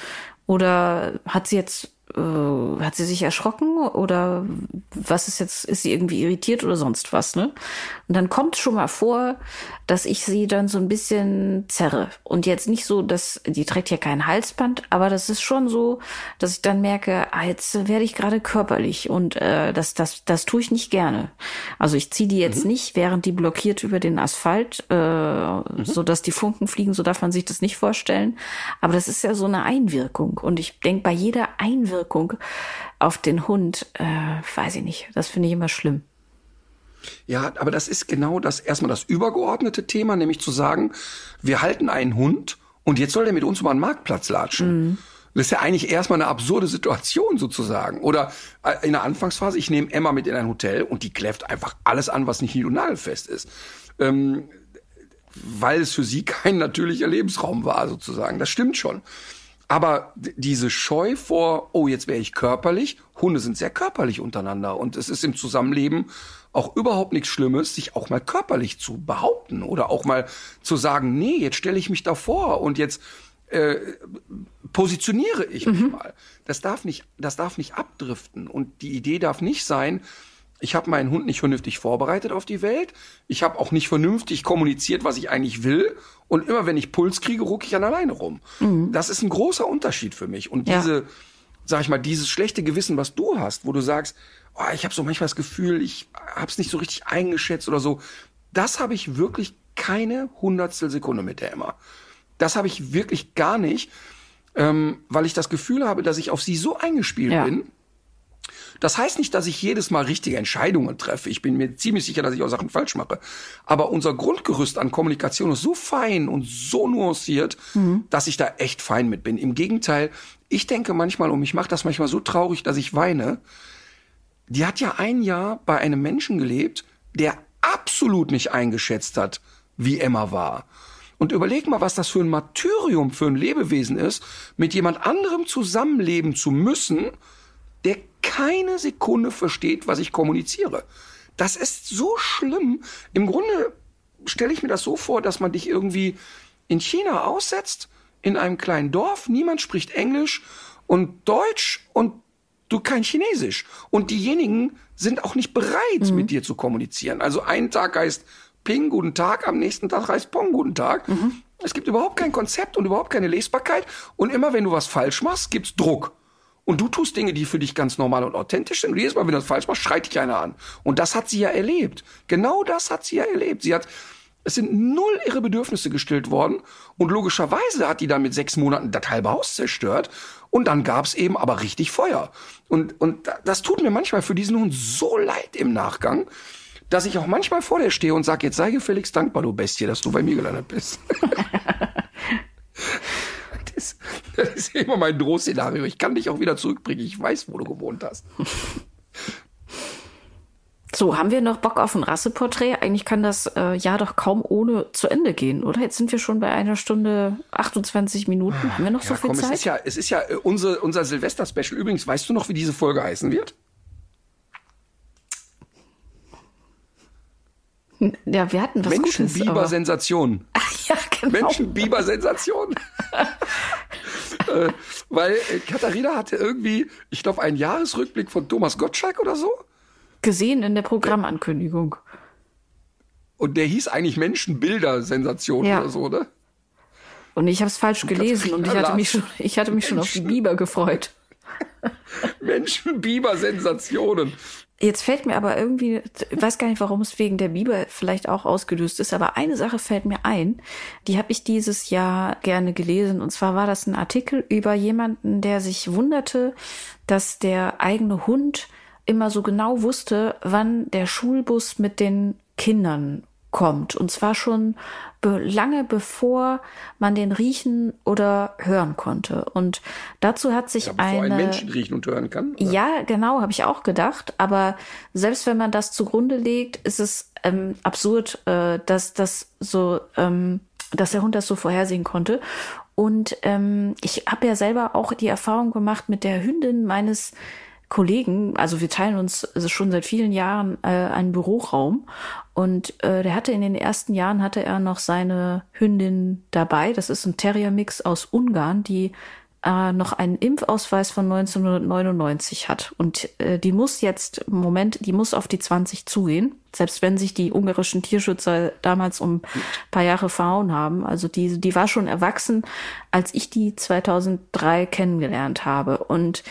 oder hat sie jetzt äh, hat sie sich erschrocken oder was ist jetzt, ist sie irgendwie irritiert oder sonst was, ne? Und dann kommt schon mal vor, dass ich sie dann so ein bisschen zerre. Und jetzt nicht so, dass, die trägt ja kein Halsband, aber das ist schon so, dass ich dann merke, ah, jetzt werde ich gerade körperlich und äh, das, das, das tue ich nicht gerne. Also ich ziehe die jetzt mhm. nicht, während die blockiert über den Asphalt, äh, mhm. so dass die Funken fliegen, so darf man sich das nicht vorstellen. Aber das ist ja so eine Einwirkung. Und ich denke, bei jeder Einwirkung Auswirkung auf den Hund, äh, weiß ich nicht. Das finde ich immer schlimm. Ja, aber das ist genau das erstmal das übergeordnete Thema, nämlich zu sagen, wir halten einen Hund und jetzt soll der mit uns über einen Marktplatz latschen. Mhm. Das ist ja eigentlich erstmal eine absurde Situation sozusagen. Oder äh, in der Anfangsphase, ich nehme Emma mit in ein Hotel und die kläfft einfach alles an, was nicht nied- und nagelfest ist. Ähm, weil es für sie kein natürlicher Lebensraum war sozusagen. Das stimmt schon. Aber diese Scheu vor, oh, jetzt wäre ich körperlich, Hunde sind sehr körperlich untereinander und es ist im Zusammenleben auch überhaupt nichts Schlimmes, sich auch mal körperlich zu behaupten oder auch mal zu sagen, nee, jetzt stelle ich mich davor und jetzt äh, positioniere ich mich mhm. mal. Das darf nicht, das darf nicht abdriften und die Idee darf nicht sein, ich habe meinen Hund nicht vernünftig vorbereitet auf die Welt. Ich habe auch nicht vernünftig kommuniziert, was ich eigentlich will. Und immer wenn ich Puls kriege, rucke ich an alleine rum. Mhm. Das ist ein großer Unterschied für mich. Und diese, ja. sag ich mal, dieses schlechte Gewissen, was du hast, wo du sagst, oh, ich habe so manchmal das Gefühl, ich habe es nicht so richtig eingeschätzt oder so, das habe ich wirklich keine Hundertstel Sekunde mit der Emma. Das habe ich wirklich gar nicht, ähm, weil ich das Gefühl habe, dass ich auf sie so eingespielt ja. bin Das heißt nicht, dass ich jedes Mal richtige Entscheidungen treffe. Ich bin mir ziemlich sicher, dass ich auch Sachen falsch mache. Aber unser Grundgerüst an Kommunikation ist so fein und so nuanciert, mhm. dass ich da echt fein mit bin. Im Gegenteil, ich denke manchmal, und mich macht das manchmal so traurig, dass ich weine, die hat ja ein Jahr bei einem Menschen gelebt, der absolut nicht eingeschätzt hat, wie Emma war. Und überleg mal, was das für ein Martyrium für ein Lebewesen ist, mit jemand anderem zusammenleben zu müssen, der keine Sekunde versteht, was ich kommuniziere. Das ist so schlimm. Im Grunde stelle ich mir das so vor, dass man dich irgendwie in China aussetzt, in einem kleinen Dorf, niemand spricht Englisch und Deutsch und du kein Chinesisch. Und diejenigen sind auch nicht bereit, mhm. mit dir zu kommunizieren. Also ein Tag heißt Ping, guten Tag, am nächsten Tag heißt Pong, guten Tag. Mhm. Es gibt überhaupt kein Konzept und überhaupt keine Lesbarkeit. Und immer wenn du was falsch machst, gibt's Druck. Und du tust Dinge, die für dich ganz normal und authentisch sind. Und jedes Mal, wenn du das falsch machst, schreit dich einer an. Und das hat sie ja erlebt. Genau das hat sie ja erlebt. Sie hat, es sind null ihre Bedürfnisse gestillt worden. Und logischerweise hat die dann mit sechs Monaten das halbe Haus zerstört. Und dann gab's eben aber richtig Feuer. Und, und das tut mir manchmal für diesen Hund so leid im Nachgang, dass ich auch manchmal vor dir stehe und sage, jetzt sei gefälligst dankbar, du Bestie, dass du bei mir gelandet bist. das, das ist immer mein Drohszenario. Ich kann dich auch wieder zurückbringen. Ich weiß, wo du gewohnt hast. So, haben wir noch Bock auf ein Rasseporträt? Eigentlich kann das äh, Jahr doch kaum ohne zu Ende gehen, oder? Jetzt sind wir schon bei einer Stunde 28 Minuten. Haben wir noch ja, so viel komm, Zeit? Es ist ja, es ist ja äh, unser, unser Silvester-Special. Übrigens, weißt du noch, wie diese Folge heißen wird? Ja, wir hatten was Menschenbiber-Sensation. Ja, genau. Menschenbiber-Sensation. äh, weil äh, Katharina hatte irgendwie, ich glaube, einen Jahresrückblick von Thomas Gottschalk oder so. Gesehen in der Programmankündigung. Und der hieß eigentlich Menschenbilder-Sensation ja. oder so, ne? Und ich habe es falsch und gelesen und ich hatte mich schon, ich hatte mich schon auf die Biber gefreut. Menschenbiber-Sensationen. Jetzt fällt mir aber irgendwie, ich weiß gar nicht, warum es wegen der Bibel vielleicht auch ausgelöst ist, aber eine Sache fällt mir ein, die habe ich dieses Jahr gerne gelesen. Und zwar war das ein Artikel über jemanden, der sich wunderte, dass der eigene Hund immer so genau wusste, wann der Schulbus mit den Kindern kommt. Und zwar schon be lange bevor man den riechen oder hören konnte. Und dazu hat sich ja, eine. ein Menschen riechen und hören kann? Oder? Ja, genau, habe ich auch gedacht. Aber selbst wenn man das zugrunde legt, ist es ähm, absurd, äh, dass das so, ähm, dass der Hund das so vorhersehen konnte. Und ähm, ich habe ja selber auch die Erfahrung gemacht mit der Hündin meines Kollegen, also wir teilen uns also schon seit vielen Jahren äh, einen Büroraum und äh, der hatte in den ersten Jahren hatte er noch seine Hündin dabei. Das ist ein Terrier-Mix aus Ungarn, die äh, noch einen Impfausweis von 1999 hat. Und äh, die muss jetzt Moment, die muss auf die 20 zugehen, selbst wenn sich die ungarischen Tierschützer damals um paar Jahre verhauen haben. Also die, die war schon erwachsen, als ich die 2003 kennengelernt habe. Und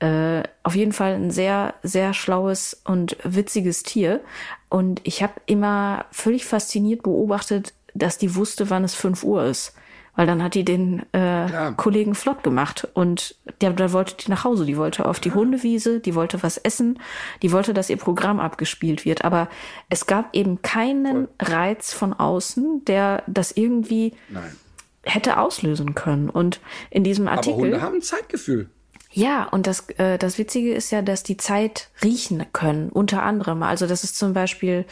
äh, auf jeden Fall ein sehr, sehr schlaues und witziges Tier. Und ich habe immer völlig fasziniert beobachtet, dass die wusste, wann es 5 Uhr ist weil dann hat die den äh, Kollegen flott gemacht. Und der, der wollte die nach Hause, die wollte auf die Hundewiese, die wollte was essen, die wollte, dass ihr Programm abgespielt wird, aber es gab eben keinen Reiz von außen, der das irgendwie Nein. hätte auslösen können. Und in diesem Artikel aber Hunde haben ein Zeitgefühl. Ja, und das, äh, das Witzige ist ja, dass die Zeit riechen können, unter anderem. Also das ist zum Beispiel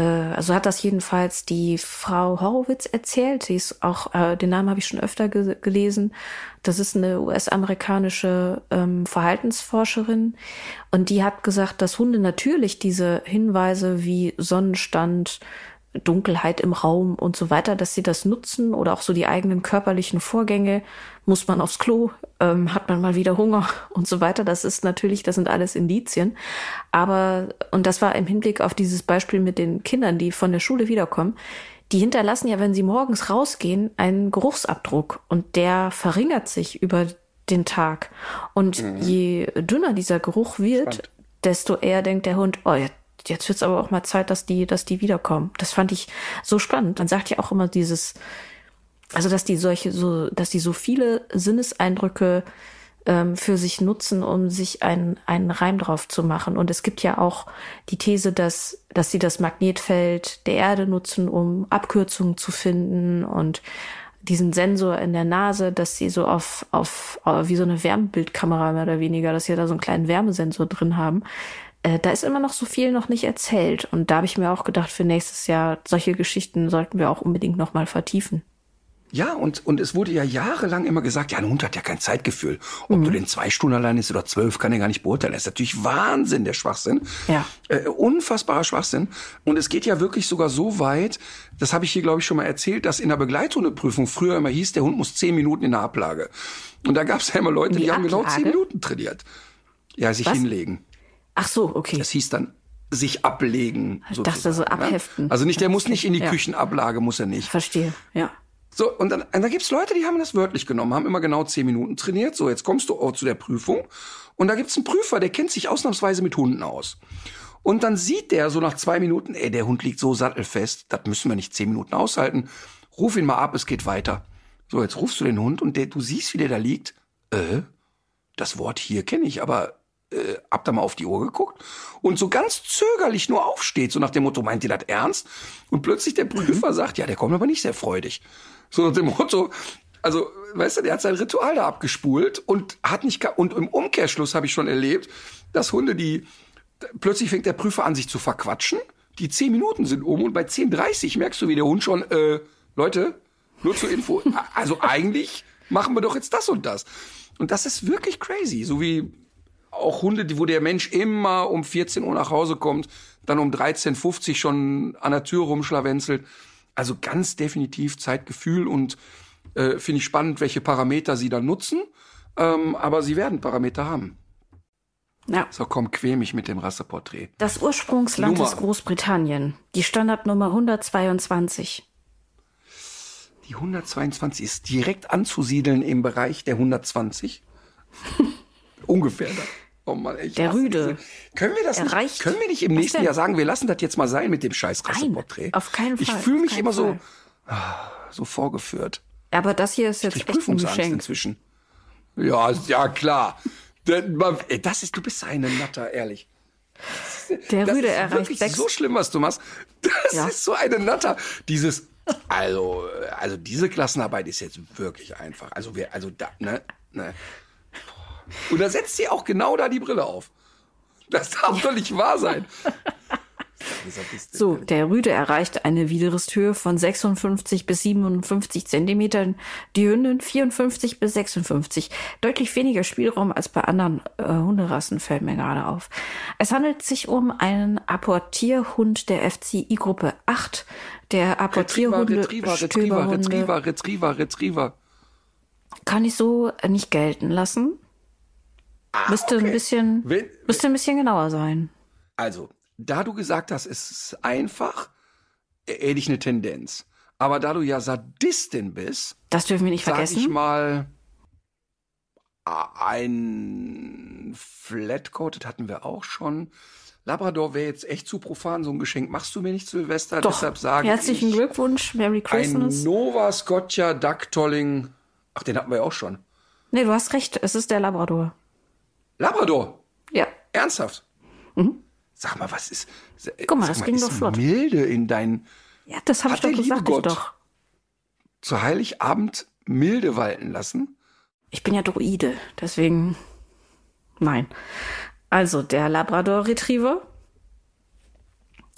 also hat das jedenfalls die Frau Horowitz erzählt. Die ist auch, äh, den Namen habe ich schon öfter ge gelesen. Das ist eine US-amerikanische ähm, Verhaltensforscherin und die hat gesagt, dass Hunde natürlich diese Hinweise wie Sonnenstand, Dunkelheit im Raum und so weiter, dass sie das nutzen oder auch so die eigenen körperlichen Vorgänge. Muss man aufs Klo, ähm, hat man mal wieder Hunger und so weiter. Das ist natürlich, das sind alles Indizien. Aber, und das war im Hinblick auf dieses Beispiel mit den Kindern, die von der Schule wiederkommen, die hinterlassen ja, wenn sie morgens rausgehen, einen Geruchsabdruck und der verringert sich über den Tag. Und mhm. je dünner dieser Geruch wird, Spannend. desto eher denkt der Hund, oh, jetzt jetzt wird's aber auch mal Zeit, dass die, dass die wiederkommen. Das fand ich so spannend. Dann sagt ja auch immer dieses, also dass die solche so, dass die so viele Sinneseindrücke ähm, für sich nutzen, um sich einen, einen Reim drauf zu machen. Und es gibt ja auch die These, dass, dass sie das Magnetfeld der Erde nutzen, um Abkürzungen zu finden und diesen Sensor in der Nase, dass sie so auf, auf, wie so eine Wärmebildkamera mehr oder weniger, dass sie da so einen kleinen Wärmesensor drin haben. Äh, da ist immer noch so viel noch nicht erzählt. Und da habe ich mir auch gedacht, für nächstes Jahr, solche Geschichten sollten wir auch unbedingt nochmal vertiefen. Ja, und, und es wurde ja jahrelang immer gesagt, ja, ein Hund hat ja kein Zeitgefühl. Ob mhm. du den zwei Stunden allein ist oder zwölf, kann er gar nicht beurteilen. Das ist natürlich Wahnsinn, der Schwachsinn. Ja. Äh, unfassbarer Schwachsinn. Und es geht ja wirklich sogar so weit, das habe ich hier, glaube ich, schon mal erzählt, dass in der Begleithundeprüfung früher immer hieß, der Hund muss zehn Minuten in der Ablage. Und da gab es ja immer Leute, die, die haben genau zehn Minuten trainiert. Ja, sich Was? hinlegen. Ach so, okay. Das hieß dann sich ablegen. Ich dachte so abheften. Also nicht, der muss nicht in die ja. Küchenablage, muss er nicht. Verstehe, ja. So, und dann, und dann gibt's Leute, die haben das wörtlich genommen, haben immer genau zehn Minuten trainiert. So, jetzt kommst du auch zu der Prüfung. Und da gibt's einen Prüfer, der kennt sich ausnahmsweise mit Hunden aus. Und dann sieht der so nach zwei Minuten, ey, der Hund liegt so sattelfest, das müssen wir nicht zehn Minuten aushalten. Ruf ihn mal ab, es geht weiter. So, jetzt rufst du den Hund und der, du siehst, wie der da liegt. Äh, das Wort hier kenne ich, aber äh, hab da mal auf die Uhr geguckt und so ganz zögerlich nur aufsteht, so nach dem Motto, meint ihr das ernst? Und plötzlich der Prüfer mhm. sagt, ja, der kommt aber nicht sehr freudig. So nach dem Motto, also, weißt du, der hat sein Ritual da abgespult und hat nicht, und im Umkehrschluss habe ich schon erlebt, dass Hunde, die, plötzlich fängt der Prüfer an, sich zu verquatschen. Die zehn Minuten sind um und bei 10.30 merkst du, wie der Hund schon, äh, Leute, nur zur Info, also eigentlich machen wir doch jetzt das und das. Und das ist wirklich crazy, so wie auch Hunde, wo der Mensch immer um 14 Uhr nach Hause kommt, dann um 13.50 schon an der Tür rumschlawenzelt. Also ganz definitiv Zeitgefühl und äh, finde ich spannend, welche Parameter sie da nutzen. Ähm, aber sie werden Parameter haben. Ja. So, komm, quäl mich mit dem Rasseporträt. Das Ursprungsland Nummer. ist Großbritannien. Die Standardnummer 122. Die 122 ist direkt anzusiedeln im Bereich der 120. Ungefähr. Da. Oh Mann, ich der Rüde. Diese. Können wir das nicht, können wir nicht im nächsten denn? Jahr sagen, wir lassen das jetzt mal sein mit dem scheiß Rasseporträt? Auf keinen Fall. Ich fühle mich immer Fall. so, so vorgeführt. Aber das hier ist jetzt ich echt ein Geschenk. inzwischen. Ja, ja klar. Das ist, du bist eine Natter, ehrlich. Der das Rüde ist erreicht wirklich sechs. so schlimm, was du machst. Das ja. ist so eine Natter. Dieses, also, also diese Klassenarbeit ist jetzt wirklich einfach. Also wir, also da, ne, ne. Und da setzt sie auch genau da die Brille auf. Das darf doch nicht wahr sein. So, der Rüde erreicht eine Widerristhöhe von 56 bis 57 Zentimetern, die Hündin 54 bis 56. Deutlich weniger Spielraum als bei anderen äh, Hunderassen fällt mir gerade auf. Es handelt sich um einen Apportierhund der FCI-Gruppe 8, der Apportierhunde, Retriever, Retriever, Retriever, Retriever, Retriever. Kann ich so nicht gelten lassen. Ah, müsste okay. ein bisschen, wenn, müsste ein bisschen genauer sein. Also, da du gesagt hast, es ist einfach, hätte ich eine Tendenz. Aber da du ja Sadistin bist, das dürfen wir nicht sag vergessen. ich mal, ein Flatcoated hatten wir auch schon. Labrador wäre jetzt echt zu profan, so ein Geschenk machst du mir nicht, Silvester. Doch. Deshalb sage Herzlichen ich, Glückwunsch, Merry Christmas. Ein Nova Scotia Duck Tolling. Ach, den hatten wir ja auch schon. Nee, du hast recht, es ist der Labrador. Labrador? Ja. Ernsthaft? Mhm. Sag mal, was ist. Guck mal, das mal, ging doch flott. Milde in dein. Ja, das habe ich doch gesagt, Gott ich doch. Zu Heiligabend milde walten lassen? Ich bin ja Druide, deswegen. Nein. Also, der Labrador Retriever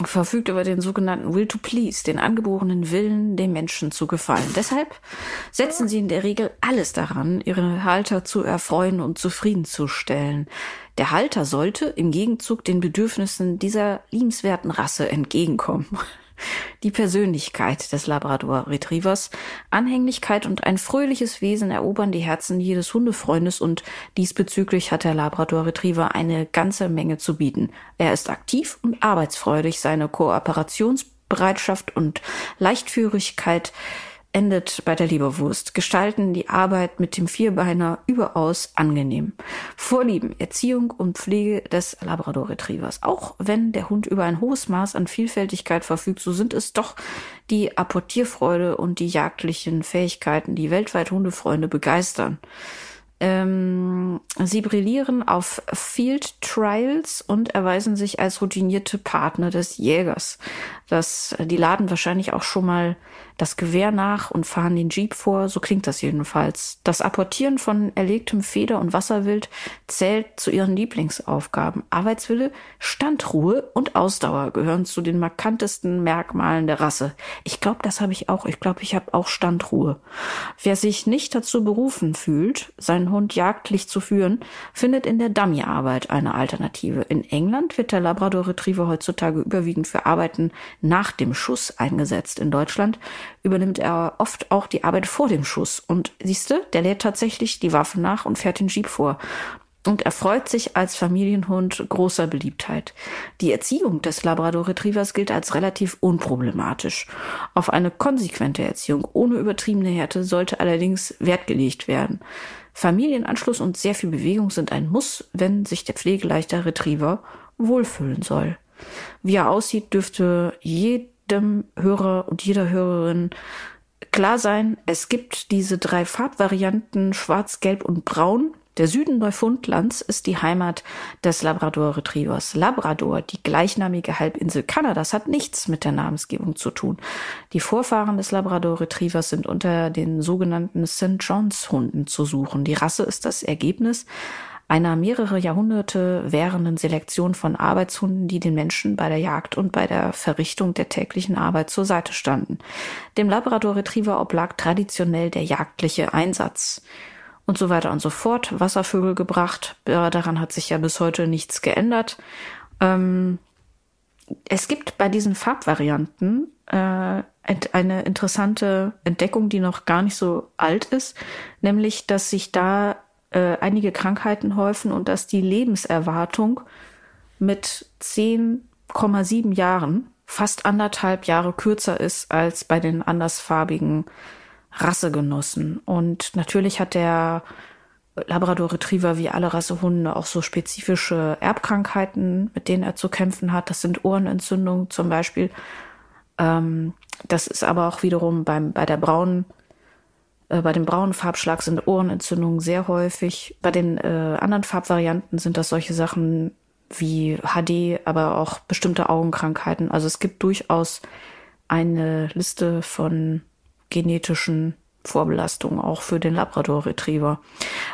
verfügt über den sogenannten Will to Please, den angeborenen Willen, dem Menschen zu gefallen. Deshalb setzen sie in der Regel alles daran, ihre Halter zu erfreuen und zufriedenzustellen. Der Halter sollte im Gegenzug den Bedürfnissen dieser liebenswerten Rasse entgegenkommen die Persönlichkeit des Labrador Retrievers. Anhänglichkeit und ein fröhliches Wesen erobern die Herzen jedes Hundefreundes und diesbezüglich hat der Labrador Retriever eine ganze Menge zu bieten. Er ist aktiv und arbeitsfreudig, seine Kooperationsbereitschaft und Leichtführigkeit endet bei der Leberwurst, gestalten die Arbeit mit dem Vierbeiner überaus angenehm. Vorlieben, Erziehung und Pflege des Labrador Retrievers. Auch wenn der Hund über ein hohes Maß an Vielfältigkeit verfügt, so sind es doch die Apportierfreude und die jagdlichen Fähigkeiten, die weltweit Hundefreunde begeistern. Ähm, sie brillieren auf Field Trials und erweisen sich als routinierte Partner des Jägers. Das, die laden wahrscheinlich auch schon mal das Gewehr nach und fahren den Jeep vor, so klingt das jedenfalls. Das Apportieren von erlegtem Feder- und Wasserwild zählt zu ihren Lieblingsaufgaben. Arbeitswille, Standruhe und Ausdauer gehören zu den markantesten Merkmalen der Rasse. Ich glaube, das habe ich auch. Ich glaube, ich habe auch Standruhe. Wer sich nicht dazu berufen fühlt, seinen Hund jagdlich zu führen, findet in der Dummyarbeit eine Alternative. In England wird der Labrador Retriever heutzutage überwiegend für Arbeiten nach dem Schuss eingesetzt. In Deutschland übernimmt er oft auch die Arbeit vor dem Schuss. Und siehste, der lädt tatsächlich die Waffe nach und fährt den Jeep vor. Und er freut sich als Familienhund großer Beliebtheit. Die Erziehung des Labrador Retrievers gilt als relativ unproblematisch. Auf eine konsequente Erziehung ohne übertriebene Härte sollte allerdings Wert gelegt werden. Familienanschluss und sehr viel Bewegung sind ein Muss, wenn sich der pflegeleichter Retriever wohlfühlen soll. Wie er aussieht, dürfte jedem Hörer und jeder Hörerin klar sein, es gibt diese drei Farbvarianten Schwarz, Gelb und Braun. Der Süden Neufundlands ist die Heimat des Labrador Retrievers. Labrador, die gleichnamige Halbinsel Kanadas, hat nichts mit der Namensgebung zu tun. Die Vorfahren des Labrador Retrievers sind unter den sogenannten St. John's Hunden zu suchen. Die Rasse ist das Ergebnis einer mehrere Jahrhunderte währenden Selektion von Arbeitshunden, die den Menschen bei der Jagd und bei der Verrichtung der täglichen Arbeit zur Seite standen. Dem Labrador Retriever oblag traditionell der jagdliche Einsatz und so weiter und so fort. Wasservögel gebracht, daran hat sich ja bis heute nichts geändert. Ähm, es gibt bei diesen Farbvarianten äh, eine interessante Entdeckung, die noch gar nicht so alt ist, nämlich dass sich da äh, einige Krankheiten häufen und dass die Lebenserwartung mit 10,7 Jahren fast anderthalb Jahre kürzer ist als bei den andersfarbigen Rassegenossen. Und natürlich hat der Labrador Retriever wie alle Rassehunde auch so spezifische Erbkrankheiten, mit denen er zu kämpfen hat. Das sind Ohrenentzündungen zum Beispiel. Ähm, das ist aber auch wiederum beim, bei der braunen äh, bei dem braunen Farbschlag sind Ohrenentzündungen sehr häufig. Bei den äh, anderen Farbvarianten sind das solche Sachen wie HD, aber auch bestimmte Augenkrankheiten. Also es gibt durchaus eine Liste von genetischen Vorbelastungen auch für den Labrador Retriever.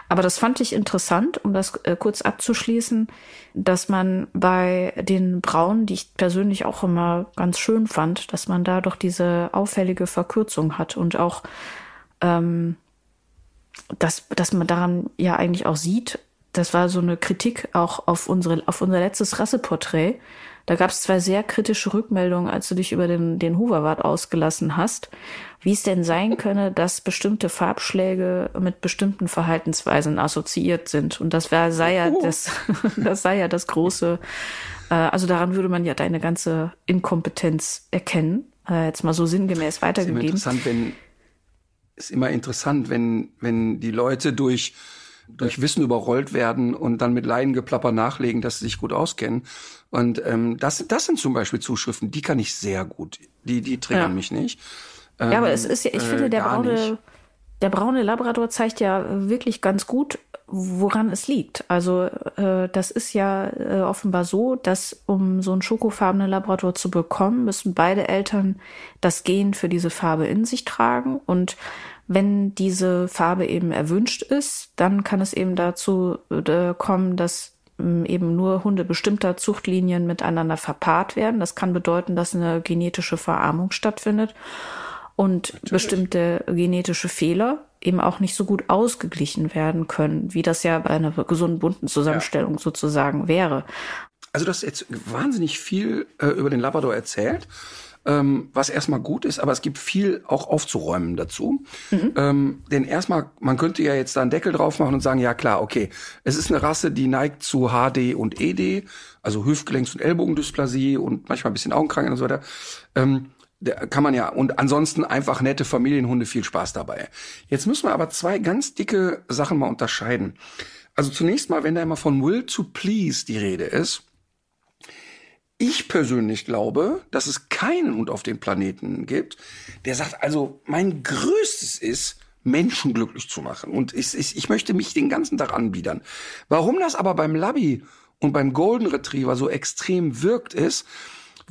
Aber das fand ich interessant, um das äh, kurz abzuschließen, dass man bei den Braunen, die ich persönlich auch immer ganz schön fand, dass man da doch diese auffällige Verkürzung hat und auch ähm, dass, dass man daran ja eigentlich auch sieht, das war so eine Kritik auch auf unsere, auf unser letztes Rasseporträt. Da gab es zwei sehr kritische Rückmeldungen, als du dich über den, den Hooverwart ausgelassen hast, wie es denn sein könne, dass bestimmte Farbschläge mit bestimmten Verhaltensweisen assoziiert sind. Und das war, sei ja uh. das, das sei ja das große, äh, also daran würde man ja deine ganze Inkompetenz erkennen, äh, jetzt mal so sinngemäß weitergegeben. Das ist interessant, wenn ist immer interessant, wenn, wenn die Leute durch, durch Wissen überrollt werden und dann mit Laiengeplapper nachlegen, dass sie sich gut auskennen. Und ähm, das, das sind zum Beispiel Zuschriften, die kann ich sehr gut. Die, die triggern ja. mich nicht. Ähm, ja, aber es ist ja, ich äh, finde, der braune, der braune Labrador zeigt ja wirklich ganz gut, woran es liegt. Also äh, das ist ja äh, offenbar so, dass um so einen schokofarbenen Labrador zu bekommen, müssen beide Eltern das Gen für diese Farbe in sich tragen. Und wenn diese Farbe eben erwünscht ist, dann kann es eben dazu äh, kommen, dass ähm, eben nur Hunde bestimmter Zuchtlinien miteinander verpaart werden. Das kann bedeuten, dass eine genetische Verarmung stattfindet und Natürlich. bestimmte genetische Fehler eben auch nicht so gut ausgeglichen werden können, wie das ja bei einer gesunden bunten Zusammenstellung ja. sozusagen wäre. Also du hast jetzt wahnsinnig viel äh, über den Labrador erzählt, ähm, was erstmal gut ist, aber es gibt viel auch aufzuräumen dazu. Mhm. Ähm, denn erstmal, man könnte ja jetzt da einen Deckel drauf machen und sagen, ja klar, okay, es ist eine Rasse, die neigt zu HD und ED, also Hüftgelenks- und Ellbogendysplasie und manchmal ein bisschen Augenkrankheit und so weiter. Ähm, kann man ja, und ansonsten einfach nette Familienhunde, viel Spaß dabei. Jetzt müssen wir aber zwei ganz dicke Sachen mal unterscheiden. Also zunächst mal, wenn da immer von will to please die Rede ist, ich persönlich glaube, dass es keinen Hund auf dem Planeten gibt, der sagt, also mein Größtes ist, Menschen glücklich zu machen. Und ich, ich, ich möchte mich den ganzen Tag anbiedern. Warum das aber beim Labby und beim Golden Retriever so extrem wirkt, ist,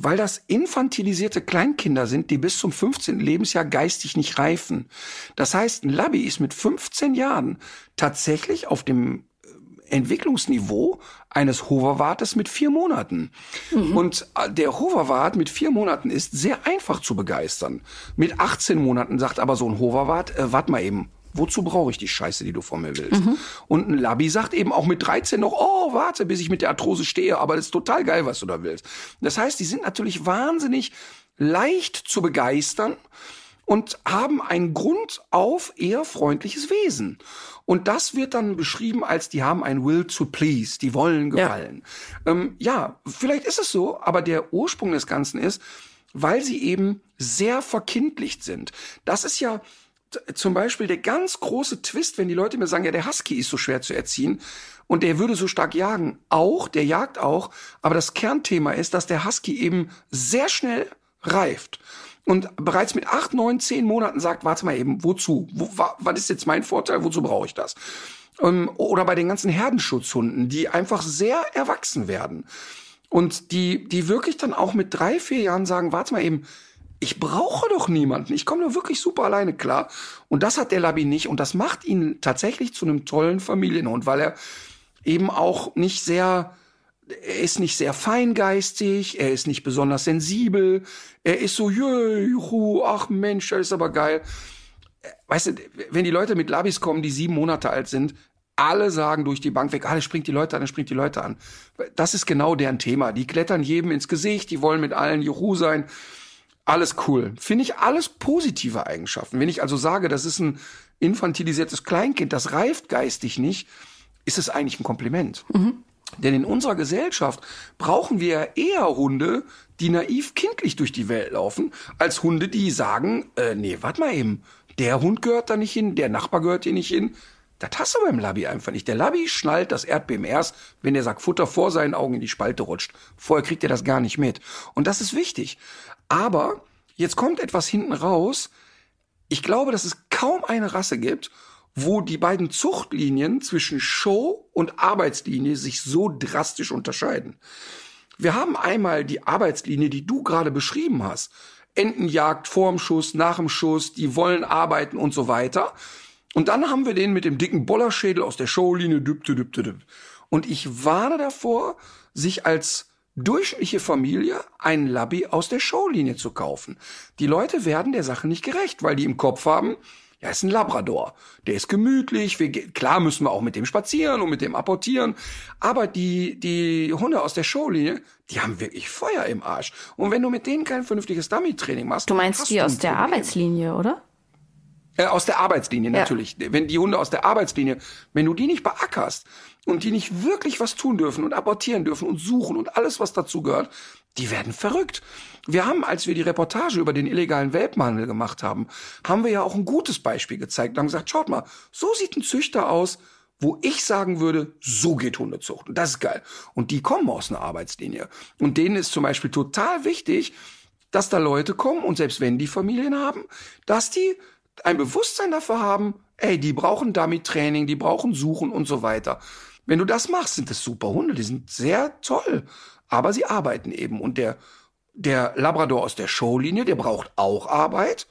weil das infantilisierte Kleinkinder sind, die bis zum 15. Lebensjahr geistig nicht reifen. Das heißt, ein Labby ist mit 15 Jahren tatsächlich auf dem äh, Entwicklungsniveau eines Hoverwartes mit vier Monaten. Mhm. Und äh, der Hoverwart mit vier Monaten ist sehr einfach zu begeistern. Mit 18 Monaten sagt aber so ein Hoverwart, äh, warte mal eben, Wozu brauche ich die Scheiße, die du von mir willst? Mhm. Und ein Labi sagt eben auch mit 13 noch, oh, warte, bis ich mit der Arthrose stehe, aber das ist total geil, was du da willst. Das heißt, die sind natürlich wahnsinnig leicht zu begeistern und haben ein grundauf eher freundliches Wesen. Und das wird dann beschrieben als, die haben ein Will to please, die wollen gefallen. Ja, ähm, ja vielleicht ist es so, aber der Ursprung des Ganzen ist, weil sie eben sehr verkindlicht sind. Das ist ja zum Beispiel der ganz große Twist, wenn die Leute mir sagen, ja, der Husky ist so schwer zu erziehen und der würde so stark jagen. Auch, der jagt auch, aber das Kernthema ist, dass der Husky eben sehr schnell reift und bereits mit acht, neun, zehn Monaten sagt, warte mal eben, wozu? Wo, wa, was ist jetzt mein Vorteil? Wozu brauche ich das? Ähm, oder bei den ganzen Herdenschutzhunden, die einfach sehr erwachsen werden und die, die wirklich dann auch mit drei, vier Jahren sagen, warte mal eben, ich brauche doch niemanden. Ich komme nur wirklich super alleine klar. Und das hat der Labi nicht. Und das macht ihn tatsächlich zu einem tollen Familienhund, weil er eben auch nicht sehr, er ist nicht sehr feingeistig, er ist nicht besonders sensibel, er ist so, juhu, ach Mensch, das ist aber geil. Weißt du, wenn die Leute mit Labis kommen, die sieben Monate alt sind, alle sagen durch die Bank weg, alle springt die Leute an, springt die Leute an. Das ist genau deren Thema. Die klettern jedem ins Gesicht, die wollen mit allen Juhu sein. Alles cool. Finde ich alles positive Eigenschaften. Wenn ich also sage, das ist ein infantilisiertes Kleinkind, das reift geistig nicht, ist es eigentlich ein Kompliment. Mhm. Denn in unserer Gesellschaft brauchen wir eher Hunde, die naiv kindlich durch die Welt laufen, als Hunde, die sagen, äh, nee, warte mal eben, der Hund gehört da nicht hin, der Nachbar gehört hier nicht hin. Das hast du beim Labby einfach nicht. Der Labby schnallt das Erdbeben erst, wenn der Sack Futter vor seinen Augen in die Spalte rutscht. Vorher kriegt er das gar nicht mit. Und das ist wichtig. Aber jetzt kommt etwas hinten raus. Ich glaube, dass es kaum eine Rasse gibt, wo die beiden Zuchtlinien zwischen Show und Arbeitslinie sich so drastisch unterscheiden. Wir haben einmal die Arbeitslinie, die du gerade beschrieben hast. Entenjagd vorm Schuss, nach dem Schuss, die wollen arbeiten und so weiter. Und dann haben wir den mit dem dicken Bollerschädel aus der Showlinie. Düp, düp, düp, düp. Und ich warne davor, sich als durchschnittliche Familie einen Labby aus der Showlinie zu kaufen. Die Leute werden der Sache nicht gerecht, weil die im Kopf haben, ja, ist ein Labrador. Der ist gemütlich. Wir, klar müssen wir auch mit dem spazieren und mit dem apportieren. Aber die, die Hunde aus der Showlinie, die haben wirklich Feuer im Arsch. Und wenn du mit denen kein vernünftiges Dummy-Training machst. Du meinst die aus der Arbeitslinie, oder? Äh, aus der Arbeitslinie natürlich. Ja. Wenn die Hunde aus der Arbeitslinie, wenn du die nicht beackerst und die nicht wirklich was tun dürfen und apportieren dürfen und suchen und alles, was dazu gehört, die werden verrückt. Wir haben, als wir die Reportage über den illegalen Welpenhandel gemacht haben, haben wir ja auch ein gutes Beispiel gezeigt und haben gesagt, schaut mal, so sieht ein Züchter aus, wo ich sagen würde, so geht Hundezucht. Und das ist geil. Und die kommen aus einer Arbeitslinie. Und denen ist zum Beispiel total wichtig, dass da Leute kommen und selbst wenn die Familien haben, dass die ein Bewusstsein dafür haben, ey, die brauchen Dummy-Training, die brauchen Suchen und so weiter. Wenn du das machst, sind das super Hunde, die sind sehr toll. Aber sie arbeiten eben. Und der, der Labrador aus der Showlinie, der braucht auch Arbeit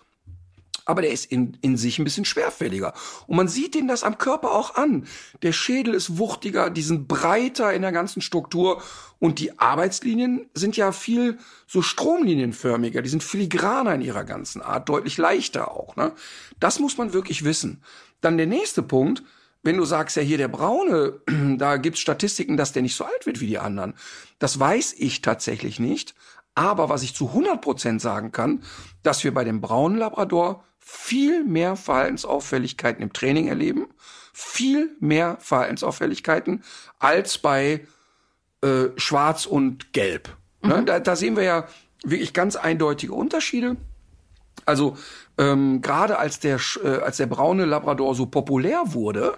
aber der ist in, in sich ein bisschen schwerfälliger. Und man sieht den das am Körper auch an. Der Schädel ist wuchtiger, die sind breiter in der ganzen Struktur und die Arbeitslinien sind ja viel so stromlinienförmiger, die sind filigraner in ihrer ganzen Art, deutlich leichter auch. Ne? Das muss man wirklich wissen. Dann der nächste Punkt, wenn du sagst, ja hier der Braune, da gibt's Statistiken, dass der nicht so alt wird wie die anderen. Das weiß ich tatsächlich nicht. Aber was ich zu 100 Prozent sagen kann, dass wir bei dem braunen Labrador viel mehr Verhaltensauffälligkeiten im Training erleben, viel mehr Verhaltensauffälligkeiten als bei äh, Schwarz und Gelb. Ne? Mhm. Da, da sehen wir ja wirklich ganz eindeutige Unterschiede. Also ähm, gerade als der äh, als der braune Labrador so populär wurde,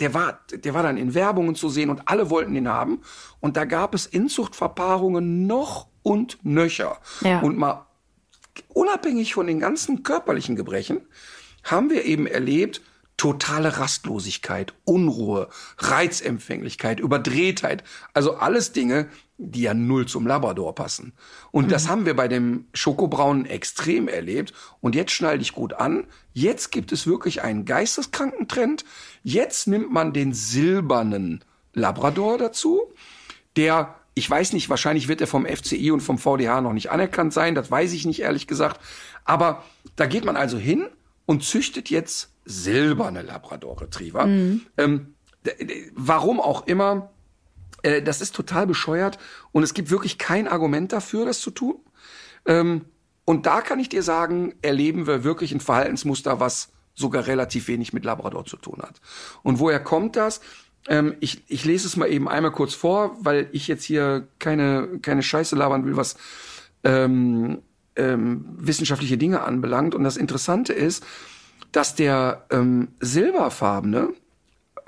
der war der war dann in Werbungen zu sehen und alle wollten ihn haben und da gab es Inzuchtverpaarungen noch und nöcher. Ja. Und mal unabhängig von den ganzen körperlichen Gebrechen, haben wir eben erlebt, totale Rastlosigkeit, Unruhe, Reizempfänglichkeit, Überdrehtheit. Also alles Dinge, die ja null zum Labrador passen. Und mhm. das haben wir bei dem Schokobraunen extrem erlebt. Und jetzt schnall dich gut an. Jetzt gibt es wirklich einen geisteskranken Trend. Jetzt nimmt man den silbernen Labrador dazu, der ich weiß nicht, wahrscheinlich wird er vom FCI und vom VDH noch nicht anerkannt sein, das weiß ich nicht ehrlich gesagt. Aber da geht man also hin und züchtet jetzt silberne Labrador Retriever. Mhm. Ähm, warum auch immer, äh, das ist total bescheuert und es gibt wirklich kein Argument dafür, das zu tun. Ähm, und da kann ich dir sagen, erleben wir wirklich ein Verhaltensmuster, was sogar relativ wenig mit Labrador zu tun hat. Und woher kommt das? Ähm, ich, ich lese es mal eben einmal kurz vor, weil ich jetzt hier keine, keine Scheiße labern will, was ähm, ähm, wissenschaftliche Dinge anbelangt. Und das Interessante ist, dass der ähm, silberfarbene,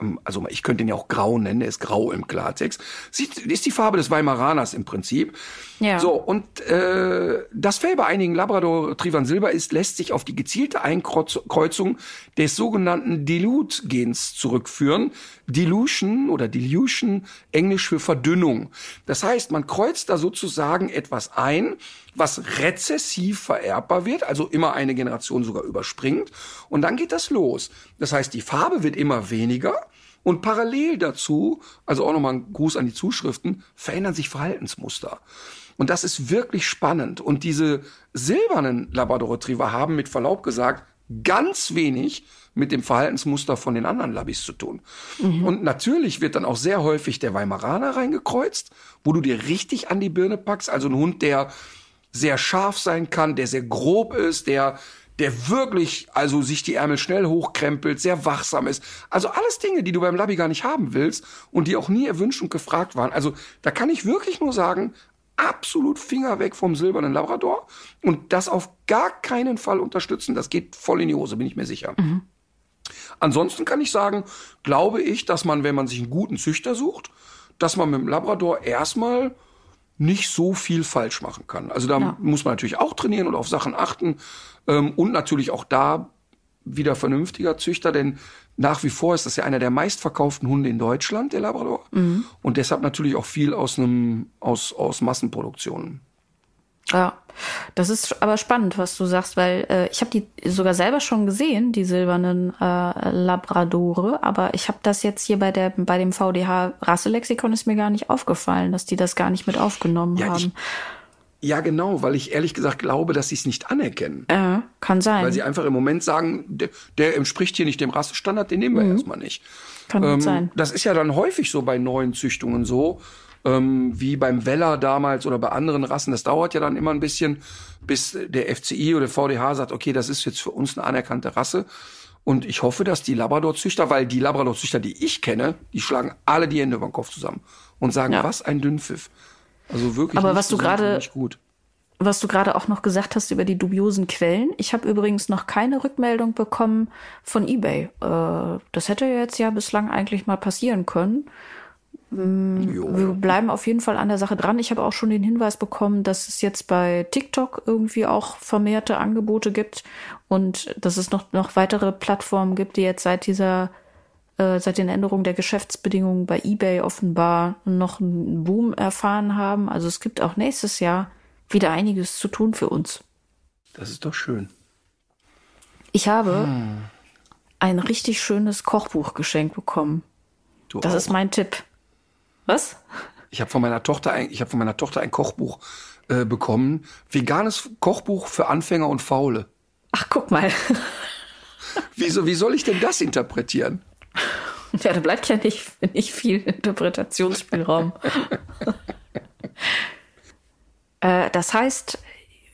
ähm, also ich könnte ihn ja auch grau nennen, er ist grau im Klartext, ist die Farbe des Weimaraners im Prinzip. Ja. So, und äh, das Fell bei einigen Labrador-Retrievern Silber ist, lässt sich auf die gezielte Einkreuzung des sogenannten Dilute-Gens zurückführen. Dilution oder Dilution, Englisch für Verdünnung. Das heißt, man kreuzt da sozusagen etwas ein, was rezessiv vererbbar wird, also immer eine Generation sogar überspringt. Und dann geht das los. Das heißt, die Farbe wird immer weniger und parallel dazu, also auch nochmal ein Gruß an die Zuschriften, verändern sich Verhaltensmuster. Und das ist wirklich spannend. Und diese silbernen Labrador Retriever haben mit Verlaub gesagt ganz wenig mit dem Verhaltensmuster von den anderen Labis zu tun. Mhm. Und natürlich wird dann auch sehr häufig der Weimaraner reingekreuzt, wo du dir richtig an die Birne packst. Also ein Hund, der sehr scharf sein kann, der sehr grob ist, der der wirklich also sich die Ärmel schnell hochkrempelt, sehr wachsam ist. Also alles Dinge, die du beim Labby gar nicht haben willst und die auch nie erwünscht und gefragt waren. Also da kann ich wirklich nur sagen, absolut Finger weg vom silbernen Labrador und das auf gar keinen Fall unterstützen. Das geht voll in die Hose, bin ich mir sicher. Mhm. Ansonsten kann ich sagen, glaube ich, dass man, wenn man sich einen guten Züchter sucht, dass man mit dem Labrador erstmal nicht so viel falsch machen kann. Also da ja. muss man natürlich auch trainieren und auf Sachen achten ähm, und natürlich auch da wieder vernünftiger Züchter, denn nach wie vor ist das ja einer der meistverkauften Hunde in Deutschland, der Labrador. Mhm. Und deshalb natürlich auch viel aus einem, aus, aus Massenproduktionen. Ja, das ist aber spannend, was du sagst, weil äh, ich habe die sogar selber schon gesehen, die silbernen äh, Labradore, aber ich habe das jetzt hier bei der bei dem VDH Rasselexikon ist mir gar nicht aufgefallen, dass die das gar nicht mit aufgenommen ja, haben. Ich, ja, genau, weil ich ehrlich gesagt glaube, dass sie es nicht anerkennen. Äh, kann sein. Weil sie einfach im Moment sagen, der, der entspricht hier nicht dem Rassestandard, den nehmen wir mhm. erstmal nicht. Kann ähm, sein. Das ist ja dann häufig so bei neuen Züchtungen so ähm, wie beim Weller damals oder bei anderen Rassen. Das dauert ja dann immer ein bisschen, bis der FCI oder der VDH sagt, okay, das ist jetzt für uns eine anerkannte Rasse. Und ich hoffe, dass die Labrador-Züchter, weil die Labrador-Züchter, die ich kenne, die schlagen alle die Hände über den Kopf zusammen und sagen, ja. was ein Dünnpfiff. Also wirklich. Aber was du gerade, was du gerade auch noch gesagt hast über die dubiosen Quellen. Ich habe übrigens noch keine Rückmeldung bekommen von eBay. Äh, das hätte jetzt ja bislang eigentlich mal passieren können. Jo. Wir bleiben auf jeden Fall an der Sache dran. Ich habe auch schon den Hinweis bekommen, dass es jetzt bei TikTok irgendwie auch vermehrte Angebote gibt und dass es noch, noch weitere Plattformen gibt, die jetzt seit dieser, äh, seit den Änderungen der Geschäftsbedingungen bei eBay offenbar noch einen Boom erfahren haben. Also es gibt auch nächstes Jahr wieder einiges zu tun für uns. Das ist doch schön. Ich habe hm. ein richtig schönes Kochbuch geschenkt bekommen. Du das auch. ist mein Tipp. Was? Ich habe von meiner Tochter ein, ich habe von meiner Tochter ein Kochbuch äh, bekommen, veganes Kochbuch für Anfänger und Faule. Ach, guck mal. Wieso, wie soll ich denn das interpretieren? Ja, da bleibt ja nicht, nicht viel Interpretationsspielraum. äh, das heißt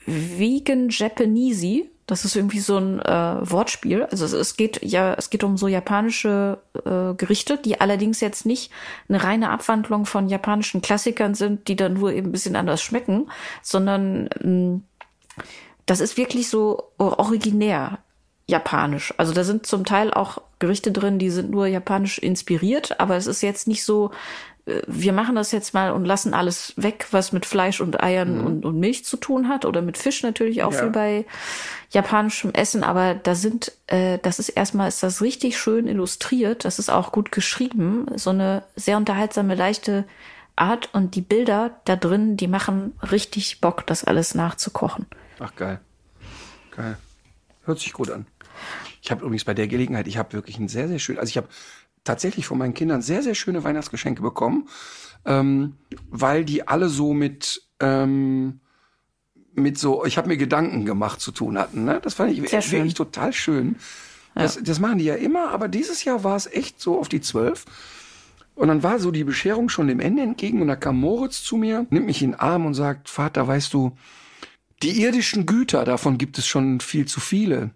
Vegan Japanese das ist irgendwie so ein äh, Wortspiel. Also es, es, geht ja, es geht um so japanische äh, Gerichte, die allerdings jetzt nicht eine reine Abwandlung von japanischen Klassikern sind, die dann nur eben ein bisschen anders schmecken, sondern ähm, das ist wirklich so originär japanisch. Also da sind zum Teil auch Gerichte drin, die sind nur japanisch inspiriert, aber es ist jetzt nicht so äh, wir machen das jetzt mal und lassen alles weg, was mit Fleisch und Eiern mhm. und, und, Milch zu tun hat oder mit Fisch natürlich auch ja. viel bei japanischem Essen, aber da sind, äh, das ist erstmal, ist das richtig schön illustriert, das ist auch gut geschrieben, so eine sehr unterhaltsame, leichte Art und die Bilder da drin, die machen richtig Bock, das alles nachzukochen. Ach geil. Geil. Hört sich gut an. Ich habe übrigens bei der Gelegenheit, ich habe wirklich ein sehr, sehr schön, also ich habe tatsächlich von meinen Kindern sehr, sehr schöne Weihnachtsgeschenke bekommen, ähm, weil die alle so mit, ähm, mit so, ich habe mir Gedanken gemacht zu tun hatten. Ne? Das fand ich sehr wirklich schön. total schön. Ja. Das, das machen die ja immer, aber dieses Jahr war es echt so auf die zwölf. Und dann war so die Bescherung schon dem Ende entgegen und da kam Moritz zu mir, nimmt mich in den Arm und sagt, Vater, weißt du, die irdischen Güter, davon gibt es schon viel zu viele.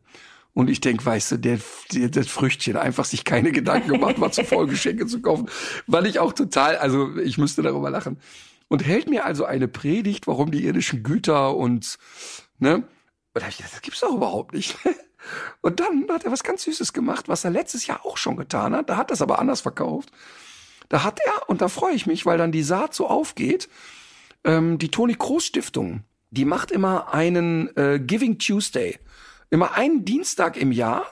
Und ich denk, weißt du, der, der, das Früchtchen einfach sich keine Gedanken gemacht, war zu voll Geschenke zu kaufen, weil ich auch total, also ich müsste darüber lachen. Und hält mir also eine Predigt, warum die irdischen Güter und, ne? Und da hab ich gedacht, das gibt's doch überhaupt nicht. Und dann hat er was ganz Süßes gemacht, was er letztes Jahr auch schon getan hat. Da hat er es aber anders verkauft. Da hat er, und da freue ich mich, weil dann die Saat so aufgeht, ähm, die Toni Kroos Stiftung, die macht immer einen äh, Giving Tuesday. Immer einen Dienstag im Jahr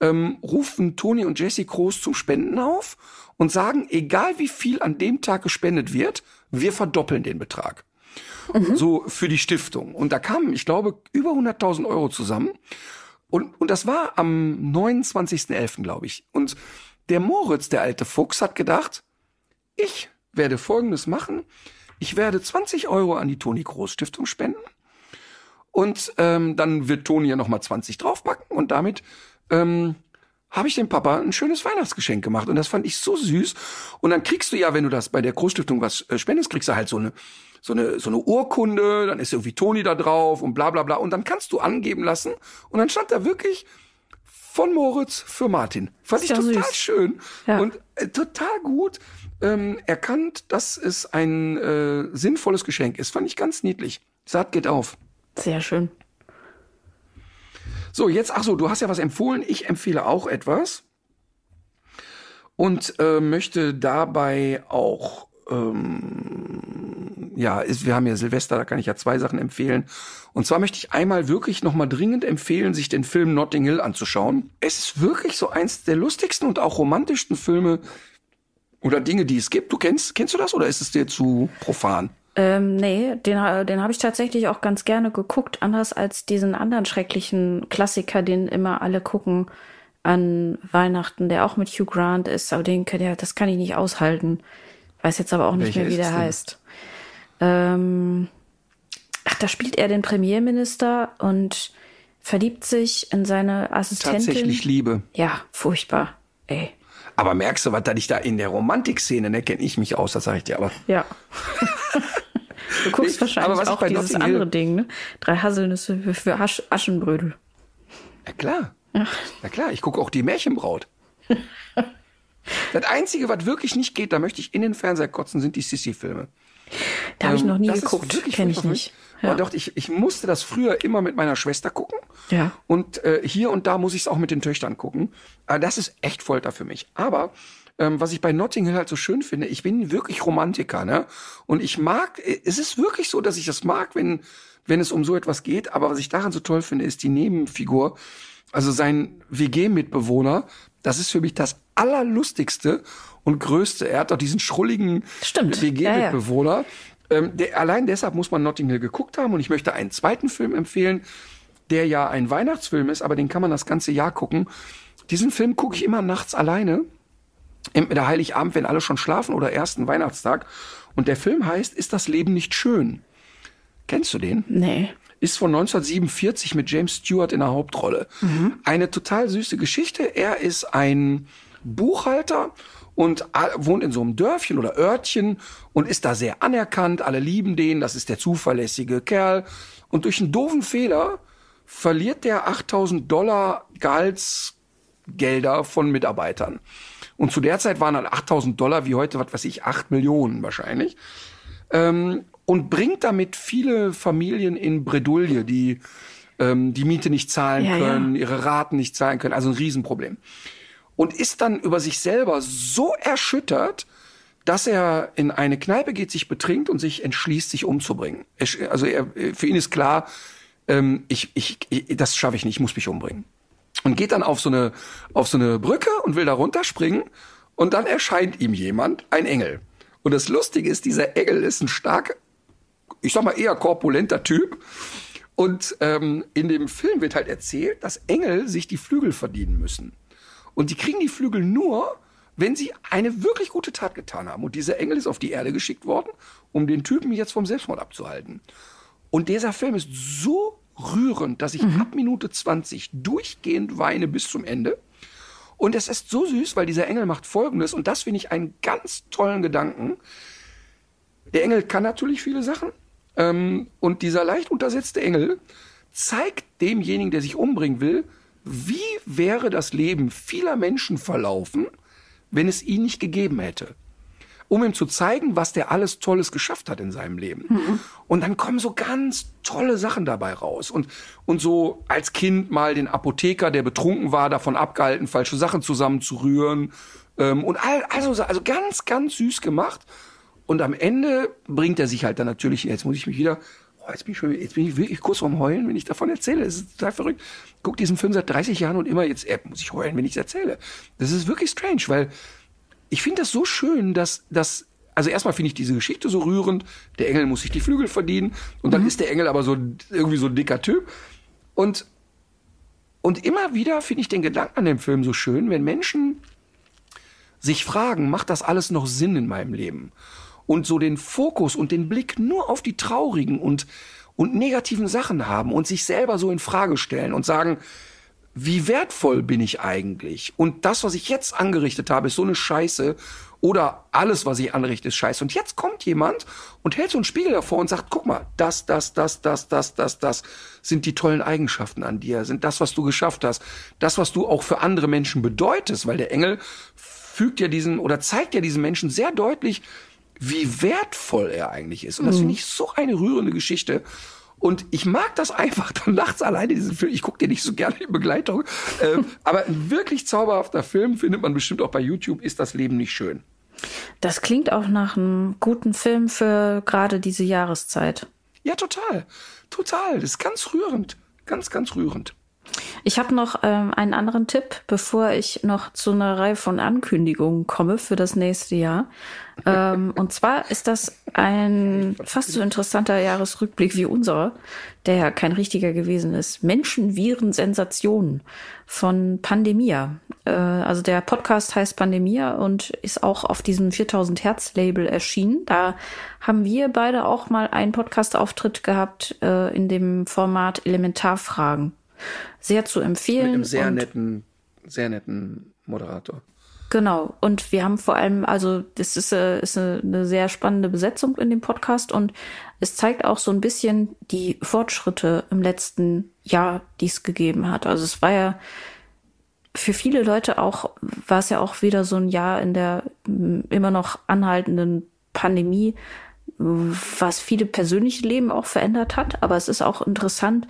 ähm, rufen Toni und Jesse Kroos zum Spenden auf und sagen, egal wie viel an dem Tag gespendet wird, wir verdoppeln den Betrag. Mhm. So für die Stiftung. Und da kamen, ich glaube, über 100.000 Euro zusammen. Und, und das war am 29.11., glaube ich. Und der Moritz, der alte Fuchs, hat gedacht, ich werde Folgendes machen. Ich werde 20 Euro an die Toni Groß Stiftung spenden. Und ähm, dann wird Toni ja nochmal 20 draufpacken. Und damit ähm, habe ich dem Papa ein schönes Weihnachtsgeschenk gemacht. Und das fand ich so süß. Und dann kriegst du ja, wenn du das bei der Großstiftung was äh, spendest, kriegst du halt so eine, so eine, so eine Urkunde, dann ist irgendwie Toni da drauf und bla bla bla. Und dann kannst du angeben lassen. Und dann stand da wirklich von Moritz für Martin. Fand ich total süß. schön ja. und äh, total gut ähm, erkannt, dass es ein äh, sinnvolles Geschenk ist. Fand ich ganz niedlich. Saat geht auf. Sehr schön. So, jetzt, ach so, du hast ja was empfohlen. Ich empfehle auch etwas. Und äh, möchte dabei auch ähm, ja, ist, wir haben ja Silvester, da kann ich ja zwei Sachen empfehlen. Und zwar möchte ich einmal wirklich nochmal dringend empfehlen, sich den Film Notting Hill anzuschauen. Es ist wirklich so eins der lustigsten und auch romantischsten Filme oder Dinge, die es gibt. Du kennst, kennst du das oder ist es dir zu profan? Ähm, nee, den, den habe ich tatsächlich auch ganz gerne geguckt, anders als diesen anderen schrecklichen Klassiker, den immer alle gucken an Weihnachten, der auch mit Hugh Grant ist, aber den, ja, das kann ich nicht aushalten. Weiß jetzt aber auch nicht mehr, wie der heißt. Ähm, ach, da spielt er den Premierminister und verliebt sich in seine Assistentin. Tatsächlich Liebe. Ja, furchtbar. Ey. Aber merkst du, was da nicht da in der Romantikszene, ne, kenne ich mich aus, das sage ich dir aber. Ja. du guckst nee, wahrscheinlich auch dieses Notting andere Hill Ding, ne? Drei Haselnüsse für, Asch Aschenbrödel. Ja klar. Ja. Na klar, ich gucke auch die Märchenbraut. Das Einzige, was wirklich nicht geht, da möchte ich in den Fernseher kotzen, sind die Sissy-Filme. Da habe ich noch nie ähm, geguckt, kenne ich nicht. Ja. doch, ich, ich musste das früher immer mit meiner Schwester gucken. Ja. Und äh, hier und da muss ich es auch mit den Töchtern gucken. Aber das ist echt Folter für mich. Aber ähm, was ich bei Notting Hill halt so schön finde, ich bin wirklich Romantiker, ne? Und ich mag, äh, es ist wirklich so, dass ich das mag, wenn, wenn es um so etwas geht. Aber was ich daran so toll finde, ist die Nebenfigur, also sein WG-Mitbewohner, das ist für mich das allerlustigste und größte. Er hat doch diesen schrulligen WG-Mitbewohner. Ja, ja. ähm, der, allein deshalb muss man Notting Hill geguckt haben. Und ich möchte einen zweiten Film empfehlen, der ja ein Weihnachtsfilm ist, aber den kann man das ganze Jahr gucken. Diesen Film gucke ich immer nachts alleine. Entweder Heiligabend, wenn alle schon schlafen, oder ersten Weihnachtstag. Und der Film heißt Ist das Leben nicht schön? Kennst du den? Nee ist von 1947 mit James Stewart in der Hauptrolle. Mhm. Eine total süße Geschichte. Er ist ein Buchhalter und wohnt in so einem Dörfchen oder Örtchen und ist da sehr anerkannt. Alle lieben den, das ist der zuverlässige Kerl. Und durch einen doofen Fehler verliert der 8000 Dollar Gehaltsgelder von Mitarbeitern. Und zu der Zeit waren halt 8000 Dollar wie heute, was weiß ich, 8 Millionen wahrscheinlich. Ähm, und bringt damit viele Familien in Bredouille, die ähm, die Miete nicht zahlen ja, können, ja. ihre Raten nicht zahlen können. Also ein Riesenproblem. Und ist dann über sich selber so erschüttert, dass er in eine Kneipe geht, sich betrinkt und sich entschließt, sich umzubringen. Also er, für ihn ist klar, ähm, ich, ich, ich, das schaffe ich nicht, ich muss mich umbringen. Und geht dann auf so eine, auf so eine Brücke und will da runterspringen und dann erscheint ihm jemand, ein Engel. Und das Lustige ist, dieser Engel ist ein stark, ich sag mal eher korpulenter Typ. Und ähm, in dem Film wird halt erzählt, dass Engel sich die Flügel verdienen müssen. Und die kriegen die Flügel nur, wenn sie eine wirklich gute Tat getan haben. Und dieser Engel ist auf die Erde geschickt worden, um den Typen jetzt vom Selbstmord abzuhalten. Und dieser Film ist so rührend, dass ich mhm. ab Minute 20 durchgehend weine bis zum Ende. Und es ist so süß, weil dieser Engel macht Folgendes, und das finde ich einen ganz tollen Gedanken. Der Engel kann natürlich viele Sachen. Ähm, und dieser leicht untersetzte Engel zeigt demjenigen, der sich umbringen will, wie wäre das Leben vieler Menschen verlaufen, wenn es ihn nicht gegeben hätte. Um ihm zu zeigen, was der alles Tolles geschafft hat in seinem Leben. Mhm. Und dann kommen so ganz tolle Sachen dabei raus. Und, und so als Kind mal den Apotheker, der betrunken war, davon abgehalten, falsche Sachen zusammenzurühren. Ähm, und all, also, also ganz, ganz süß gemacht. Und am Ende bringt er sich halt dann natürlich, jetzt muss ich mich wieder, oh, jetzt, bin ich schon, jetzt bin ich wirklich kurz vorm Heulen, wenn ich davon erzähle. Das ist total verrückt. Guck diesen Film seit 30 Jahren und immer jetzt, äh, muss ich heulen, wenn ich es erzähle. Das ist wirklich strange, weil ich finde das so schön, dass, dass also erstmal finde ich diese Geschichte so rührend. Der Engel muss sich die Flügel verdienen und dann mhm. ist der Engel aber so irgendwie so ein dicker Typ. Und, und immer wieder finde ich den Gedanken an dem Film so schön, wenn Menschen sich fragen, macht das alles noch Sinn in meinem Leben? Und so den Fokus und den Blick nur auf die traurigen und, und negativen Sachen haben und sich selber so in Frage stellen und sagen, wie wertvoll bin ich eigentlich? Und das, was ich jetzt angerichtet habe, ist so eine Scheiße. Oder alles, was ich anrichte, ist scheiße. Und jetzt kommt jemand und hält so einen Spiegel davor und sagt, guck mal, das, das, das, das, das, das, das sind die tollen Eigenschaften an dir, sind das, was du geschafft hast, das, was du auch für andere Menschen bedeutest, weil der Engel fügt ja diesen oder zeigt ja diesen Menschen sehr deutlich, wie wertvoll er eigentlich ist. Und das mhm. finde ich so eine rührende Geschichte. Und ich mag das einfach, dann nachts alleine diesen Film. Ich gucke dir nicht so gerne in Begleitung. Ähm, aber ein wirklich zauberhafter Film findet man bestimmt auch bei YouTube. Ist das Leben nicht schön? Das klingt auch nach einem guten Film für gerade diese Jahreszeit. Ja, total. Total. Das ist ganz rührend. Ganz, ganz rührend. Ich habe noch ähm, einen anderen Tipp, bevor ich noch zu einer Reihe von Ankündigungen komme für das nächste Jahr. Ähm, und zwar ist das ein fast so interessanter Jahresrückblick wie unserer, der ja kein richtiger gewesen ist. Menschen, Viren, Sensationen von Pandemia. Äh, also der Podcast heißt Pandemia und ist auch auf diesem 4000 Hertz Label erschienen. Da haben wir beide auch mal einen Podcast-Auftritt gehabt äh, in dem Format Elementarfragen sehr zu empfehlen. Mit einem sehr netten, sehr netten Moderator. Genau. Und wir haben vor allem, also das ist, äh, ist eine, eine sehr spannende Besetzung in dem Podcast und es zeigt auch so ein bisschen die Fortschritte im letzten Jahr, die es gegeben hat. Also es war ja für viele Leute auch, war es ja auch wieder so ein Jahr in der immer noch anhaltenden Pandemie, was viele persönliche Leben auch verändert hat. Aber es ist auch interessant,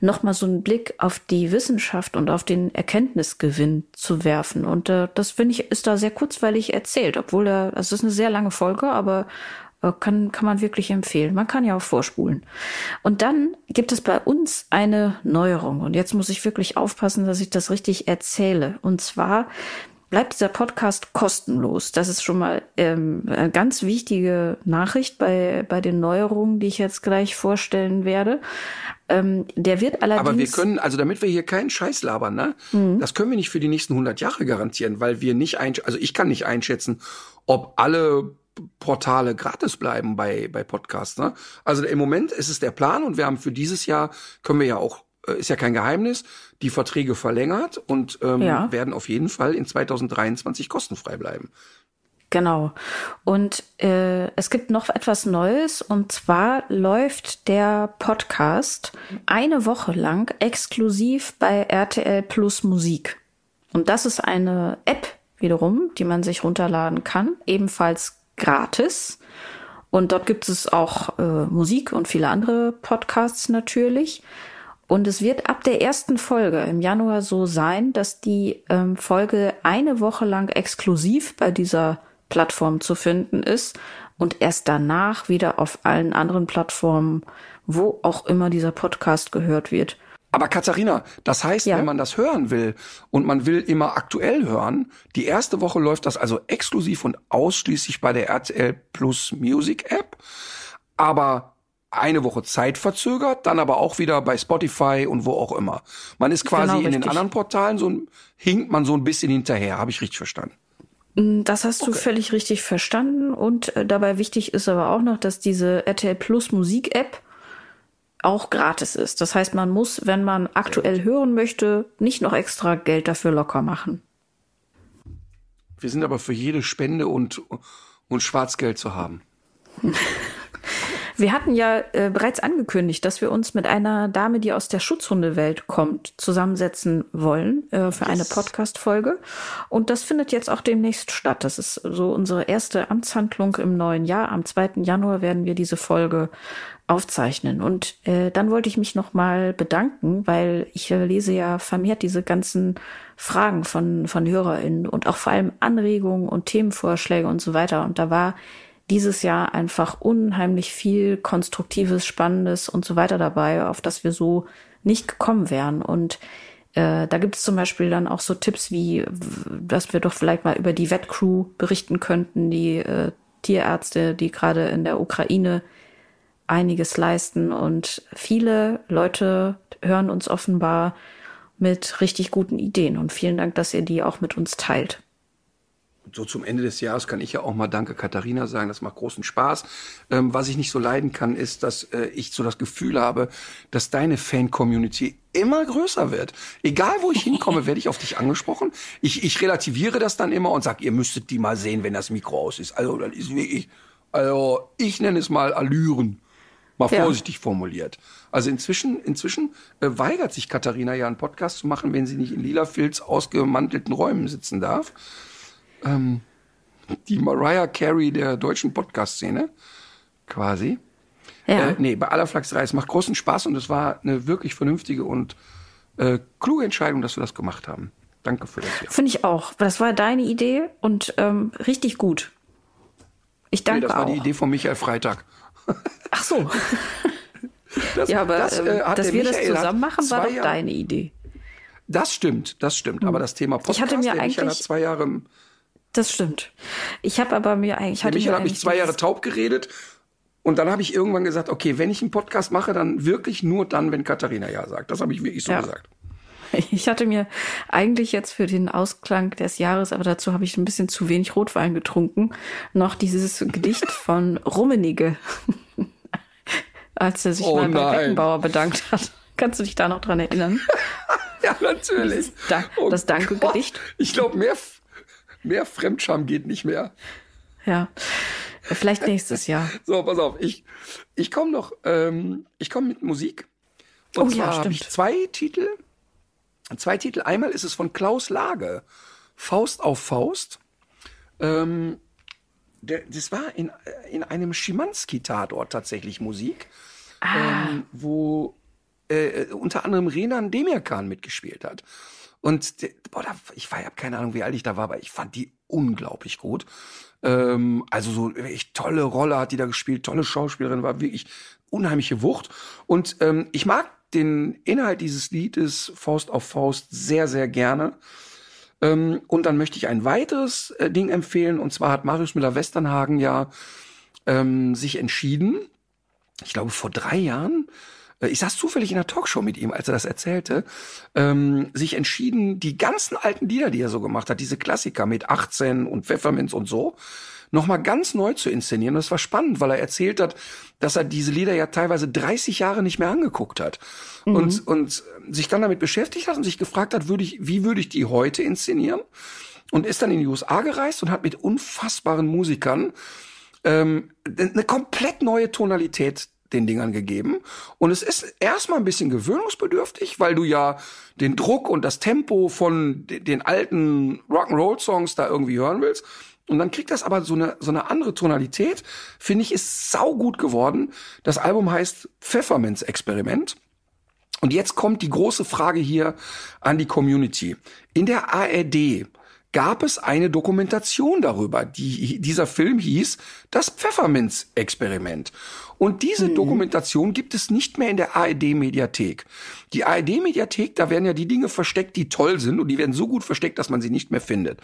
nochmal so einen Blick auf die Wissenschaft und auf den Erkenntnisgewinn zu werfen. Und äh, das finde ich, ist da sehr kurzweilig erzählt, obwohl er, also es ist eine sehr lange Folge, aber äh, kann, kann man wirklich empfehlen. Man kann ja auch vorspulen. Und dann gibt es bei uns eine Neuerung. Und jetzt muss ich wirklich aufpassen, dass ich das richtig erzähle. Und zwar bleibt dieser Podcast kostenlos. Das ist schon mal ähm, eine ganz wichtige Nachricht bei, bei den Neuerungen, die ich jetzt gleich vorstellen werde. Ähm, der wird allerdings. Aber wir können, also damit wir hier keinen Scheiß labern, ne? Mhm. Das können wir nicht für die nächsten 100 Jahre garantieren, weil wir nicht ein, also ich kann nicht einschätzen, ob alle Portale gratis bleiben bei, bei Podcasts. Ne? Also im Moment ist es der Plan und wir haben für dieses Jahr, können wir ja auch ist ja kein Geheimnis, die Verträge verlängert und ähm, ja. werden auf jeden Fall in 2023 kostenfrei bleiben. Genau. Und äh, es gibt noch etwas Neues und zwar läuft der Podcast eine Woche lang exklusiv bei RTL Plus Musik. Und das ist eine App wiederum, die man sich runterladen kann, ebenfalls gratis. Und dort gibt es auch äh, Musik und viele andere Podcasts natürlich. Und es wird ab der ersten Folge im Januar so sein, dass die ähm, Folge eine Woche lang exklusiv bei dieser Plattformen zu finden ist und erst danach wieder auf allen anderen Plattformen, wo auch immer dieser Podcast gehört wird. Aber Katharina, das heißt, ja. wenn man das hören will und man will immer aktuell hören, die erste Woche läuft das also exklusiv und ausschließlich bei der RTL Plus Music App, aber eine Woche Zeit verzögert, dann aber auch wieder bei Spotify und wo auch immer. Man ist quasi genau, in den anderen Portalen so hinkt man so ein bisschen hinterher, habe ich richtig verstanden. Mm, das hast okay. du völlig richtig verstanden und äh, dabei wichtig ist aber auch noch, dass diese RTL Plus Musik App auch gratis ist. Das heißt, man muss, wenn man aktuell hören möchte, nicht noch extra Geld dafür locker machen. Wir sind aber für jede Spende und, und Schwarzgeld zu haben. Wir hatten ja äh, bereits angekündigt, dass wir uns mit einer Dame, die aus der Schutzhundewelt kommt, zusammensetzen wollen äh, für yes. eine Podcast-Folge. Und das findet jetzt auch demnächst statt. Das ist so unsere erste Amtshandlung im neuen Jahr. Am 2. Januar werden wir diese Folge aufzeichnen. Und äh, dann wollte ich mich nochmal bedanken, weil ich äh, lese ja vermehrt diese ganzen Fragen von, von HörerInnen und auch vor allem Anregungen und Themenvorschläge und so weiter. Und da war dieses Jahr einfach unheimlich viel Konstruktives, Spannendes und so weiter dabei, auf das wir so nicht gekommen wären. Und äh, da gibt es zum Beispiel dann auch so Tipps wie, dass wir doch vielleicht mal über die Vetcrew berichten könnten, die äh, Tierärzte, die gerade in der Ukraine einiges leisten. Und viele Leute hören uns offenbar mit richtig guten Ideen. Und vielen Dank, dass ihr die auch mit uns teilt so zum Ende des Jahres kann ich ja auch mal Danke Katharina sagen. Das macht großen Spaß. Ähm, was ich nicht so leiden kann, ist, dass äh, ich so das Gefühl habe, dass deine Fan-Community immer größer wird. Egal wo ich hinkomme, werde ich auf dich angesprochen. Ich, ich relativiere das dann immer und sage, ihr müsstet die mal sehen, wenn das Mikro aus ist. Also das ist wirklich, also ich nenne es mal Allüren. Mal ja. vorsichtig formuliert. Also inzwischen, inzwischen äh, weigert sich Katharina ja einen Podcast zu machen, wenn sie nicht in lila Filz ausgemantelten Räumen sitzen darf ähm, die Mariah Carey der deutschen Podcast-Szene, quasi. Ja. Äh, nee, bei aller Flachserei. Es macht großen Spaß und es war eine wirklich vernünftige und äh, kluge Entscheidung, dass wir das gemacht haben. Danke für das. Finde ich auch. Das war deine Idee und ähm, richtig gut. Ich danke. Nee, das war auch. die Idee von Michael Freitag. Ach so. das, ja, aber das, äh, dass wir Michael das zusammen machen, war doch deine Idee. Das stimmt, das stimmt. Hm. Aber das Thema Podcast, ich hatte mir eigentlich zwei Jahre das stimmt. Ich habe aber mir eigentlich. Ja, Michael hat mich zwei Jahre taub geredet. Und dann habe ich irgendwann gesagt, okay, wenn ich einen Podcast mache, dann wirklich nur dann, wenn Katharina ja sagt. Das habe ich wirklich so ja. gesagt. Ich hatte mir eigentlich jetzt für den Ausklang des Jahres, aber dazu habe ich ein bisschen zu wenig Rotwein getrunken, noch dieses Gedicht von Rummenigge, als er sich oh mal bei Beckenbauer bedankt hat. Kannst du dich da noch dran erinnern? ja, natürlich. Das, da oh das Danke-Gedicht. Ich glaube, mehr, Mehr Fremdscham geht nicht mehr. Ja. Vielleicht nächstes Jahr. so, pass auf. Ich, ich komme noch, ähm, ich komme mit Musik. Und oh, zwar ja, habe ich zwei Titel. Zwei Titel. Einmal ist es von Klaus Lage. Faust auf Faust. Ähm, der, das war in, in einem Schimanski-Tatort tatsächlich Musik, ah. ähm, wo äh, unter anderem Renan Demirkan mitgespielt hat. Und boah, da, ich habe keine Ahnung, wie alt ich da war, aber ich fand die unglaublich gut. Ähm, also so echt tolle Rolle hat die da gespielt, tolle Schauspielerin, war wirklich unheimliche Wucht. Und ähm, ich mag den Inhalt dieses Liedes Faust auf Faust sehr, sehr gerne. Ähm, und dann möchte ich ein weiteres äh, Ding empfehlen. Und zwar hat Marius Müller-Westernhagen ja ähm, sich entschieden, ich glaube vor drei Jahren, ich saß zufällig in einer Talkshow mit ihm, als er das erzählte, ähm, sich entschieden, die ganzen alten Lieder, die er so gemacht hat, diese Klassiker mit 18 und Pfefferminz und so, nochmal ganz neu zu inszenieren. Das war spannend, weil er erzählt hat, dass er diese Lieder ja teilweise 30 Jahre nicht mehr angeguckt hat mhm. und, und sich dann damit beschäftigt hat und sich gefragt hat, würde ich, wie würde ich die heute inszenieren? Und ist dann in die USA gereist und hat mit unfassbaren Musikern ähm, eine komplett neue Tonalität den Dingern gegeben. Und es ist erstmal ein bisschen gewöhnungsbedürftig, weil du ja den Druck und das Tempo von den alten Rock'n'Roll-Songs da irgendwie hören willst. Und dann kriegt das aber so eine, so eine andere Tonalität. Finde ich, ist sau gut geworden. Das Album heißt Pfefferminz Experiment. Und jetzt kommt die große Frage hier an die Community. In der ARD gab es eine Dokumentation darüber. Die, dieser Film hieß Das Pfefferminz-Experiment. Und diese mhm. Dokumentation gibt es nicht mehr in der ARD-Mediathek. Die ARD-Mediathek, da werden ja die Dinge versteckt, die toll sind und die werden so gut versteckt, dass man sie nicht mehr findet.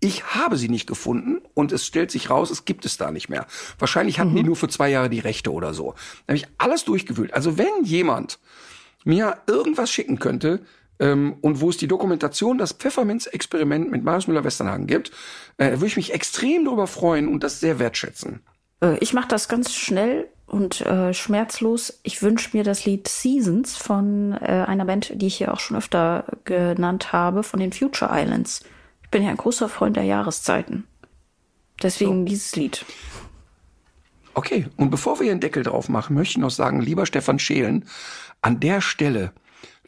Ich habe sie nicht gefunden und es stellt sich raus, es gibt es da nicht mehr. Wahrscheinlich hatten mhm. die nur für zwei Jahre die Rechte oder so. Da habe ich alles durchgewühlt. Also wenn jemand mir irgendwas schicken könnte, ähm, und wo es die Dokumentation, das Pfefferminz-Experiment mit Marius Müller-Westernhagen gibt, äh, würde ich mich extrem darüber freuen und das sehr wertschätzen. Äh, ich mache das ganz schnell und äh, schmerzlos. Ich wünsche mir das Lied Seasons von äh, einer Band, die ich hier auch schon öfter genannt habe, von den Future Islands. Ich bin ja ein großer Freund der Jahreszeiten. Deswegen so. dieses Lied. Okay, und bevor wir hier einen Deckel drauf machen, möchte ich noch sagen, lieber Stefan Schelen, an der Stelle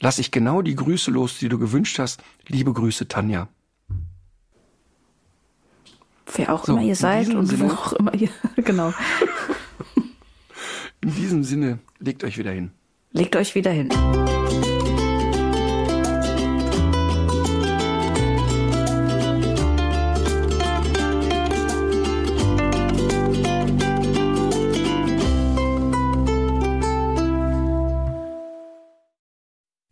lasse ich genau die Grüße los, die du gewünscht hast. Liebe Grüße, Tanja. Wer auch so, immer ihr seid und Sinne, wo auch immer ihr, genau. In diesem Sinne, legt euch wieder hin. Legt euch wieder hin.